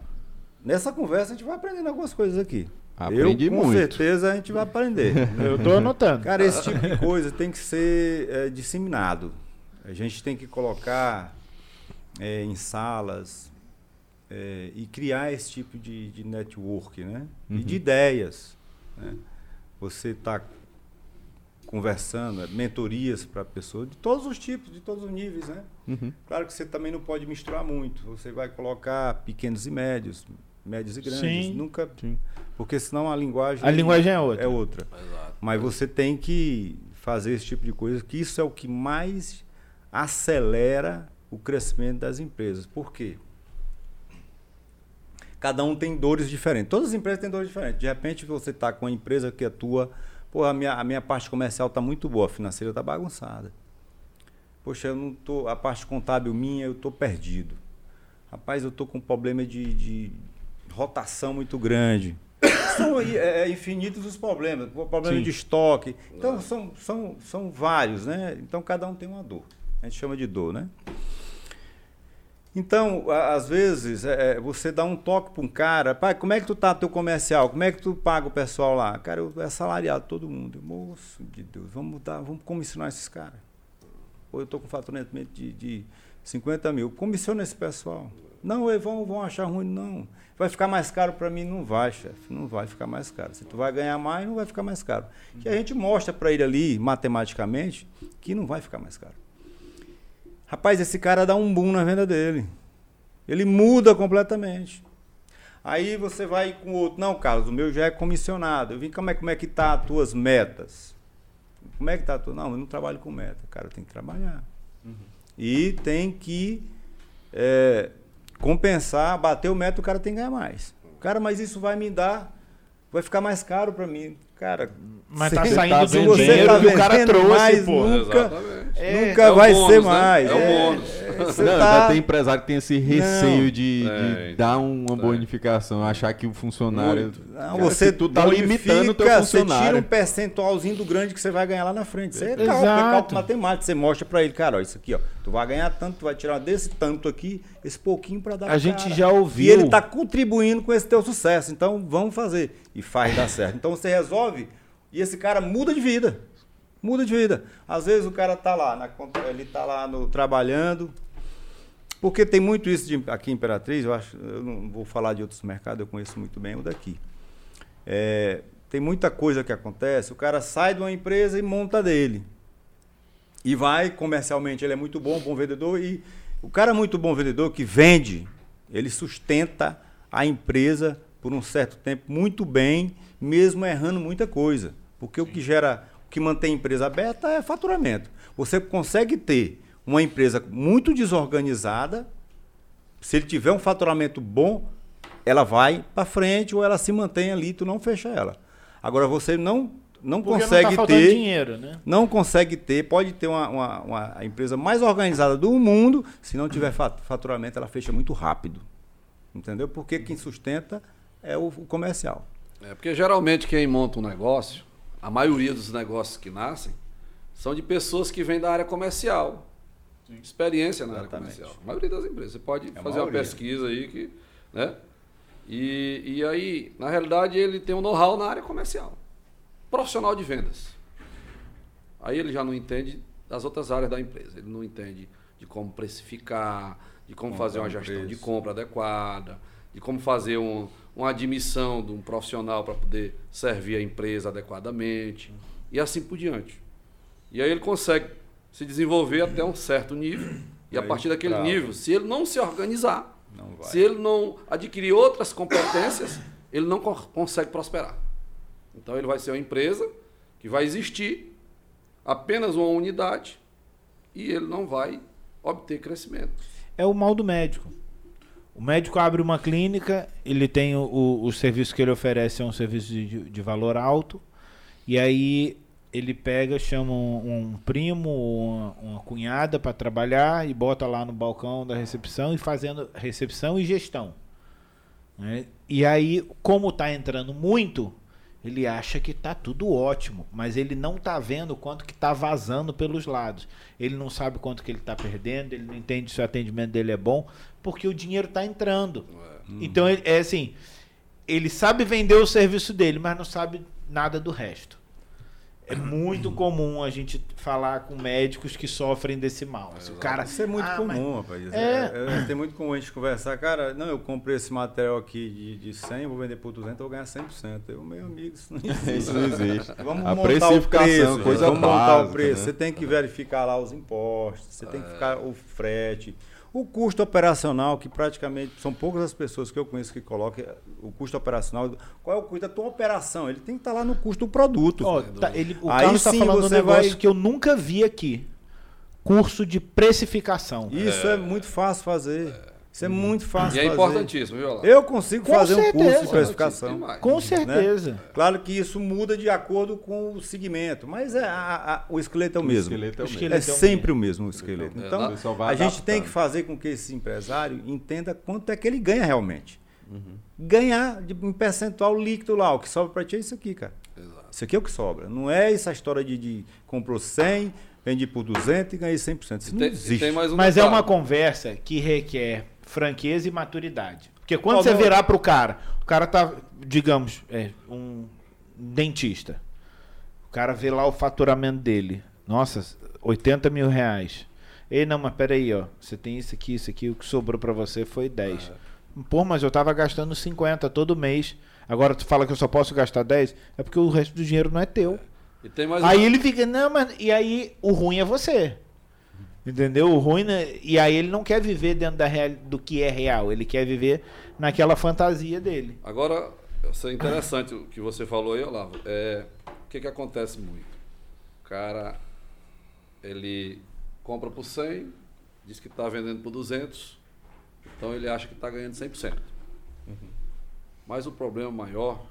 Nessa conversa a gente vai aprendendo algumas coisas aqui. Aprendi Eu, com muito. certeza a gente vai aprender. Eu tô anotando. Cara, esse tipo de coisa tem que ser é, disseminado. A gente tem que colocar é, em salas é, e criar esse tipo de, de network, né? E de ideias. né? Você está conversando, é, mentorias para pessoas de todos os tipos, de todos os níveis, né? Uhum. Claro que você também não pode misturar muito. Você vai colocar pequenos e médios, médios e grandes. Sim. Nunca, Sim. porque senão a linguagem A linguagem é outra. É outra. Exato. Mas você tem que fazer esse tipo de coisa, que isso é o que mais acelera o crescimento das empresas. Por quê? Cada um tem dores diferentes. Todas as empresas têm dores diferentes. De repente você está com uma empresa que atua, pô, a minha, a minha parte comercial está muito boa, a financeira está bagunçada. Poxa, eu não tô, a parte contábil minha, eu estou perdido. Rapaz, eu estou com um problema de, de rotação muito grande. São aí, é, é, infinitos os problemas. O Problema Sim. de estoque. Então, são, são, são vários, né? Então, cada um tem uma dor. A gente chama de dor, né? Então, às vezes, é, é, você dá um toque para um cara, pai, como é que tu tá teu comercial? Como é que tu paga o pessoal lá? Cara, eu, é salariado todo mundo. Eu, Moço de Deus, vamos dar, vamos comissionar esses caras. Pô, eu tô com faturamento de, de 50 mil. Comissiona esse pessoal. Não, vão, vão achar ruim, não. Vai ficar mais caro para mim? Não vai, chefe. Não vai ficar mais caro. Se tu vai ganhar mais, não vai ficar mais caro. Que a gente mostra para ele ali, matematicamente, que não vai ficar mais caro. Rapaz, esse cara dá um boom na venda dele. Ele muda completamente. Aí você vai com o outro. Não, Carlos, o meu já é comissionado. Eu vim, como é, como é que tá as tuas metas? Como é que tá? a tua- Não, eu não trabalho com meta. Cara, tem que trabalhar. E tem que é, compensar, bater o meta, o cara tem que ganhar mais. Cara, mas isso vai me dar, vai ficar mais caro para mim. Cara, Mas se- tá Você saindo tá você dinheiro tá que o cara vendendo trouxe, mais, pô. nunca. É, nunca é vai bônus, ser né? mais. É o bônus. você Não, tá- tem empresário que tem esse receio de, de É. dar uma bonificação, achar que o funcionário. Não, Cara, você tu tá limitando o teu Você tira funcionário. um percentualzinho do grande que você vai ganhar lá na frente. Você é cálculo, é Exato. cálculo matemático. Você mostra pra ele, cara, ó, isso aqui, ó. Tu vai ganhar tanto, tu vai tirar desse tanto aqui, esse pouquinho pra dar A pro gente cara. já ouviu. E ele tá contribuindo com esse teu sucesso. Então, vamos fazer. E faz dar certo. Então, você resolve e esse cara muda de vida. Muda de vida. Às vezes o cara tá lá, na conta- ele tá lá no, trabalhando, porque tem muito isso de, aqui em Imperatriz, eu acho, eu não vou falar de outros mercados, eu conheço muito bem o daqui. É, tem muita coisa que acontece, o cara sai de uma empresa e monta dele. E vai, comercialmente, ele é muito bom, bom vendedor, e o cara é muito bom vendedor que vende, ele sustenta a empresa por um certo tempo muito bem, mesmo errando muita coisa. Porque o que gera, o que mantém a empresa aberta é faturamento. Você consegue ter uma empresa muito desorganizada, se ele tiver um faturamento bom, ela vai para frente ou ela se mantém ali, tu não fecha ela. Agora você não não Porque consegue não tá ter dinheiro, né? não consegue ter, pode ter uma, uma, uma- a empresa mais organizada do mundo, se não tiver fa- faturamento, ela fecha muito rápido. Entendeu? Porque quem sustenta é o, o comercial. É, porque geralmente quem monta um negócio, a maioria dos negócios que nascem, são de pessoas que vêm da área comercial. Experiência na área Exatamente. comercial. A maioria das empresas. Você pode a fazer uma pesquisa aí que. Né? E, e aí, na realidade, ele tem um know-how na área comercial. Profissional de vendas. Aí ele já não entende das outras áreas da empresa. Ele não entende de como precificar, de como fazer uma um gestão de preço. compra adequada, de como fazer um- uma admissão de um profissional para poder servir a empresa adequadamente e assim por diante. E aí ele consegue se desenvolver até um certo nível. E a partir daquele nível, se ele não se organizar, Não vai. se ele não adquirir outras competências, ele não co- consegue prosperar. Então ele vai ser uma empresa que vai existir apenas uma unidade e ele não vai obter crescimento. É o mal do médico. O médico abre uma clínica, ele tem o, o, o serviço que ele oferece é um serviço de, de valor alto, e aí ele pega, chama um, um primo ou uma, uma cunhada para trabalhar e bota lá no balcão da recepção e fazendo recepção e gestão. né? E aí, como tá entrando muito, ele acha que tá tudo ótimo, mas ele não tá vendo quanto que tá vazando pelos lados. Ele não sabe quanto que ele tá perdendo, ele não entende se o atendimento dele é bom, porque o dinheiro tá entrando. Então é assim, ele sabe vender o serviço dele, mas não sabe nada do resto. É muito comum a gente falar com médicos que sofrem desse mal. Se o cara, Isso é muito "Ah, mas comum, rapaz. É. É, é, tem muito comum a gente conversar. Cara, não, eu comprei esse material aqui de, de 100, vou vender por 200, eu vou ganhar 100%. Eu, meu amigo, isso não existe. Isso não existe. Vamos A montar o precificação, preço, coisa vamos montar básica, o preço. né? Você tem que verificar lá os impostos, você tem que ficar o frete. O custo operacional, que praticamente são poucas as pessoas que eu conheço que colocam o custo operacional. Qual é o custo da tua operação? Ele tem que estar lá no custo do produto. Ó, tá- ele, o Aí Carlos está falando um negócio vai- que eu nunca vi aqui. Curso de precificação. Isso é, muito fácil fazer. Isso é muito fácil E é fazer. importantíssimo, viu, Olavo? Eu consigo Com fazer um curso certeza. de precificação. Demais. Com né? certeza. Claro que isso muda de acordo com o segmento, mas é a- a- o esqueleto é o, O mesmo. esqueleto é o O mesmo. esqueleto É é o sempre o mesmo o esqueleto. É, Então, vai a gente tem que fazer com que esse empresário entenda quanto é que ele ganha realmente. Uhum. Ganhar de, um percentual líquido lá. O que sobra para ti é isso aqui, cara. Exato. Isso aqui é o que sobra. Não é essa história de, de comprou 100, vendi por 200 e ganhei 100%. Isso não Tem, existe. tem mais um Mas é detalhe. uma conversa que requer franqueza e maturidade. Porque quando Ó, você virar pro cara, o cara tá, digamos, é, um dentista. O cara vê lá o faturamento dele. Nossa, 80 mil reais. Ei, não, mas peraí, ó. Você tem isso aqui, isso aqui, o que sobrou pra você foi 10. Pô, mas eu tava gastando 50 todo mês. Agora tu fala que eu só posso gastar 10? É porque o resto do dinheiro não é teu. E tem mais Aí uma- ele fica, não, mas. E aí o ruim é você. Entendeu? O ruim. né? E aí ele não quer viver dentro da real... do que é real. Ele quer viver naquela fantasia dele. Agora, isso é interessante o que você falou aí, Olavo. É, o que, que acontece muito? O cara, ele compra por 100, diz que está vendendo por 200, então ele acha que está ganhando 100%. Mas o problema maior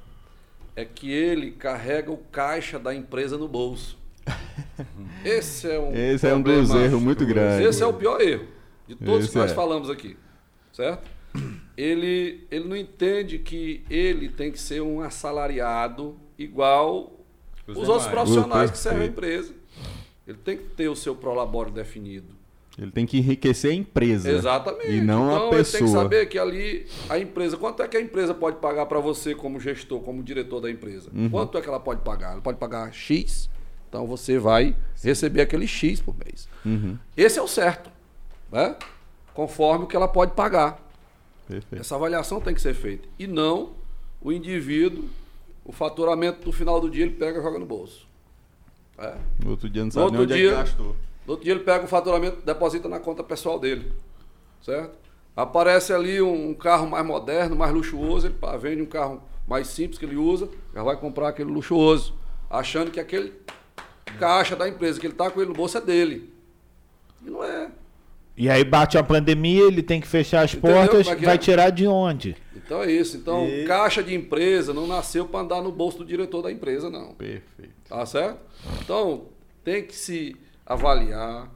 é que ele carrega o caixa da empresa no bolso. Esse é um, Esse é um dos erros muito grandes. esse é o pior erro de todos Esse que nós é. falamos aqui, certo? Ele, ele não entende que ele tem que ser um assalariado igual Os os, outros profissionais que servem a empresa. Ele tem que ter o seu prolabore definido. Ele tem que enriquecer a empresa. Exatamente. E não então, a ele tem que pessoa. saber que ali a empresa, quanto é que a empresa pode pagar para você como gestor, como diretor da empresa? Uhum. Quanto é que ela pode pagar? Ela pode pagar X, então você vai receber aquele X por mês. Uhum. Esse é o certo, né? Conforme o que ela pode pagar. Perfeito. Essa avaliação tem que ser feita. E não o indivíduo, o faturamento no final do dia ele pega e joga no bolso. É. No outro dia não No sabe nem outro é que dia- gastou. No outro dia ele pega o faturamento, deposita na conta pessoal dele. Certo? Aparece ali um, um carro mais moderno, mais luxuoso, ele pá, vende um carro mais simples que ele usa, já vai comprar aquele luxuoso, achando que aquele caixa da empresa que ele está com ele no bolso é dele. E não é. E aí bate a pandemia, ele tem que fechar as Entendeu portas, como é vai é? tirar de onde? Então é isso. Então, E- caixa de empresa não nasceu para andar no bolso do diretor da empresa, não. Perfeito. Tá certo? Então, tem que se avaliar,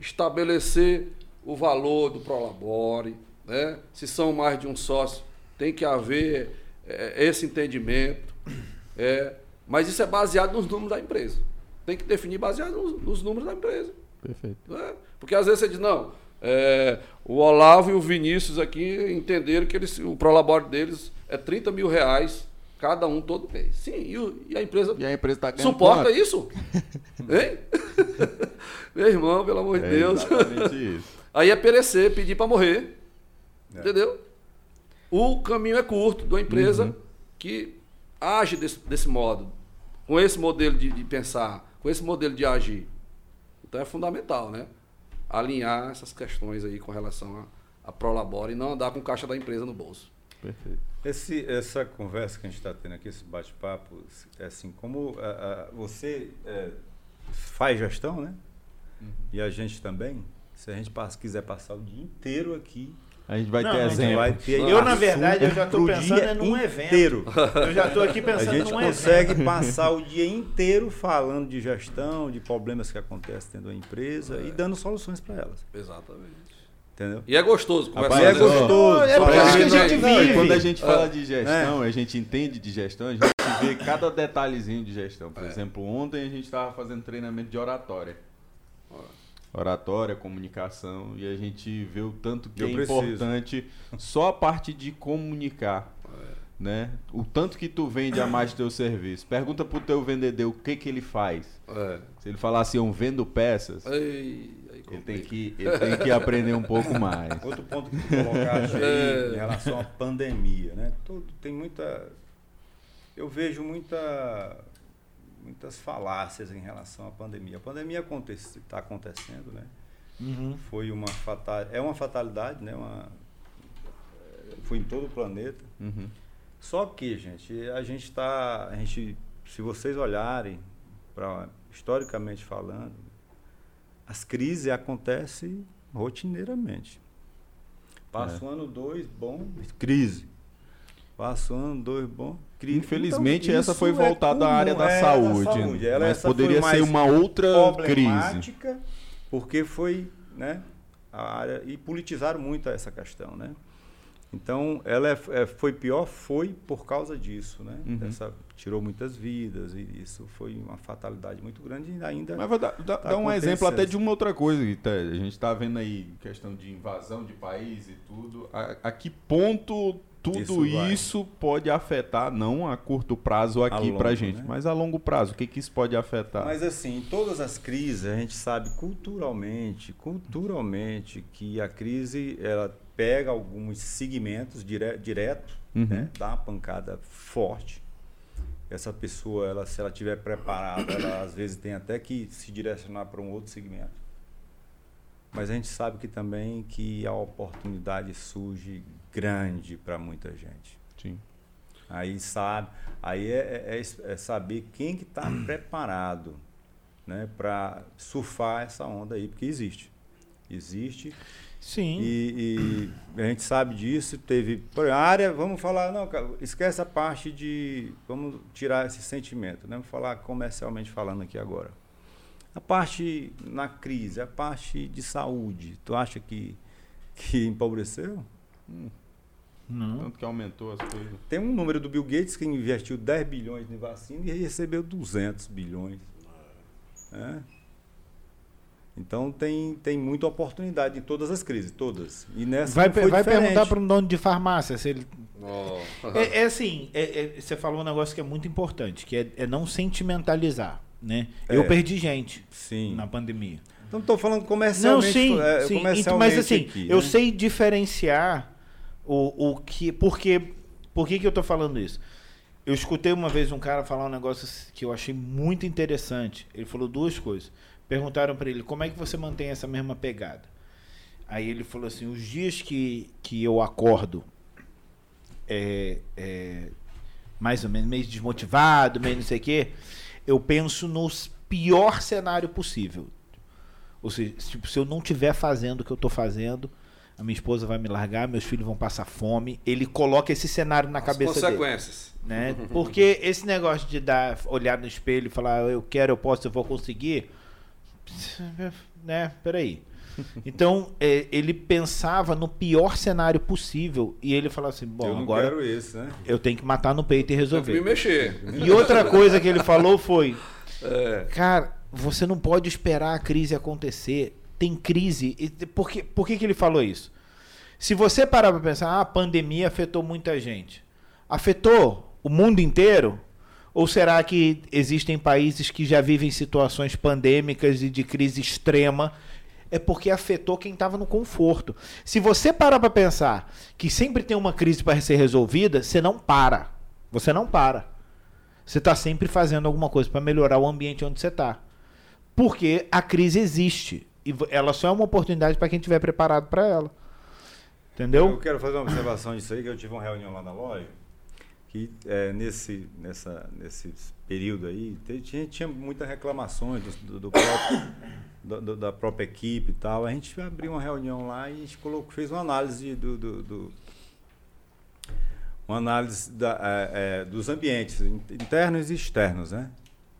estabelecer o valor do Prolabore, né? Se são mais de um sócio, tem que haver eh, esse entendimento. É, mas isso é baseado nos números da empresa. Tem que definir baseado nos, nos números da empresa. Perfeito. né? Porque às vezes você diz, não, é, o Olavo e o Vinícius aqui entenderam que eles, o prolabore deles é 30 mil reais cada um todo mês. Sim, e, o- e a empresa E a empresa ganhando suporta quanto? isso? Hein? Meu irmão, pelo amor de É Deus. exatamente isso. Aí é perecer, pedir para morrer. É. Entendeu? O caminho é curto de uma empresa Uhum. que age desse, desse modo, com esse modelo de, de pensar, com esse modelo de agir. Então é fundamental, né? Alinhar essas questões aí com relação a, a Prolabora e não andar com o caixa da empresa no bolso. Perfeito. Esse, essa conversa que a gente está tendo aqui, esse bate-papo, é assim, como ah, ah, você é, faz gestão, né? E a gente também, se a gente pass- quiser passar o dia inteiro aqui, A gente vai Não, ter exemplo. vai ter Eu, na verdade, eu já pro pensando dia é num evento. inteiro. Eu já tô aqui A pensando gente num consegue evento. passar o dia inteiro falando de gestão, de problemas que acontecem dentro da empresa É. e dando soluções para elas. Exatamente. Entendeu? E é gostoso conversar. É gostoso. É porque falar acho que a gente e vive. quando a gente fala É. de gestão, a gente entende de gestão, a gente vê cada detalhezinho de gestão. Por exemplo, ontem a gente estava fazendo treinamento de oratória. Oratória, comunicação, e a gente vê o tanto que Eu é preciso. importante só a parte de comunicar. Né? O tanto que tu vende a mais do teu serviço. Pergunta pro teu vendedor o que que ele faz. É. Se ele falar assim, eu vendo peças, Ei, ele tem, que, ele tem que aprender um pouco mais. Outro ponto que tu colocaste aí É. em relação à pandemia, né? Tudo, tem muita. Eu vejo muita, muitas falácias em relação à pandemia. A pandemia está acontecendo, né? Uhum. Foi uma fatal, é uma fatalidade, né? Uma, foi em todo o planeta. Uhum. Só que, gente, a gente está, a gente, se vocês olharem para historicamente falando, as crises acontecem rotineiramente. Passa É. um ano, dois, bom, crise. Passa um ano, dois, bom. Infelizmente, Então, essa foi é voltada à área da é, saúde. saúde. Ela- mas poderia ser uma outra crise. porque foi, né, a área e politizaram muito essa questão, né? Então, ela é- é- foi pior, foi por causa disso, né? Uhum. Essa, tirou muitas vidas e isso foi uma fatalidade muito grande e ainda Mas vou dar, Tá dar um exemplo até de uma outra coisa. tá- a gente está vendo aí questão de invasão de país e tudo. A, a que ponto tudo Isso isso, pode afetar, não a curto prazo aqui pra gente, né? mas a longo prazo? O que, que isso pode afetar? Mas assim, em todas as crises, a gente sabe culturalmente, culturalmente, que a crise ela pega alguns segmentos dire, direto, Uhum. né? Dá uma pancada forte. Essa pessoa, ela, se ela tiver preparada, ela às vezes tem até que se direcionar para um outro segmento. Mas a gente sabe que também que a oportunidade surge grande para muita gente. Sim. Aí sabe, aí é, é- é- é saber quem que está preparado, né, para surfar essa onda aí, porque existe, existe Sim. e, e a gente sabe disso. Teve por área, vamos falar, não, cara, esquece a parte de, vamos tirar esse sentimento, né, vamos falar comercialmente falando aqui agora. A parte na crise, a parte de saúde, tu acha que que empobreceu? Não. Tanto que aumentou as coisas. Tem um número do Bill Gates que investiu 10 bilhões em vacina e recebeu 200 bilhões. É. Então tem, tem muita oportunidade em todas as crises, todas. E nessa Vai, não foi vai perguntar para um dono de farmácia se ele. Ó. É, é assim, é- é- você falou um negócio que é muito importante, que é, é não sentimentalizar, né? É. Eu perdi gente Sim. na pandemia. Então estou falando Não, comercialmente. sim, é, sim. comercialmente Então, mas assim, aqui, eu né? sei diferenciar o, o que. Porque, por que, que eu tô falando isso? Eu escutei uma vez um cara falar um negócio que eu achei muito interessante. Ele falou duas coisas. Perguntaram para ele como é que você mantém essa mesma pegada. Aí ele falou assim: os dias que, que eu acordo é, é, mais ou menos meio desmotivado, meio não sei o quê, eu penso no pior cenário possível. Ou seja, tipo, se eu não estiver fazendo o que eu estou fazendo, a minha esposa vai me largar, meus filhos vão passar fome. Ele coloca esse cenário na As cabeça dele. consequências. Né? Porque esse negócio de dar, olhar no espelho e falar eu quero, eu posso, eu vou conseguir, né? Peraí. Então é, ele pensava no pior cenário possível e ele falava assim, bom, eu não agora quero esse, né? eu tenho que matar no peito e Tem que me resolver. mexer. E outra coisa que ele falou foi, É. cara, você não pode esperar a crise acontecer. Tem crise. e Por que, por que, que ele falou isso? Se você parar para pensar, ah, a pandemia afetou muita gente. Afetou o mundo inteiro? Ou será que existem países que já vivem situações pandêmicas e de crise extrema? É porque afetou quem estava no conforto. Se você parar para pensar que sempre tem uma crise para ser resolvida, você não para. Você não para. Você está sempre fazendo alguma coisa para melhorar o ambiente onde você está. Porque a crise existe. E ela só é uma oportunidade para quem estiver preparado para ela. Eu Entendeu? quero fazer uma observação disso aí, que eu tive uma reunião lá na loja, que é, nesse, nessa, nesse período aí, tinha, tinha muitas reclamações do, do- próprio- do- da própria equipe e tal. A gente abriu uma reunião lá e a gente colocou, fez uma análise do, do- do- uma análise da, é, é, dos ambientes in- internos e externos, né?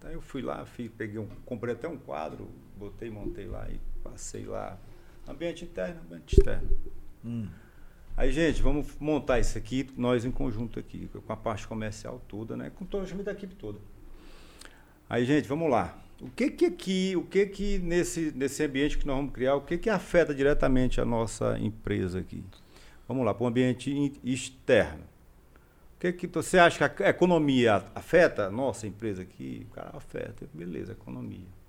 Aí eu fui lá, fui, peguei um, comprei até um quadro, botei, montei lá e passei lá. Ambiente interno, ambiente externo. Aí, gente, vamos montar isso aqui, nós em conjunto aqui, com a parte comercial toda, né? Com todo o time da equipe toda. Aí, gente, vamos lá. O que que aqui, o que que nesse, nesse ambiente que nós vamos criar, o que que afeta diretamente a nossa empresa aqui? Vamos lá, para o ambiente externo. O que que você acha que a economia afeta a nossa empresa aqui? O cara afeta, beleza, economia.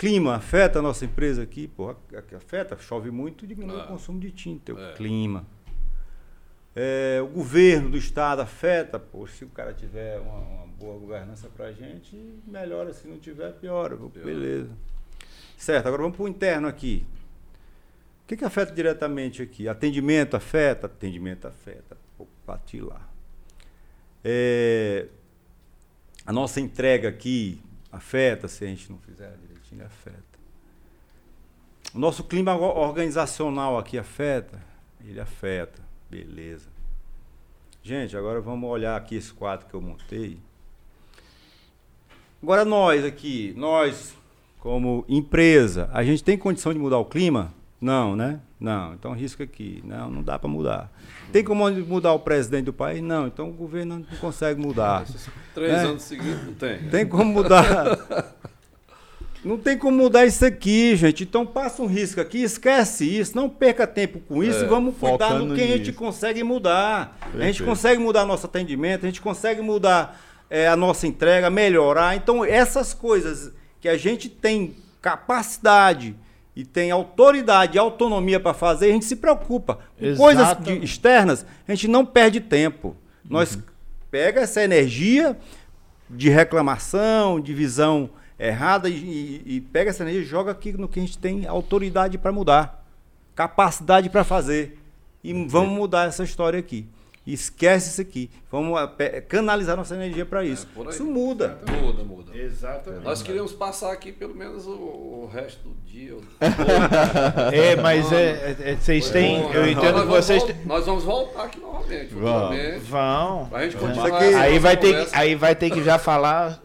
Clima afeta a nossa empresa aqui? Pô, afeta, chove muito, diminui Ah. o consumo de tinta, o É. clima. É, o governo do estado afeta, pô, se o cara tiver uma, uma boa governança pra gente, melhora, se não tiver, piora, pô, beleza. Certo, agora vamos para o interno aqui. O que, que afeta diretamente aqui? Atendimento afeta? Atendimento afeta. Pô, bati lá. É, a nossa entrega aqui afeta, se a gente não fizer direitinho, afeta. O nosso clima or- organizacional aqui afeta? Ele afeta. Beleza. Gente, agora vamos olhar aqui esse quadro que eu montei. Agora nós aqui, nós como empresa, a gente tem condição de mudar o clima? Não, né? Não, então risca aqui. Não, não dá para mudar. Tem como mudar o presidente do país? Não, então o governo não consegue mudar. Três É. anos seguidos não tem. Tem como mudar. Não tem como mudar isso aqui, gente. Então passa um risco aqui, esquece isso, não perca tempo com isso É, e vamos cuidar no que a gente nisso. consegue mudar. A gente Perfeito. consegue mudar nosso atendimento, a gente consegue mudar é, a nossa entrega, melhorar. Então essas coisas que a gente tem capacidade e tem autoridade e autonomia para fazer, a gente se preocupa. Com coisas de- externas, a gente não perde tempo. Nós Uhum. pega essa energia de reclamação, de visão errada e, e- pega essa energia e joga aqui no que a gente tem autoridade para mudar, capacidade para fazer. E vamos mudar essa história aqui. Esquece isso aqui. Vamos ah, canalizar nossa energia para isso. aí. isso muda. Muda, muda. Exatamente. Nós queríamos passar aqui pelo menos o, o resto do dia. o- É, mas é, é- é- vocês têm. Bom, Eu nós entendo que vamos vocês. vol- Nós vamos voltar aqui novamente. Vamos. Vão. Pra gente É. continuar. Isso aqui- Aí vai, ter que, aí vai ter que já falar.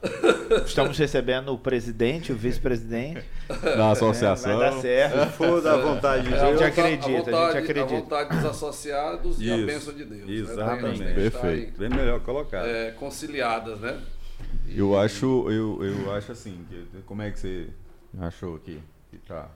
Estamos recebendo o presidente, o vice-presidente. Da associação. Vai dar certo. Foda a vontade de É, a gente Deus. vontade- acredita, a gente vontade, acredita. A vontade dos associados e a Isso. bênção de Deus. né? Exatamente. Gente estar Perfeito. Bem melhor colocado. é, conciliadas, né? E- Eu acho, eu, eu acho assim, que- como é que você achou aqui? Que tá,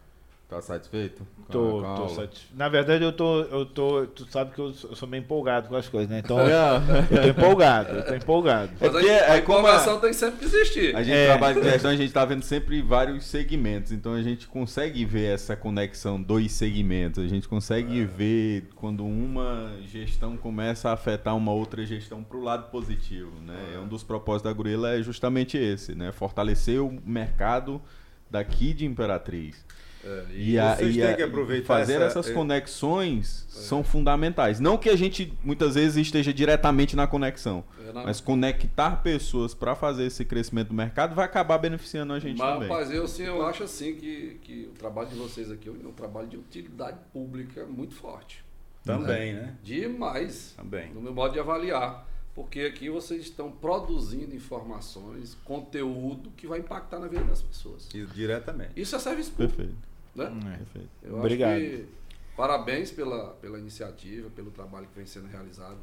tá satisfeito? a- Tô, a tô satisfeito. Na verdade, eu tô, eu tô. Tu sabe que eu sou eu sou meio empolgado com as coisas, né? Então, É. eu tô empolgado, eu tô empolgado. Mas porque a, a é a- informação tem sempre que existir. A gente É. trabalha com gestão, a gente tá vendo sempre vários segmentos, então a gente consegue ver essa conexão dos segmentos, a gente consegue ver quando uma gestão começa a afetar uma outra gestão pro lado positivo, né? É um dos propósitos da Gorila é justamente esse, né? Fortalecer o mercado daqui de Imperatriz. É, E, e têm a- que e aproveitar fazer essa- essas é- conexões são fundamentais. Não que a gente muitas vezes esteja diretamente na conexão, É, não. mas conectar pessoas para fazer esse crescimento do mercado vai acabar beneficiando a gente Mas, também. rapaz, eu, sim, eu acho assim que, que o trabalho de vocês aqui é um trabalho de utilidade pública muito forte. Também, né? Demais. Também. No meu modo de avaliar. Porque aqui vocês estão produzindo informações, conteúdo que vai impactar na vida das pessoas. Diretamente. Isso é serviço público. Perfeito. Né? É. Perfeito. Eu Obrigado. acho que parabéns pela, pela iniciativa, pelo trabalho que vem sendo realizado.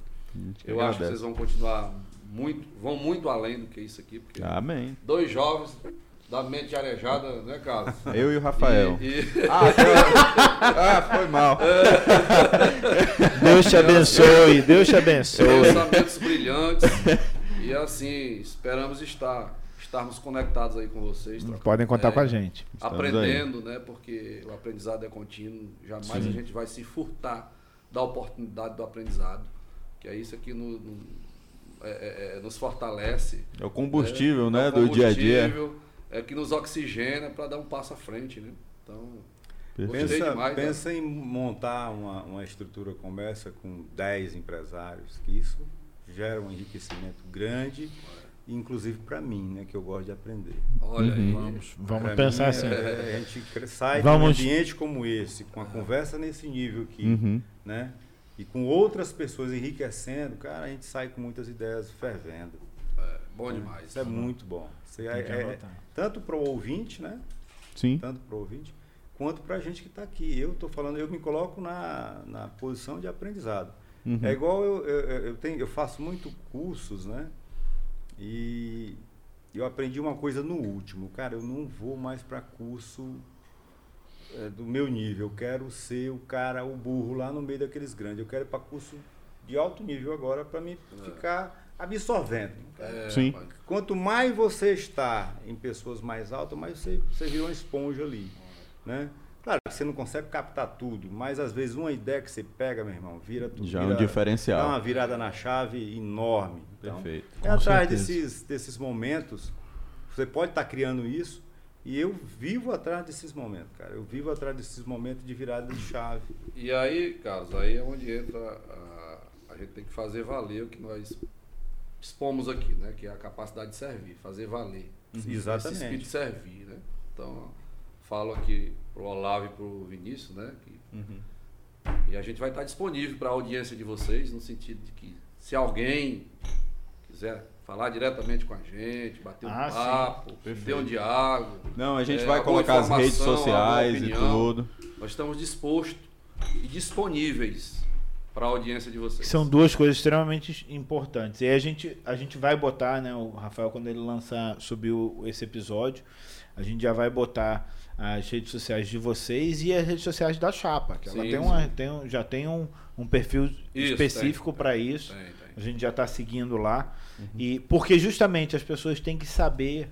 Eu acho que vocês vão continuar muito, vão muito além do que isso aqui, porque Amém. dois jovens da mente arejada, né, Carlos? Eu e o Rafael. E, e- Ah, foi... ah, foi mal. Deus te abençoe, Deus te abençoe. pensamentos brilhantes. E assim, esperamos estar, estarmos conectados aí com vocês. trocando Podem contar ideia, com a gente. Estamos Aprendendo, né? Porque o aprendizado é contínuo. Jamais Sim. a gente vai se furtar da oportunidade do aprendizado. Que é isso que no- no- é- é- é, nos fortalece. É o combustível, É né, o do dia a dia. combustível, É que nos oxigena para dar um passo à frente, né? Então, Pensa, demais, né? pensa em montar uma, uma estrutura como essa com 10 empresários, que isso gera um enriquecimento grande, inclusive para mim, né, que eu gosto de aprender. olha aí. Vamos, vamos pensar mim, assim. é, a gente sai Vamos- de um ambiente como esse, com a conversa nesse nível aqui, Uhum. né? E com outras pessoas enriquecendo, cara, a gente sai com muitas ideias fervendo. É, bom demais. Isso é muito bom. Isso é, é- tanto para o ouvinte, né? Sim. Tanto para o ouvinte, quanto para a gente que está aqui. Eu estou falando, eu me coloco na, na posição de aprendizado. Uhum. É igual eu, eu, eu, tenho, eu faço muito cursos, né? E eu aprendi uma coisa no último. Cara, eu não vou mais para curso é, do meu nível. Eu quero ser o cara, o burro lá no meio daqueles grandes. Eu quero ir para curso de alto nível agora para me ficar absorvendo. É, Sim. Quanto mais você está em pessoas mais altas, mais você, você vira uma esponja ali, né? Claro que você não consegue captar tudo, mas às vezes uma ideia que você pega, meu irmão, vira tudo. Já é um diferencial. Dá uma virada na chave enorme. Então, Perfeito. É Com atrás certeza. desses, desses momentos. Você pode estar criando isso e eu vivo atrás desses momentos, cara. Eu vivo atrás desses momentos de virada de chave. E aí, Carlos, aí é onde entra a, a gente tem que fazer valer o que nós expomos aqui, né? Que é a capacidade de servir, fazer valer. Esse Exatamente. espírito de servir, né? Então, falo aqui pro Olavo e pro Vinícius, né? Que, E a gente vai estar disponível para a audiência de vocês, no sentido de que se alguém quiser falar diretamente com a gente, bater um Ah, papo, ter um diálogo. Não, a gente é, vai colocar as redes sociais e tudo. Nós estamos dispostos e disponíveis para a audiência de vocês. São duas coisas extremamente importantes. E a gente, a gente vai botar, né? O Rafael, quando ele lançar, subir o- esse episódio, a gente já vai botar as redes sociais de vocês e as redes sociais da Chapa. Que ela Sim, tem uma, tem um- já tem um, um perfil Isso, específico para isso. tem, tem. A gente já está seguindo lá. E porque justamente as pessoas têm que saber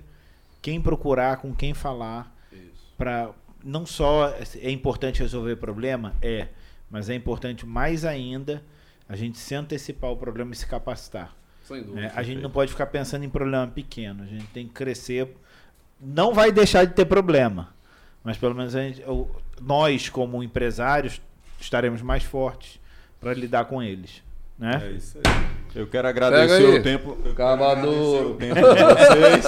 quem procurar, com quem falar, Isso. para não só é importante resolver problema, é, mas é importante mais ainda a gente se antecipar ao problema e se capacitar. Sem dúvida. né? A gente não pode ficar pensando em problema pequeno, a gente tem que crescer. Não vai deixar de ter problema, mas pelo menos a gente- o- nós, como empresários, estaremos mais fortes para lidar com eles. Né? É isso aí. Eu quero agradecer o tempo. eu quero Cavador. agradecer o tempo de vocês.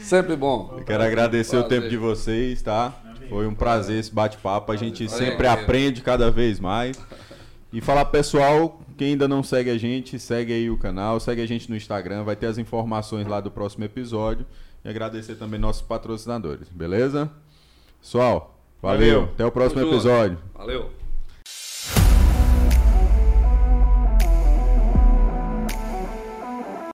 Sempre bom. Eu quero agradecer o Prazer. tempo de vocês, tá? Foi um prazer esse bate-papo. A gente Valeu. sempre Valeu. aprende cada vez mais. E falar pessoal, quem ainda não segue a gente, segue aí o canal, segue a gente no Instagram, vai ter as informações lá do próximo episódio. E agradecer também nossos patrocinadores, beleza? Pessoal, valeu. Valeu. Até o próximo episódio. Valeu.